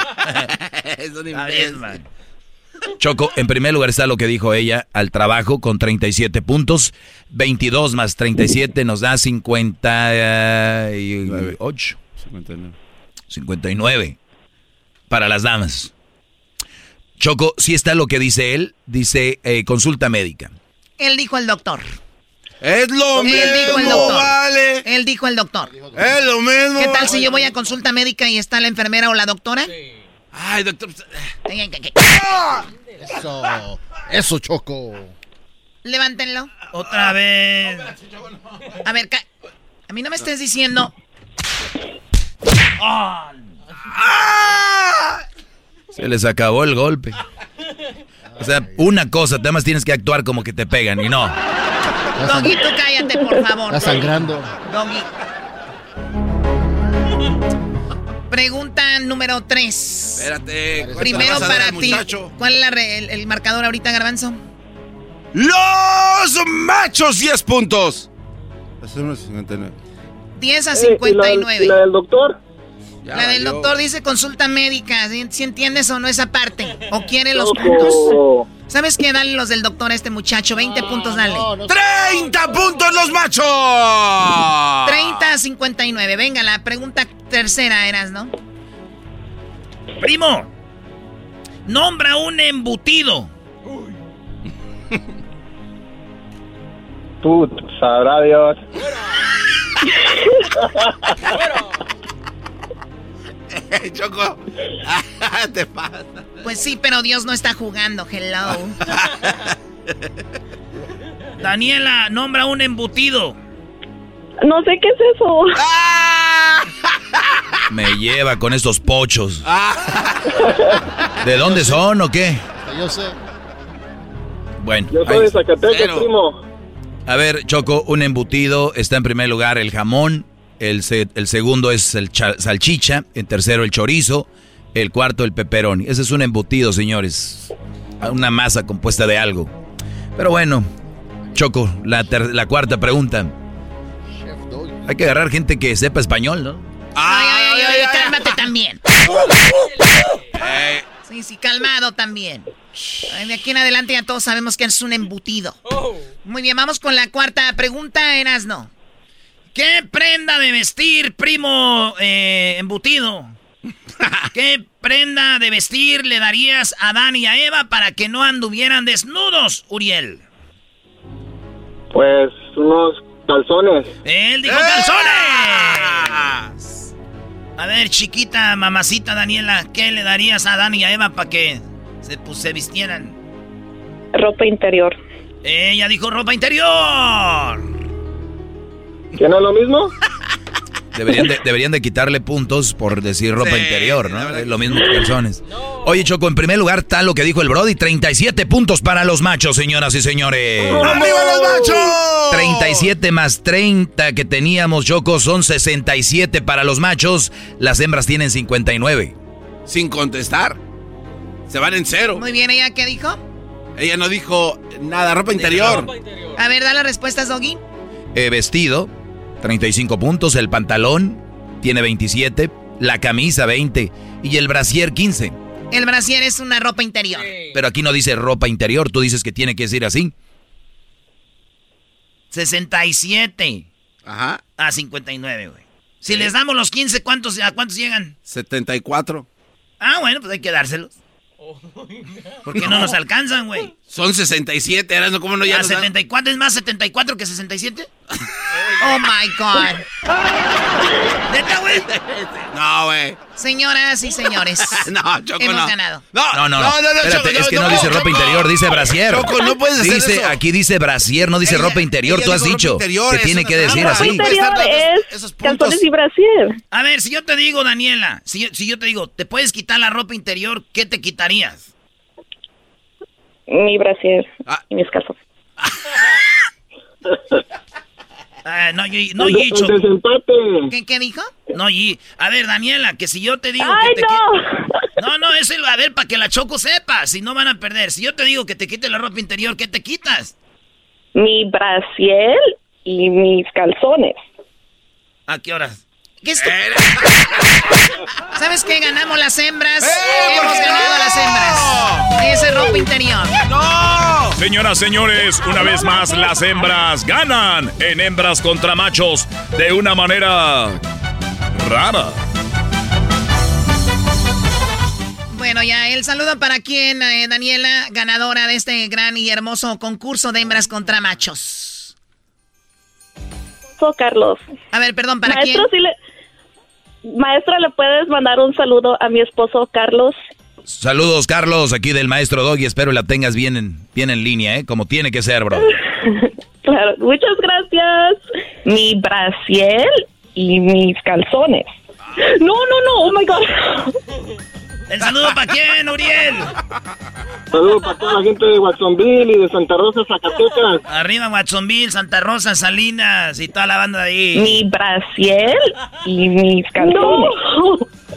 es un man. Choco, en primer lugar está lo que dijo ella, al trabajo con 37 puntos, 22 más 37 nos da 58, 59 para las damas. Choco, si está lo que dice él, dice eh, consulta médica. Él dijo el doctor. Es lo Él dijo el mismo, doctor. vale. Él dijo el doctor. Es lo mismo. ¿Qué tal si yo voy a consulta médica y está la enfermera o la doctora? Ay, doctor. Eso. Eso, Choco. Levántenlo. Otra vez. A ver, ca- a mí no me estés diciendo. Se les acabó el golpe. O sea, una cosa, además tienes que actuar como que te pegan y no. Doggy, tú cállate, por favor. Está sangrando. Doggy. Pregunta número 3. Espérate. ¿cuánto le Primero para ti. ¿Cuál es la re- el, el marcador ahorita, Garbanzo? Los machos 10 puntos. Hacemos 59. 10 a Eh, 59. ¿y la, y la del doctor? Ya La del doctor dice consulta médica. ¿Si entiendes o no esa parte? ¿O quiere los puntos? ¿Sabes qué? Dale los del doctor a este muchacho. 20 puntos, dale. 30 puntos los machos. 30 a 59. Venga, la pregunta tercera eras, ¿no? Primo, nombra un embutido. Tú, sabrá Dios. Choco. Te pasa. Pues sí, pero Dios no está jugando. Hello. Daniela, nombra un embutido. No sé qué es eso. Me lleva con estos pochos. ¿De dónde son o qué? Yo sé. Bueno, Yo soy ahí- de Zacatecas, primo. A ver, Choco, un embutido está en primer lugar el jamón, el, se- el segundo es el cha- salchicha, el tercero el chorizo, el cuarto el pepperoni. Ese es un embutido, señores. Una masa compuesta de algo. Pero bueno, Choco, la, ter- la cuarta pregunta. Hay que agarrar gente que sepa español, ¿no? Ay, ay, ay, ay, cálmate también. Sí, sí, calmado también. Ay, De aquí en adelante ya todos sabemos que es un embutido. Muy bien, vamos con la cuarta pregunta, Erasno. ¿Qué prenda de vestir, primo eh, embutido? ¿Qué prenda de vestir le darías a Dan y a Eva para que no anduvieran desnudos, Uriel? Pues unos calzones. Él dijo calzones. A ver, chiquita, mamacita Daniela, ¿qué le darías a Dan y a Eva para que se, pues, se vistieran? Ropa interior. Ella dijo ropa interior. ¿Que no es lo mismo? Deberían de, deberían de quitarle puntos por decir ropa Sí, interior, ¿no? Es lo mismo que calzones. Oye, Choco, en primer lugar está lo que dijo el Brody, 37 puntos para los machos, señoras y señores. ¡Arriba los machos! 37 más 30 que teníamos, Choco, son 67 para los machos. Las hembras tienen 59. Sin contestar. Se van en cero. Muy bien, ¿ella qué dijo? Ella no dijo nada, ropa interior. A ver, da las respuestas, Doggy. Eh, vestido, 35 puntos. El pantalón tiene 27. La camisa, 20. Y el brasier, 15. El brasier es una ropa interior. Pero aquí no dice ropa interior, tú dices que tiene que decir así. 67 Ajá. a 59, güey. Si les damos los 15, ¿cuántos, ¿a cuántos llegan? 74. Ah, bueno, pues hay que dárselos. Porque no, nos alcanzan, güey. Son 67, eras no cómo no ya ¿A nos dan? 74 es más 74 que 67? Oh my God. ¿Neta, güey? No, güey. Señoras y señores. no, Choco, hemos no. ganado. No, no, no. no, no, no, Espérate, Choco, es que no, no, dice no, ropa Choco. interior, dice brasier. Choco, no puedes hacer dice, eso. Aquí dice brasier, no dice Ella- ropa interior. Tú has dicho interior, que tiene no que decir así. Ropa interior es calzones y brasier. A ver, si yo te digo, Daniela, si yo, si yo te digo, ¿te puedes quitar la ropa interior? ¿Qué te quitarías? Mi brasier Ah. y mis calzones. Ah, no, yo, no, El Yicho. el desempate. ¿Qué, qué dijo? No, Yi. A ver, Daniela, que si yo te digo ¡Ay, que te no! qui- No, no, es el, a ver, para que la Choco sepa, si no van a perder. Si yo te digo que te quites la ropa interior, ¿qué te quitas? Mi brasier y mis calzones. ¿A qué horas? ¿Qué es ¿Sabes qué? Ganamos las hembras. ¡Eh, Hemos ganado no! las hembras. Esa es ropa interior. ¡No! Señoras, señores, una vez más las hembras ganan en hembras contra machos de una manera rara. Bueno, ya el saludo para quien, eh, Daniela, ganadora de este gran y hermoso concurso de hembras contra machos. Carlos. A ver, perdón, ¿para Maestro, quién? sí le... Maestra, ¿le puedes mandar un saludo a mi esposo Carlos? Saludos, Carlos, aquí del maestro Doggy. Espero la tengas bien en, bien en línea, ¿eh? Como tiene que ser, bro. Claro, muchas gracias. Mi brasier y mis calzones. No, no, no, oh my God. ¿El saludo para quién, Uriel? Saludos para toda la gente de Watsonville y de Santa Rosa, Zacatecas. Arriba, Watsonville, Santa Rosa, Salinas y toda la banda de ahí. Mi brasier y mis calzones.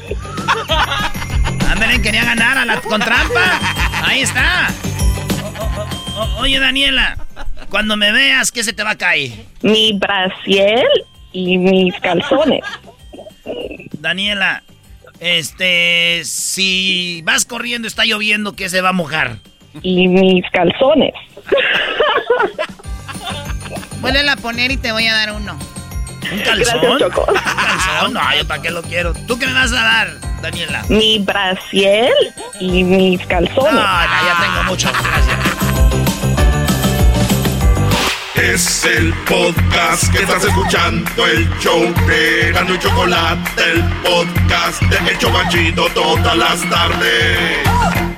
Ándale, quería ganar a la con trampa. Ahí está. O- o- o- oye, Daniela, cuando me veas, ¿qué se te va a caer? Mi brasier y mis calzones. Daniela, este, si vas corriendo, está lloviendo, ¿qué se va a mojar? Y mis calzones. Vuelve a poner y te voy a dar uno. ¿Un calzón? Gracias, Choco. ¿Un calzón? No, yo para qué lo quiero. ¿Tú qué me vas a dar, Daniela? Mi brasier y mis calzones. No, no, ya tengo mucho. Gracias. Es el podcast que estás escuchando, el show de Gano y Chocolate, el podcast de El Chobachito todas las tardes.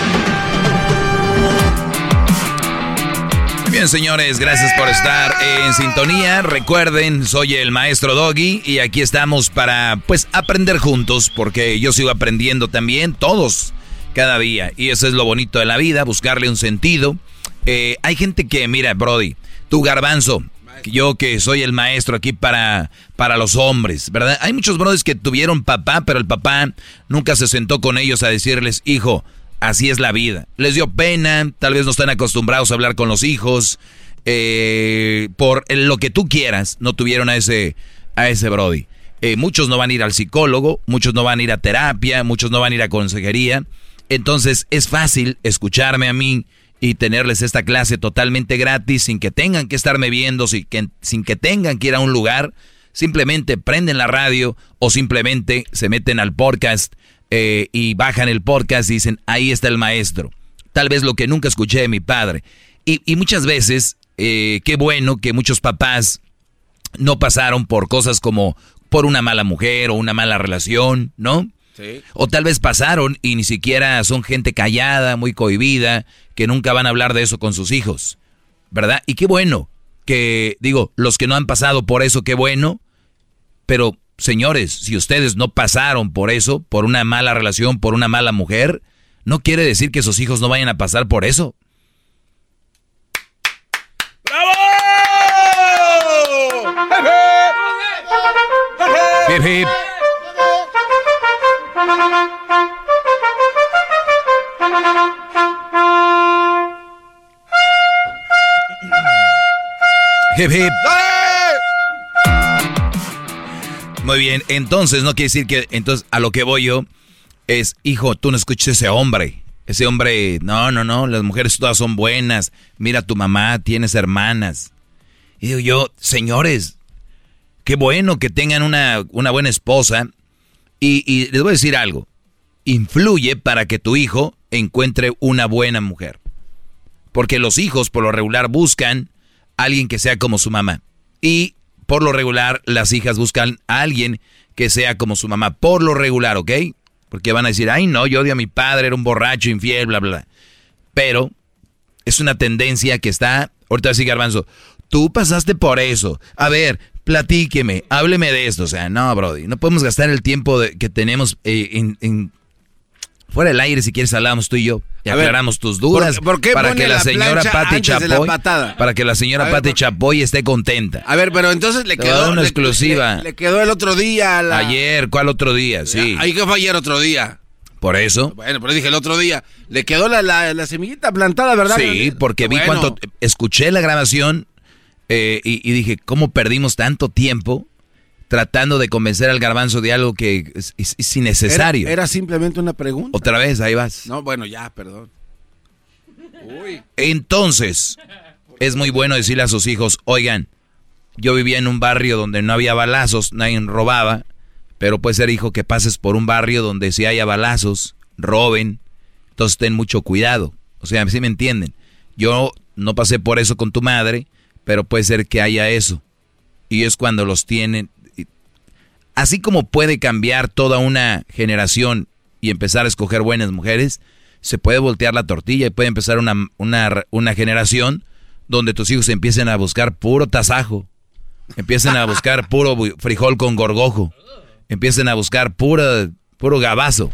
Bien, señores, gracias por estar en sintonía. Recuerden, soy el maestro Doggy y aquí estamos para, pues, aprender juntos, porque yo sigo aprendiendo también, todos, cada día. Y eso es lo bonito de la vida, buscarle un sentido. Eh, hay gente que, mira, Brody, tú garbanzo, yo que soy el maestro aquí para, para los hombres, ¿verdad? Hay muchos brodis que tuvieron papá, pero el papá nunca se sentó con ellos a decirles, hijo, así es la vida. Les dio pena, tal vez no están acostumbrados a hablar con los hijos, eh, por lo que tú quieras, no tuvieron a ese, a ese Brody. Eh, muchos no van a ir al psicólogo, muchos no van a ir a terapia, muchos no van a ir a consejería. Entonces es fácil escucharme a mí y tenerles esta clase totalmente gratis sin que tengan que estarme viendo, sin que, sin que tengan que ir a un lugar. Simplemente prenden la radio o simplemente se meten al podcast eh, y bajan el podcast y dicen, ahí está el maestro. Tal vez lo que nunca escuché de mi padre. Y, y muchas veces, eh, qué bueno que muchos papás no pasaron por cosas como por una mala mujer o una mala relación, ¿no? Sí. O tal vez pasaron y ni siquiera son gente callada, muy cohibida, que nunca van a hablar de eso con sus hijos, ¿verdad? Y qué bueno que, digo, los que no han pasado por eso, qué bueno, pero señores, si ustedes no pasaron por eso, por una mala relación, por una mala mujer, no quiere decir que sus hijos no vayan a pasar por eso. ¡Bravo! Hip, hip. Hip, hip. Muy bien, entonces no quiere decir que entonces a lo que voy yo es, hijo, tú no escuches ese hombre. Ese hombre, no, no, no, las mujeres todas son buenas. Mira tu mamá, tienes hermanas. Y digo yo, señores, qué bueno que tengan una, una buena esposa. Y, y les voy a decir algo, influye para que tu hijo encuentre una buena mujer. Porque los hijos por lo regular buscan a alguien que sea como su mamá. Y por lo regular las hijas buscan a alguien que sea como su mamá. Por lo regular, ¿ok? Porque van a decir, ay no, yo odio a mi padre, era un borracho, infiel, bla, bla. Pero es una tendencia que está, ahorita sí, Garbanzo, tú pasaste por eso. A ver, platíqueme, hábleme de esto. O sea, no, Brody, no podemos gastar el tiempo que tenemos eh, en- fuera del aire si quieres hablamos tú y yo. Y A ver, aclaramos tus dudas ¿por- por qué para que la, señora Pati Chapoy, para que la señora ver, Pati por- Chapoy esté contenta. A ver, pero entonces le quedó una le- exclusiva. Le, le quedó el otro día. La... Ayer, ¿cuál otro día? Sí. Ahí que fue ayer otro día. Por eso. Bueno, pero dije el otro día. Le quedó la, la, la semillita plantada, ¿verdad? Sí, porque vi Bueno. cuánto. Escuché la grabación eh, y, y dije, ¿cómo perdimos tanto tiempo tratando de convencer al garbanzo de algo que es, es- es innecesario? Era, era simplemente una pregunta. Otra vez, ahí vas. No, bueno, ya, perdón. Entonces, es muy bueno decirle a sus hijos, oigan, yo vivía en un barrio donde no había balazos, nadie robaba, pero puede ser hijo que pases por un barrio donde si haya balazos, roben, entonces ten mucho cuidado. O sea, si me entienden. Yo no pasé por eso con tu madre, pero puede ser que haya eso. Y es cuando los tienen. Así como puede cambiar toda una generación y empezar a escoger buenas mujeres, se puede voltear la tortilla y puede empezar una, una, una generación donde tus hijos empiecen a buscar puro tasajo, empiecen a buscar puro frijol con gorgojo, empiecen a buscar puro, puro gabazo.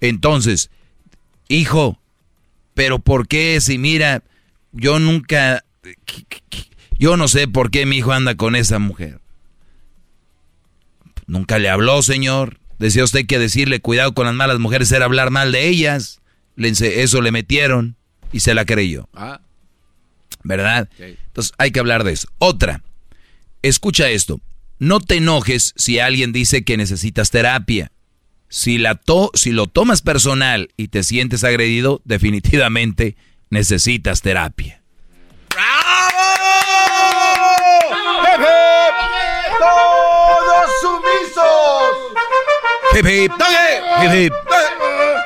Entonces, hijo, pero ¿por qué si mira, yo nunca, yo no sé por qué mi hijo anda con esa mujer? Nunca le habló, señor. Decía usted que decirle cuidado con las malas mujeres era hablar mal de ellas. Eso le metieron y se la creyó. Ah, ¿Verdad? Entonces hay que hablar de eso. Otra, escucha esto. No te enojes si alguien dice que necesitas terapia. Si, la to- si lo tomas personal y te sientes agredido, definitivamente necesitas terapia. Hip, hip. Hip, hip.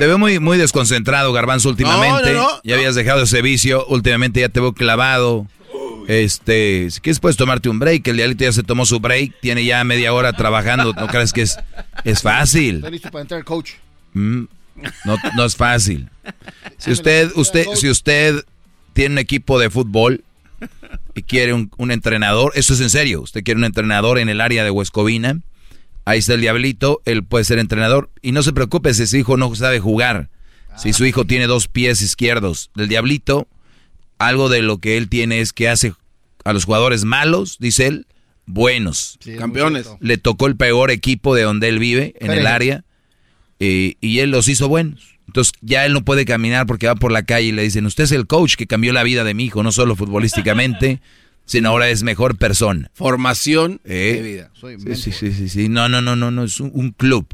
Te veo muy, muy desconcentrado, Garbanzo, últimamente. No, no, no. Ya habías dejado ese vicio. Últimamente ya te veo clavado. Este, si quieres puedes tomarte un break. El diablito ya se tomó su break. Tiene ya media hora trabajando. ¿No crees que es, es fácil? Está listo para entrar, coach. Mm, no, no es fácil. Si usted, usted, si usted tiene un equipo de fútbol y quiere un, un entrenador, eso es en serio. Usted quiere un entrenador en el área de Huescovina. Ahí está el diablito, él puede ser entrenador. Y no se preocupe si su hijo no sabe jugar. Si su hijo tiene dos pies izquierdos del diablito, algo de lo que él tiene es que hace a los jugadores malos, dice él, buenos. Campeones. Le tocó el peor equipo de donde él vive, en el área, eh, y él los hizo buenos. Entonces ya él no puede caminar porque va por la calle y le dicen, usted es el coach que cambió la vida de mi hijo, no solo futbolísticamente, sino ahora es mejor persona. Formación Eh, de vida. Sí, sí, sí, sí, sí. No, no, no, no, no, es un, un club.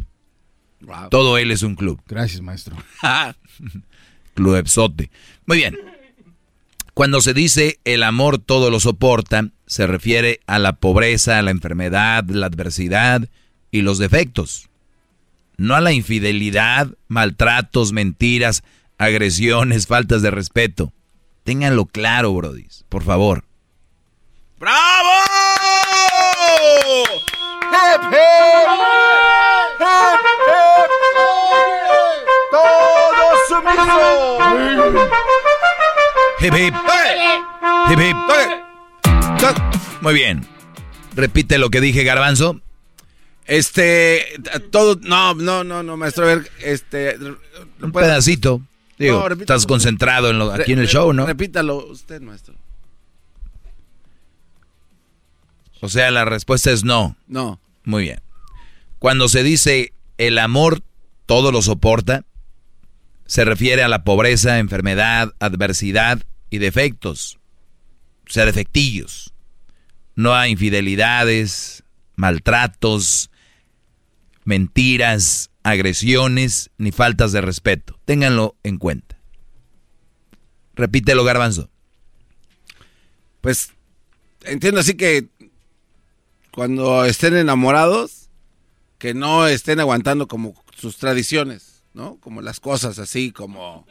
Todo él es un club. Gracias, maestro. Clubsote. Muy bien. Cuando se dice el amor todo lo soporta, se refiere a la pobreza, a la enfermedad, la adversidad y los defectos. No a la infidelidad, maltratos, mentiras, agresiones, faltas de respeto. Ténganlo claro, brodis, por favor. ¡Bravo! ¡Hip, hip! ¡Hip, hip! ¡Todos sumisos! Hip, hip. Hip, hip. Muy bien. Repite lo que dije, Garbanzo. Este, todo, no, no, no, no, maestro, a ver, este... Un pedacito. Digo, No, estás concentrado en lo, aquí en el show, ¿no? Repítalo usted, maestro. O sea, la respuesta es no. No. Muy bien. Cuando se dice el amor todo lo soporta, se refiere a la pobreza, enfermedad, adversidad y defectos. O sea, defectillos. No a infidelidades, maltratos, mentiras, agresiones ni faltas de respeto. Ténganlo en cuenta. Repítelo, garbanzo. Pues entiendo así que cuando estén enamorados, que no estén aguantando como sus tradiciones, ¿no? Como las cosas así, como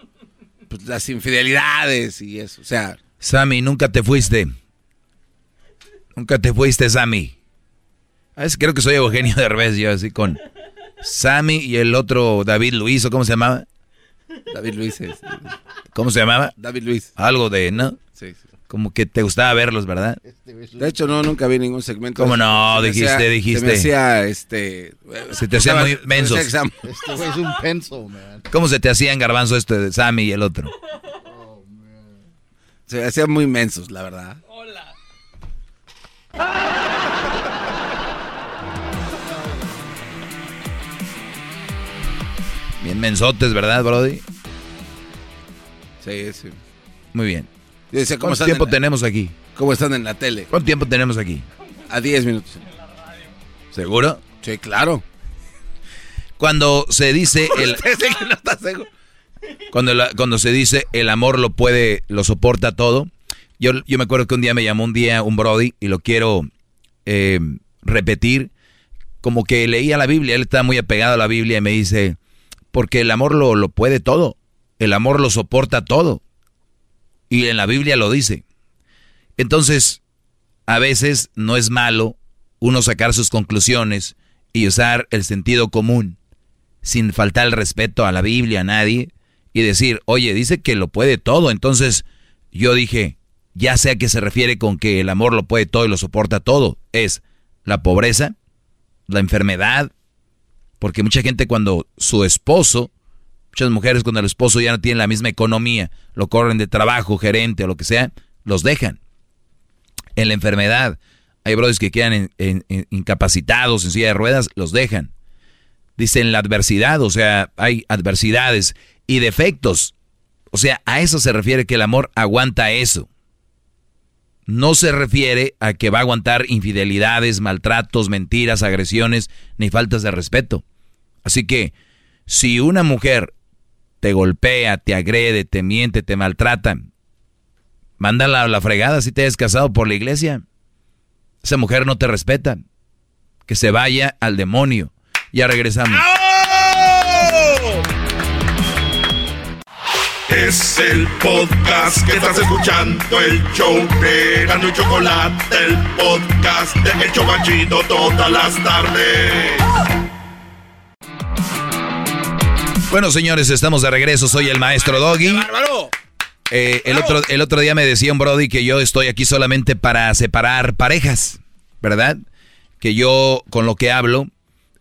pues, las infidelidades y eso. O sea, Sammy, nunca te fuiste. Nunca te fuiste, Sammy. A veces creo que soy Eugenio Derbez, yo así con Sammy y el otro David Luis, ¿o cómo se llamaba? David Luis es. ¿Cómo se llamaba? David Luis. Algo de, ¿no? Sí, sí. Como que te gustaba verlos, ¿verdad? De hecho, no, nunca vi ningún segmento. ¿Cómo no? Se Dijiste, dijiste. Se me hacía, este... Se te hacían muy mensos. Este güey es un pencil, man. ¿Cómo se te hacían garbanzo este de Sammy y el otro? Se me hacían muy mensos, la verdad. Bien mensotes, ¿verdad, Brody? Sí, sí. Muy bien. Yo decía, ¿cómo ¿Cuánto tiempo en- tenemos aquí? ¿Cómo están en la tele? ¿Cuánto tiempo tenemos aquí? A 10 minutos. ¿Seguro? Sí, claro. Cuando se dice el, que no está seguro. Cuando, la- cuando se dice el amor lo puede, lo soporta todo. Yo, yo me acuerdo que un día me llamó un día un Brody y lo quiero eh, repetir. Como que leía la Biblia, él está muy apegado a la Biblia y me dice, porque el amor lo, lo puede todo. El amor lo soporta todo. Y en la Biblia lo dice. Entonces, a veces no es malo uno sacar sus conclusiones y usar el sentido común sin faltar el respeto a la Biblia, a nadie, y decir, oye, dice que lo puede todo. Entonces yo dije, ya sé a qué se refiere con que el amor lo puede todo y lo soporta todo. Es la pobreza, la enfermedad, porque mucha gente cuando su esposo, muchas mujeres cuando el esposo ya no tiene la misma economía, lo corren de trabajo, gerente o lo que sea, los dejan. En la enfermedad, hay brothers que quedan incapacitados en silla de ruedas, los dejan. Dicen la adversidad, o sea, hay adversidades y defectos. O sea, a eso se refiere que el amor aguanta eso. No se refiere a que va a aguantar infidelidades, maltratos, mentiras, agresiones, ni faltas de respeto. Así que, si una mujer te golpea, te agrede, te miente, te maltrata, mándala a la fregada si te hayas casado por la iglesia. Esa mujer no te respeta. Que se vaya al demonio. Ya regresamos. Es el podcast que estás escuchando, el show de Gano y Chocolate, el podcast de El Chocachito todas las tardes. Bueno, señores, estamos de regreso. Soy el maestro Doggy. Eh, el, otro, el otro día me decía un Brody que yo estoy aquí solamente para separar parejas, ¿verdad? Que yo con lo que hablo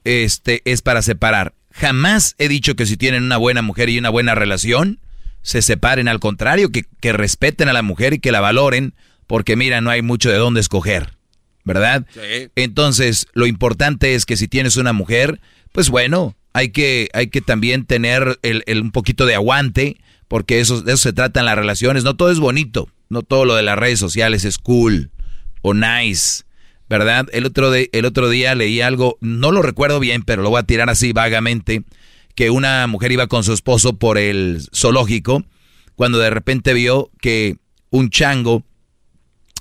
este, es para separar. Jamás he dicho que si tienen una buena mujer y una buena relación, se separen. Al contrario, que, que respeten a la mujer y que la valoren, porque mira, no hay mucho de dónde escoger, ¿verdad? Sí. Entonces, lo importante es que si tienes una mujer, pues bueno, hay que, hay que también tener el, el- un poquito de aguante, porque eso, de eso se trata en las relaciones. No todo es bonito, no todo lo de las redes sociales es cool o nice, ¿verdad? El otro, de, el otro día leí algo, no lo recuerdo bien, pero lo voy a tirar así vagamente, que una mujer iba con su esposo por el zoológico, cuando de repente vio que un chango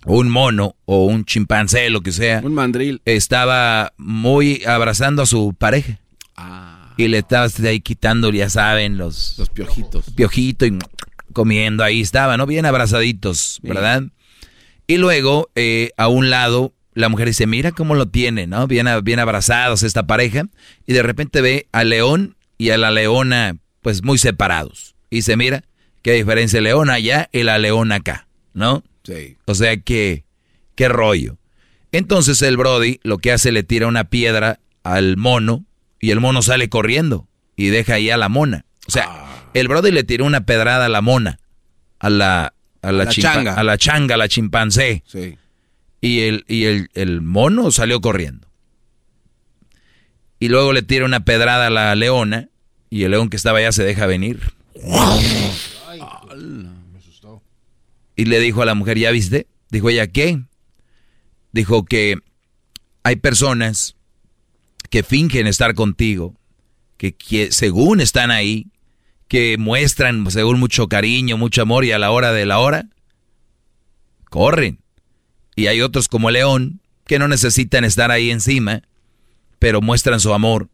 o un mono o un chimpancé, lo que sea, Un mandril. estaba muy abrazando a su pareja. Y le estaba ahí quitando, ya saben, los, Los piojitos. piojito y comiendo, ahí estaba, ¿no? Bien abrazaditos, ¿verdad? Y luego, eh, a un lado, la mujer dice, mira cómo lo tiene, ¿no? Bien, bien abrazados esta pareja. Y de repente ve al león y a la leona, pues muy separados. Y dice, mira, qué diferencia el león allá y la leona acá, ¿no? Sí. O sea que, qué rollo. Entonces el Brody lo que hace le tira una piedra al mono y el mono sale corriendo y deja ahí a la mona. O sea, el Brody le tiró una pedrada a la mona, a la, a la, changa. a la changa, a la chimpancé. Sí. Y, el, y el, el mono salió corriendo. Y luego le tira una pedrada a la leona y el león que estaba allá se deja venir. Y le dijo a la mujer, ¿ya viste? Dijo ella, ¿qué? Dijo que hay personas que fingen estar contigo, que, que según están ahí, que muestran según mucho cariño, mucho amor y a la hora de la hora, corren. Y hay otros como león que no necesitan estar ahí encima, pero muestran su amor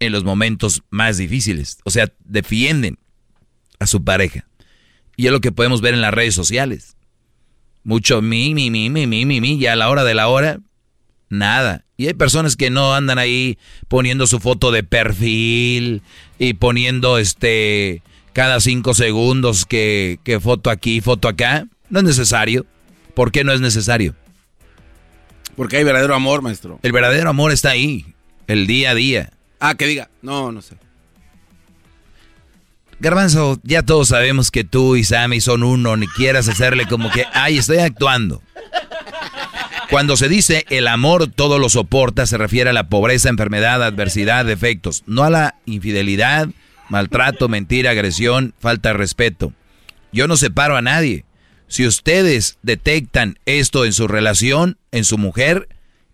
en los momentos más difíciles. O sea, defienden a su pareja. Y es lo que podemos ver en las redes sociales. Mucho mi, mi, mi, mi, mi, mi, mi, y a la hora de la hora, nada. Y hay personas que no andan ahí poniendo su foto de perfil y poniendo este cada cinco segundos que, que foto aquí, foto acá. No es necesario. ¿Por qué no es necesario? Porque hay verdadero amor, maestro. El verdadero amor está ahí, el día a día. Ah, que diga. No, no sé. Garbanzo, ya todos sabemos que tú y Sammy son uno, ni quieras hacerle como que, ay, estoy actuando. Cuando se dice el amor todo lo soporta, se refiere a la pobreza, enfermedad, adversidad, defectos, no a la infidelidad, maltrato, mentira, agresión, falta de respeto. Yo no separo a nadie. Si ustedes detectan esto en su relación, en su mujer,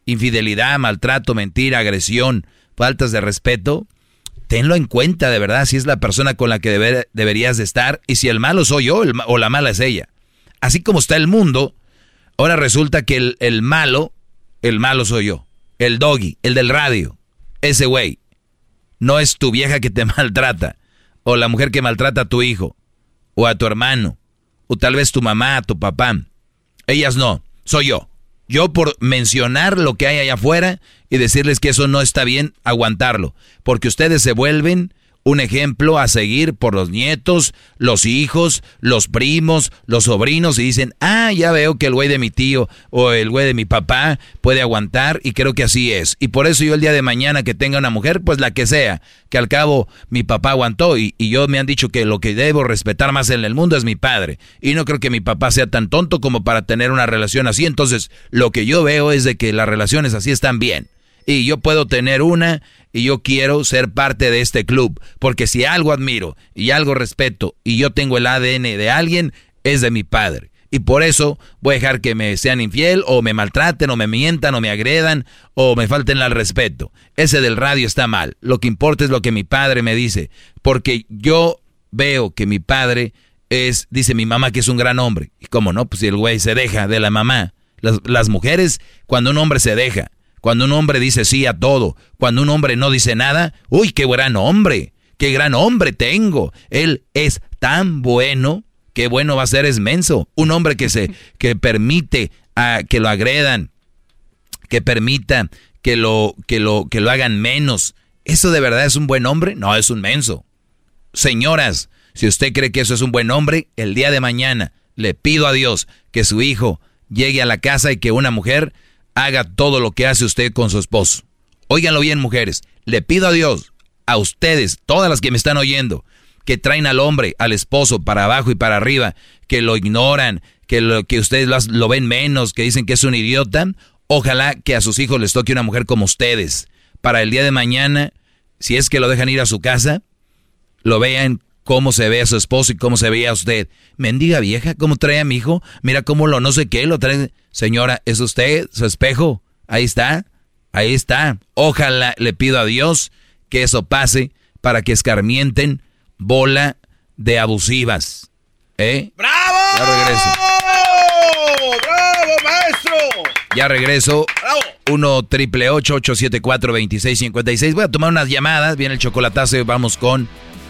infidelidad, maltrato, mentira, agresión, faltas de respeto, tenlo en cuenta de verdad si es la persona con la que deber- deberías de estar y si el malo soy yo o la mala es ella. Así como está el mundo, ahora resulta que el, el malo, el malo soy yo. El doggy, el del radio, ese güey. No es tu vieja que te maltrata o la mujer que maltrata a tu hijo o a tu hermano o tal vez tu mamá, tu papá. Ellas no, soy yo. Yo por mencionar lo que hay allá afuera y decirles que eso no está bien, aguantarlo. Porque ustedes se vuelven un ejemplo a seguir por los nietos, los hijos, los primos, los sobrinos y dicen, ah, ya veo que el güey de mi tío o el güey de mi papá puede aguantar y creo que así es. Y por eso yo el día de mañana que tenga una mujer, pues la que sea, que al cabo mi papá aguantó y, y yo me han dicho que lo que debo respetar más en el mundo es mi padre. Y no creo que mi papá sea tan tonto como para tener una relación así. Entonces, lo que yo veo es de que las relaciones así están bien y yo puedo tener una y yo quiero ser parte de este club, porque si algo admiro y algo respeto y yo tengo el ADN de alguien, es de mi padre. Y por eso voy a dejar que me sean infiel o me maltraten o me mientan o me agredan o me falten al respeto. Ese del radio está mal. Lo que importa es lo que mi padre me dice, porque yo veo que mi padre es, dice mi mamá que es un gran hombre. Y cómo no, pues si el güey se deja de la mamá. Las, las mujeres, cuando un hombre se deja, cuando un hombre dice sí a todo, cuando un hombre no dice nada, uy, qué gran hombre, qué gran hombre tengo. Él es tan bueno, qué bueno va a ser es menso. Un hombre que se, que permite a que lo agredan, que permita que lo, que lo, que lo hagan menos. ¿Eso de verdad es un buen hombre? No, es un menso. Señoras, si usted cree que eso es un buen hombre, el día de mañana le pido a Dios que su hijo llegue a la casa y que una mujer haga todo lo que hace usted con su esposo. Óiganlo bien, mujeres. Le pido a Dios, a ustedes, todas las que me están oyendo, que traen al hombre, al esposo, para abajo y para arriba, que lo ignoran, que, lo, que ustedes lo, lo ven menos, que dicen que es un idiota. Ojalá que a sus hijos les toque una mujer como ustedes. Para el día de mañana, si es que lo dejan ir a su casa, lo vean cómo se ve a su esposo y cómo se veía a usted. Mendiga vieja, cómo trae a mi hijo, mira cómo lo no sé qué, lo trae. Señora, ¿es usted su espejo? Ahí está, ahí está. Ojalá le pido a Dios que eso pase para que escarmienten bola de abusivas. ¿Eh? ¡Bravo! Ya regreso. ¡Bravo, maestro! Ya regreso. 1 triple 874 2656 Voy a tomar unas llamadas. Viene el chocolatazo y vamos con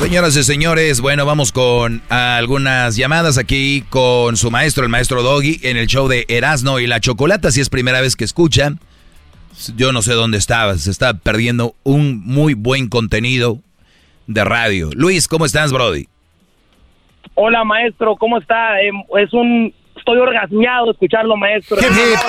Señoras y señores, bueno, vamos con algunas llamadas aquí con su maestro, el maestro Doggy, en el show de Erasno y la Chocolata. Si es primera vez que escucha, yo no sé dónde estaba, se está perdiendo un muy buen contenido de radio. Luis, ¿cómo estás, Brody? Hola, maestro, ¿cómo está? Em, es un... Estoy orgasmeado de escucharlo, maestro. Es un honor.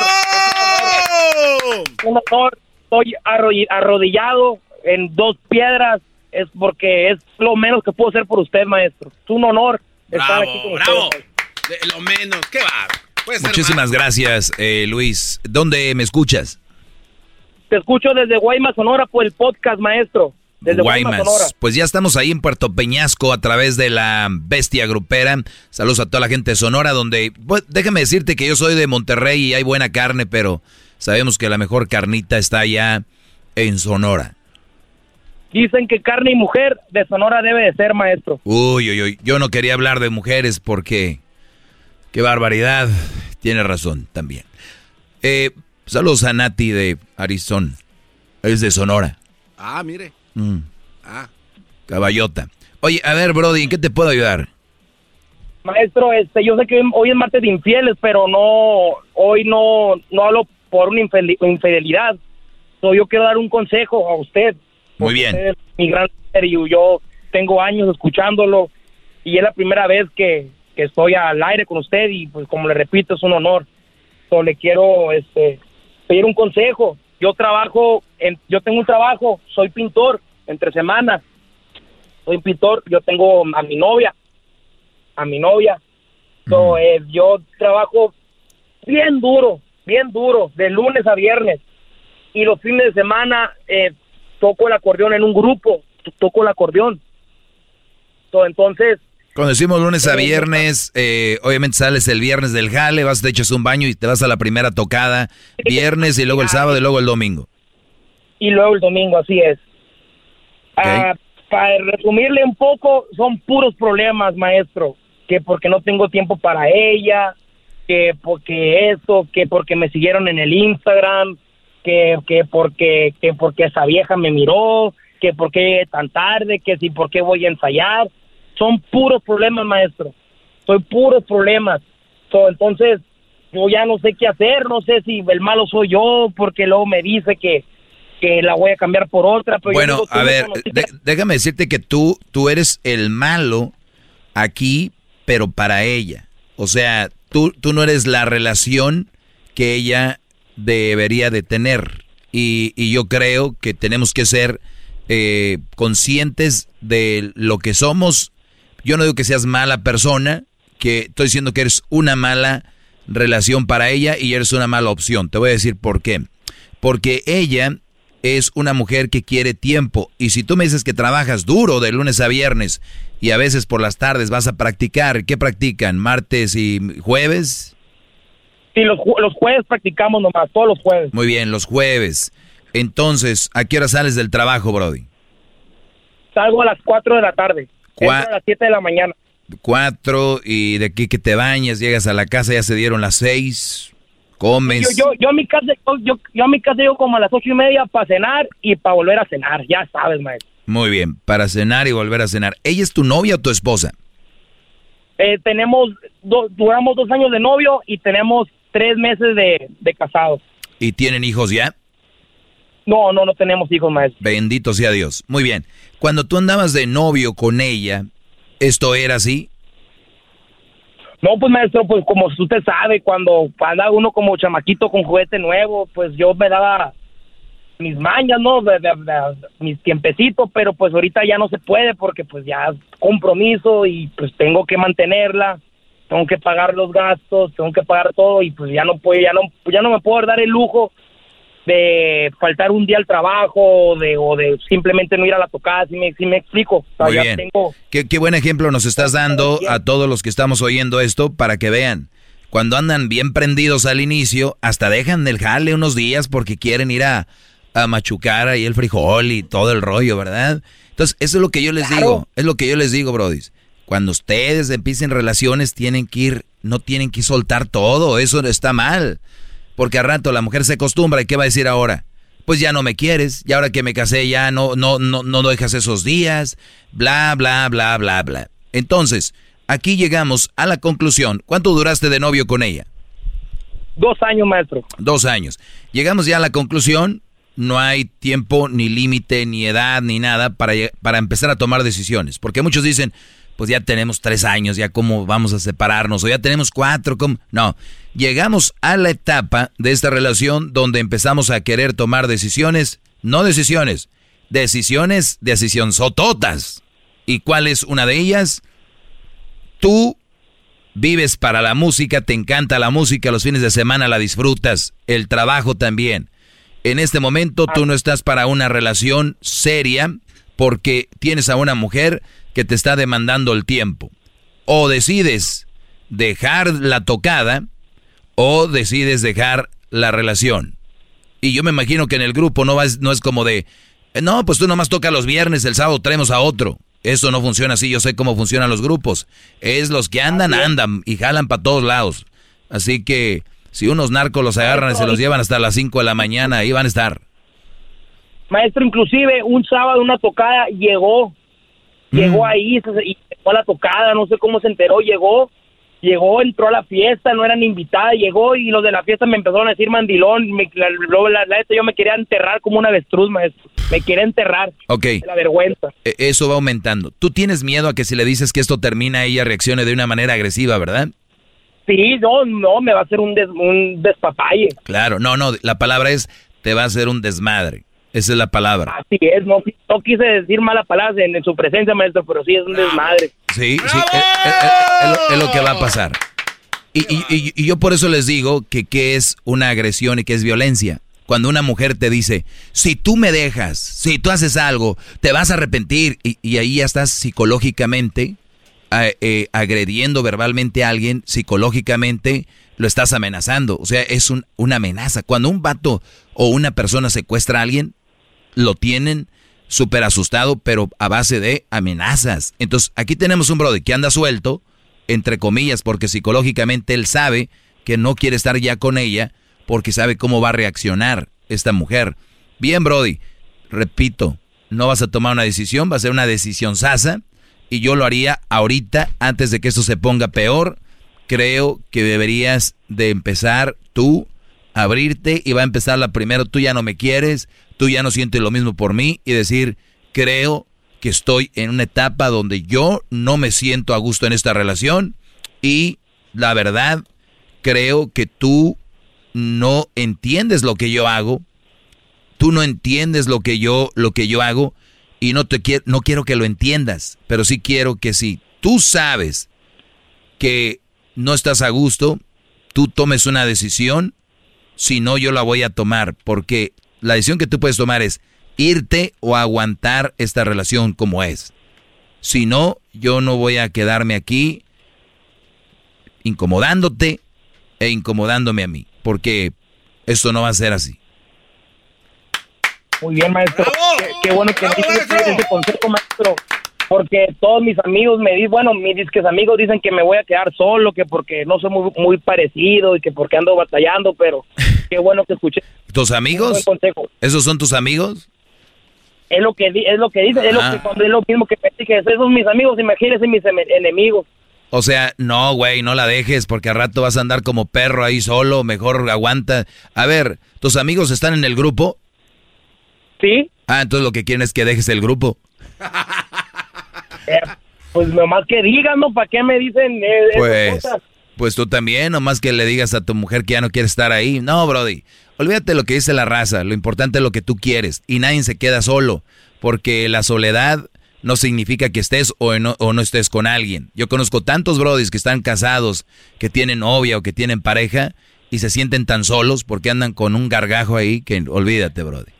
Un honor. Estoy arro- arrodillado en dos piedras. Es porque es lo menos que puedo hacer por usted, maestro. Es un honor estar aquí con bravo. usted. De lo menos, ¿qué va? Puede ser Muchísimas gracias, eh, Luis. ¿Dónde me escuchas? Te escucho desde Guaymas, Sonora, por el podcast, maestro. Desde Guaymas, Sonora. Guaymas. Pues ya estamos ahí en Puerto Peñasco a través de la bestia grupera. Saludos a toda la gente de Sonora, donde, pues, déjame decirte que yo soy de Monterrey y hay buena carne, pero sabemos que la mejor carnita está allá en Sonora. Dicen que carne y mujer de Sonora debe de ser, maestro. Uy, uy, uy. Yo no quería hablar de mujeres porque. Qué barbaridad. Tiene razón también. Eh, saludos a Nati de Arizona. Es de Sonora. Ah, mire. Mm, Ah. caballota. Oye, a ver, Brody, ¿en qué te puedo ayudar? Maestro, este, yo sé que hoy es martes de infieles, pero no, hoy no, no hablo por una infidelidad. So, yo quiero dar un consejo a usted. Muy bien. Usted es mi gran y yo tengo años escuchándolo y es la primera vez que, que estoy al aire con usted y pues como le repito es un honor. So, le quiero este, pedir un consejo. Yo trabajo, en, yo tengo un trabajo, soy pintor entre semanas. Soy pintor, yo tengo a mi novia, a mi novia. So, eh, yo trabajo bien duro, bien duro, de lunes a viernes. Y los fines de semana eh, toco el acordeón en un grupo, to- toco el acordeón. Entonces, Cuando decimos lunes a viernes, eh, obviamente sales el viernes del jale, vas, te echas un baño y te vas a la primera tocada. Viernes y luego el sábado y luego el domingo. y luego el domingo, así es. Ah, para resumirle un poco, son puros problemas, maestro. Que porque no tengo tiempo para ella, que porque eso, que porque me siguieron en el Instagram, que, que porque que porque esa vieja me miró, que porque llegué tan tarde, que si por qué voy a ensayar. Son puros problemas, maestro. Son puros problemas. So, entonces, yo ya no sé qué hacer, no sé si el malo soy yo, porque luego me dice que, que la voy a cambiar por otra. Pero Bueno, digo, a ver, de- déjame decirte que tú, tú eres el malo aquí, pero para ella. O sea, tú, tú no eres la relación que ella debería de tener. Y, y yo creo que tenemos que ser eh, conscientes de lo que somos. Yo no digo que seas mala persona, que estoy diciendo que eres una mala relación para ella y eres una mala opción. Te voy a decir por qué. Porque ella es una mujer que quiere tiempo. Y si tú me dices que trabajas duro de lunes a viernes y a veces por las tardes vas a practicar, ¿qué practican? ¿Martes y jueves? Sí, los, los jueves practicamos nomás, todos los jueves. Muy bien, los jueves. Entonces, ¿a qué hora sales del trabajo, Brody? Salgo a las 4 de la tarde. Cua- Entro a las 7 de la mañana. Cuatro y de aquí que te bañas, llegas a la casa, ya se dieron las seis, comes. Yo, yo, yo a mi casa, yo, yo, a mi casa llego como a las ocho y media para cenar y para volver a cenar, ya sabes, maestro. Muy bien, para cenar y volver a cenar. ¿Ella es tu novia o tu esposa? Eh, tenemos, do- duramos dos años de novio y tenemos tres meses de, de casados. ¿Y tienen hijos ya? No, no, no tenemos hijos, maestro. Bendito sea Dios. Muy bien. Cuando tú andabas de novio con ella, ¿esto era así? No, pues maestro, pues como usted sabe, cuando anda uno como chamaquito con juguete nuevo, pues yo me daba mis mañas, ¿no? De, de- de- mis tiempecitos, pero pues ahorita ya no se puede porque pues ya compromiso y pues tengo que mantenerla, tengo que pagar los gastos, tengo que pagar todo y pues ya no puedo, ya no, ya no me puedo dar el lujo de faltar un día al trabajo o de, o de simplemente no ir a la tocada, si me, si me explico. O sea, Muy ya bien. tengo- Qué, qué buen ejemplo nos estás dando a todos los que estamos oyendo esto para que vean. Cuando andan bien prendidos al inicio, hasta dejan el jale unos días porque quieren ir a, a machucar ahí el frijol y todo el rollo, ¿verdad? Entonces, eso es lo que yo les digo, es lo que yo les digo, brodis. Cuando ustedes empiecen relaciones, tienen que ir, no tienen que soltar todo, eso está mal. Porque al rato la mujer se acostumbra y ¿qué va a decir ahora? Pues ya no me quieres, y ahora que me casé ya no, no, no, no dejas esos días, bla, bla, bla, bla, bla. Entonces, aquí llegamos a la conclusión. ¿Cuánto duraste de novio con ella? Dos años, maestro. Dos años. Llegamos ya a la conclusión, no hay tiempo, ni límite, ni edad, ni nada para, para empezar a tomar decisiones. Porque muchos dicen, pues ya tenemos tres años, ya cómo vamos a separarnos, o ya tenemos cuatro, ¿cómo? No, llegamos a la etapa de esta relación donde empezamos a querer tomar decisiones, no decisiones, decisiones, decisión sototas. ¿Y cuál es una de ellas? Tú vives para la música, te encanta la música, los fines de semana la disfrutas, el trabajo también. En este momento tú no estás para una relación seria porque tienes a una mujer que te está demandando el tiempo. O decides dejar la tocada o decides dejar la relación. Y yo me imagino que en el grupo no, no es como de, no, pues tú nomás tocas los viernes, el sábado traemos a otro. Eso no funciona así, yo sé cómo funcionan los grupos. Es los que andan, andan y jalan para todos lados. Así que si unos narcos los agarran y se los llevan hasta las 5 de la mañana, ahí van a estar. Maestro, inclusive un sábado una tocada llegó, llegó mm. ahí y llegó a la tocada, no sé cómo se enteró, llegó, llegó, entró a la fiesta, no eran invitadas, llegó y los de la fiesta me empezaron a decir mandilón, me, la, la, yo me quería enterrar como un avestruz, maestro, me quería enterrar. Ok. La vergüenza. E, eso va aumentando. Tú tienes miedo a que si le dices que esto termina, ella reaccione de una manera agresiva, ¿verdad? Sí, no, no, me va a hacer un, des, un despapalle. Claro, no, no, la palabra es, te va a hacer un desmadre. Esa es la palabra. Así es, no, no quise decir mala palabra en, su presencia, maestro, pero sí es un desmadre. Sí, sí, es, lo que va a pasar. Y, y, y, yo por eso les digo que qué es una agresión y qué es violencia. Cuando una mujer te dice, si tú me dejas, si tú haces algo, te vas a arrepentir. Y, ahí ya estás psicológicamente eh, agrediendo verbalmente a alguien, psicológicamente lo estás amenazando. O sea, es un, una amenaza. Cuando un vato o una persona secuestra a alguien, lo tienen súper asustado, pero a base de amenazas. Entonces, aquí tenemos un brother que anda suelto, entre comillas, porque psicológicamente él sabe que no quiere estar ya con ella, porque sabe cómo va a reaccionar esta mujer. Bien, Brody, repito, no vas a tomar una decisión, va a ser una decisión sasa, y yo lo haría ahorita, antes de que esto se ponga peor. Creo que deberías de empezar tú a abrirte y va a empezar la primera, tú ya no me quieres, tú ya no sientes lo mismo por mí y decir, creo que estoy en una etapa donde yo no me siento a gusto en esta relación y la verdad creo que tú no entiendes lo que yo hago, tú no entiendes lo que yo lo que yo hago y no te quiero no quiero que lo entiendas, pero sí quiero que si tú sabes que no estás a gusto, tú tomes una decisión, si no yo la voy a tomar porque la decisión que tú puedes tomar es irte o aguantar esta relación como es. Si no, yo no voy a quedarme aquí incomodándote e incomodándome a mí, porque esto no va a ser así. Muy bien, maestro. Qué, bueno que me ese consejo, maestro. Porque todos mis amigos me dicen, bueno, mis disques amigos dicen que me voy a quedar solo, que porque no soy muy, muy parecido y que porque ando batallando, pero qué bueno que escuché. ¿Tus amigos? ¿Esos son tus amigos? Es lo que es lo que dice, es lo, que, es lo mismo que me dije, esos son mis amigos, imagínense mis enemigos. O sea, no, güey, no la dejes porque al rato vas a andar como perro ahí solo, mejor aguanta. A ver, ¿tus amigos están en el grupo? Sí. Ah, entonces lo que quieren es que dejes el grupo. Eh, pues nomás que digan, ¿no? ¿Para qué me dicen eh, pues, pues tú también, nomás que le digas a tu mujer que ya no quiere estar ahí. No, Brody, olvídate lo que dice la raza, lo importante es lo que tú quieres. Y nadie se queda solo, porque la soledad no significa que estés o no, estés con alguien. Yo conozco tantos Brodis que están casados, que tienen novia o que tienen pareja y se sienten tan solos porque andan con un gargajo ahí que olvídate, Brody.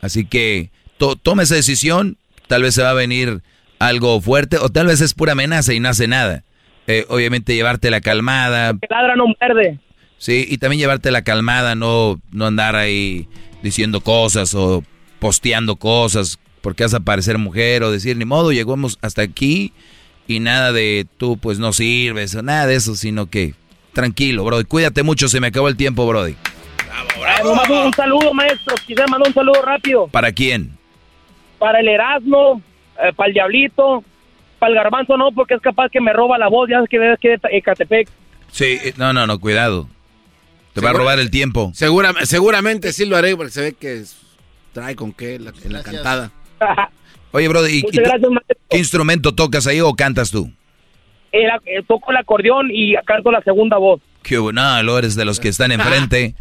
Así que toma esa decisión, tal vez se va a venir algo fuerte o tal vez es pura amenaza y no hace nada. Eh, obviamente llevarte la calmada. Que ladra no muerde. Sí, y también llevarte la calmada, no, no andar ahí diciendo cosas o posteando cosas porque vas a parecer mujer o decir, ni modo, llegamos hasta aquí y nada de tú pues no sirves o nada de eso, sino que tranquilo, Brody. Cuídate mucho, se me acabó el tiempo, Brody. Bravo, bravo. Un saludo, maestro. Quisiera mandar un saludo rápido. ¿Para quién? Para el Erasmo, eh, para el Diablito, para el Garbanzo no, porque es capaz que me roba la voz. Ya que es que de Ecatepec. Sí, eh, no, no, no, cuidado. Te va a robar el tiempo. Segura, seguramente sí lo haré porque se ve que es- trae con qué la- en la cantada. Oye, Brody, ¿y- gracias. ¿qué instrumento tocas ahí o cantas tú? Era- eh, toco el acordeón y canto la segunda voz. ¿Qué hubo? No, lo eres de los que están enfrente.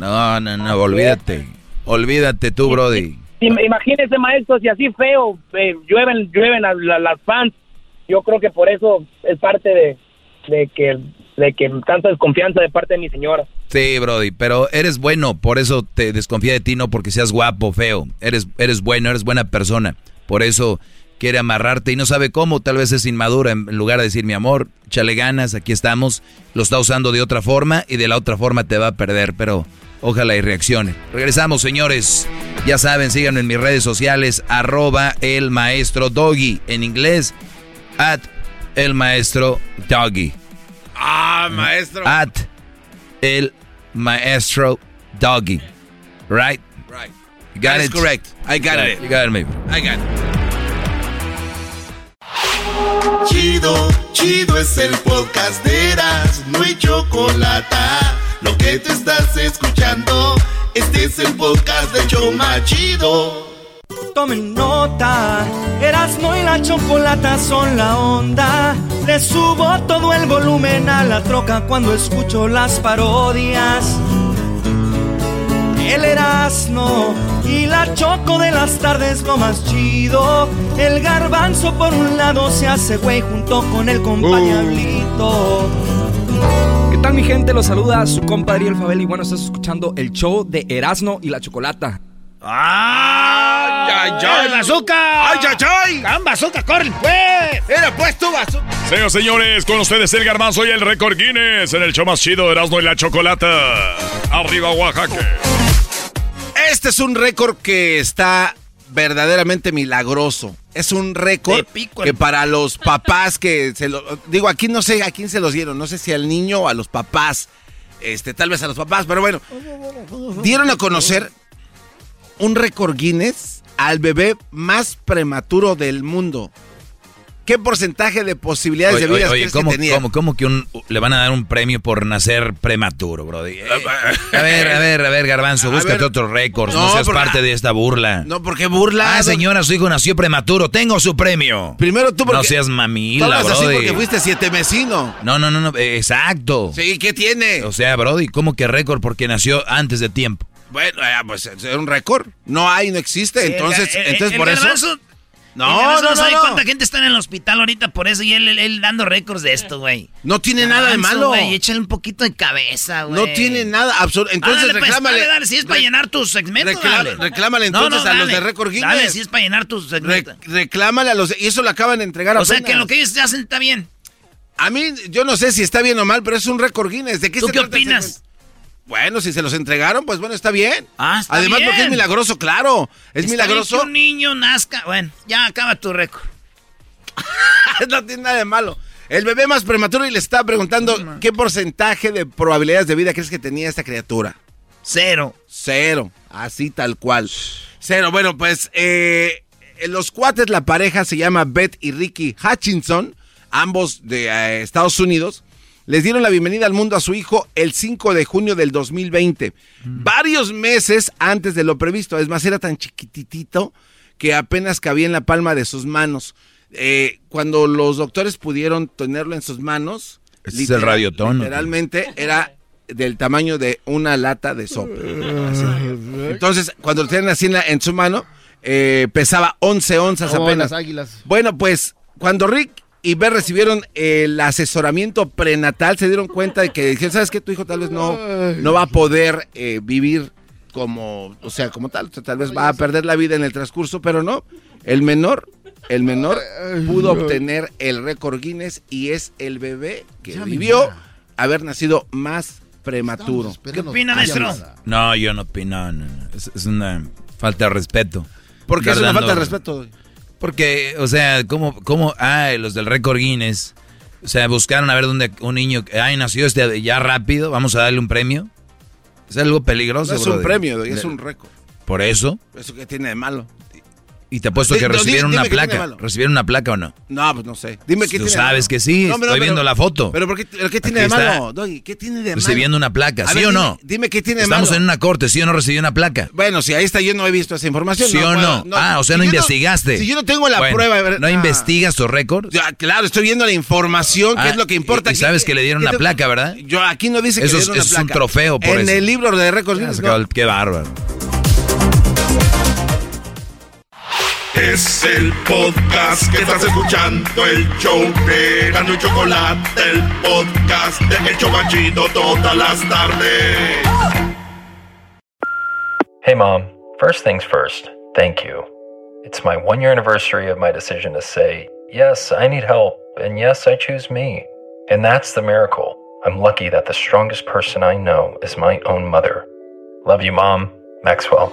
No, no, no, olvídate. Olvídate tú, Brody. Im- Imagínese, maestro, si así feo eh, llueven, llueven las, las- las fans. Yo creo que por eso es parte de, de que de que tanta desconfianza de parte de mi señora. Sí, Brody, pero eres bueno, por eso te desconfía de ti, no porque seas guapo, feo. Eres, eres bueno, eres buena persona. Por eso quiere amarrarte y no sabe cómo, tal vez es inmadura. En lugar de decir, mi amor, échale ganas, aquí estamos. Lo está usando de otra forma y de la otra forma te va a perder, pero ojalá y reaccione. Regresamos, señores. Ya saben, síganme en mis redes sociales, arroba el maestro Doggy. En inglés, at el maestro Doggy. Ah, maestro. At el maestro Doggy. Right? Right. You got That it? correct. I got Right, it. You got it, maybe. I got it. Chido, chido es el podcast de Eras, no hay chocolate. Lo que te estás escuchando, este es el podcast de Choma Chido. Tomen nota, Erasmo y la chocolata son la onda. Le subo todo el volumen a la troca cuando escucho las parodias. El Erasmo y la choco de las tardes lo más chido. El garbanzo por un lado se hace güey junto con el compañablito. ¿Qué tal mi gente? Los saluda su compadre El Fabel y bueno, estás escuchando el show de Erasmo y la Chocolata. ¡Ay, ay, ay! bazooka! ¡Ay, ay, ay! ¡Can bazooka, corre, pues! ¡Era pues tu bazooka! Señoras y señores, con ustedes el garbanzo y el récord Guinness en el show más chido de Erasmo y la Chocolata. Arriba, Oaxaca. Este es un récord que está verdaderamente milagroso. Es un récord que para los papás que se lo digo aquí no sé a quién se los dieron, no sé si al niño o a los papás. Este, tal vez a los papás, pero bueno, dieron a conocer un récord Guinness al bebé más prematuro del mundo. ¿Qué porcentaje de posibilidades Oye, de vida oye, oye, crees ¿cómo, que tenía? cómo- cómo que un- le van a dar un premio por nacer prematuro, Brody? Eh, a ver, a ver, a ver, Garbanzo, A búscate ver. otros récords, no, No, seas porque- parte de esta burla. No, porque burla. Ah, señora, su hijo nació prematuro, tengo su premio. Primero tú porque No seas mamila, hablas así Brody. porque fuiste siete mesino. No, no, no, no, eh, exacto. Sí, ¿qué tiene? O sea, Brody, ¿cómo que récord porque nació antes de tiempo? Bueno, eh, pues es un récord. No hay, no existe. Sí, entonces, el- el- entonces el por eso. No, no, no, sabe no. cuánta gente está en el hospital ahorita por eso y él, él- él dando récords de esto, güey. No tiene nada de malo. güey, échale un poquito de cabeza, güey. No tiene nada absoluto. Entonces Dale, pues, reclámale. dale, dale, si es para llenar tu segmento, reclama- dale. reclámale No, no, entonces a los dale. de Récord Guinness. Dale, si es para llenar tu segmento. Re- reclámale a los. Y eso lo acaban de entregar o sea apenas. que lo que ellos hacen está bien. A mí, yo no sé si está bien o mal, pero es un récord Guinness. ¿De qué ¿Tú se qué trata opinas? Bueno, si se los entregaron, pues bueno, está bien. Ah, está Además, bien. porque es milagroso, claro. Es Está milagroso. bien que un niño nazca. Bueno, ya acaba tu récord. no tiene nada de malo. El bebé más prematuro y le estaba preguntando qué porcentaje de probabilidades de vida crees que tenía esta criatura. Cero. Cero. Así tal cual. Cero. Bueno, pues eh, los cuates, la pareja se llama Beth y Ricky Hutchinson, ambos de eh, Estados Unidos. Les dieron la bienvenida al mundo a su hijo el 5 de junio del 2020, varios meses antes de lo previsto. Es más, era tan chiquititito que apenas cabía en la palma de sus manos. Eh, cuando los doctores pudieron tenerlo en sus manos, Este es el radiotón, ¿no? literalmente era del tamaño de una lata de sopa. Así. Entonces, cuando lo tienen así en, la- en su mano, eh, pesaba 11 onzas apenas. las águilas. Bueno, pues cuando Rick y Beth recibieron el asesoramiento prenatal, se dieron cuenta de que dijeron, ¿sabes qué? Tu hijo tal vez no, no va a poder eh, vivir como, o sea, como tal. O sea, tal vez va a perder la vida en el transcurso, pero no. El menor, el menor pudo obtener el récord Guinness y es el bebé que Ya, vivió haber nacido más prematuro. ¿Qué opina, maestro? No, yo no opino, no, no. Es, es una falta de respeto. ¿Por qué es una falta de respeto? Porque, o sea, ¿cómo, cómo, ah, los del récord Guinness, o sea, buscaron a ver dónde un niño, ay, nació este ya rápido, vamos a darle un premio? Es algo peligroso, No es un premio, es un récord. Por eso. ¿Eso qué tiene de malo? Y te apuesto Di- que no, recibieron dime una de placa. ¿Recibieron una placa o no? No, pues no sé. Dime qué Tú tiene de sabes malo. que sí, No, estoy pero- viendo la foto. Pero ¿por qué, tiene Aquí de malo? Doggy? ¿Qué tiene de malo? Recibiendo una placa, ¿sí ver, o no? Dime qué tiene de Estamos malo. en una corte, ¿sí o no recibí una placa? Bueno, si ahí está, yo no he visto esa información. ¿Sí o no? Ah, o sea, Si no investigaste. si yo no tengo la Bueno, prueba. ver, ¿No ah. investigas tus récords? Ya, claro, estoy viendo la información, que Ah, es lo que importa. y- y sabes que le dieron una placa, ¿verdad? Yo aquí no dice que le dieron una eso es un placa. trofeo por En el libro de récords. Qué bárbaro. Es el podcast que estás escuchando, el show de Gano y Chocolate, el podcast de El Chobachito todas las tardes. Hey, Mom. First things first, thank you. It's my one year anniversary of my decision to say, yes, I need help, and yes, I choose me. And that's the miracle. I'm lucky that the strongest person I know is my own mother. Love you, Mom. Maxwell.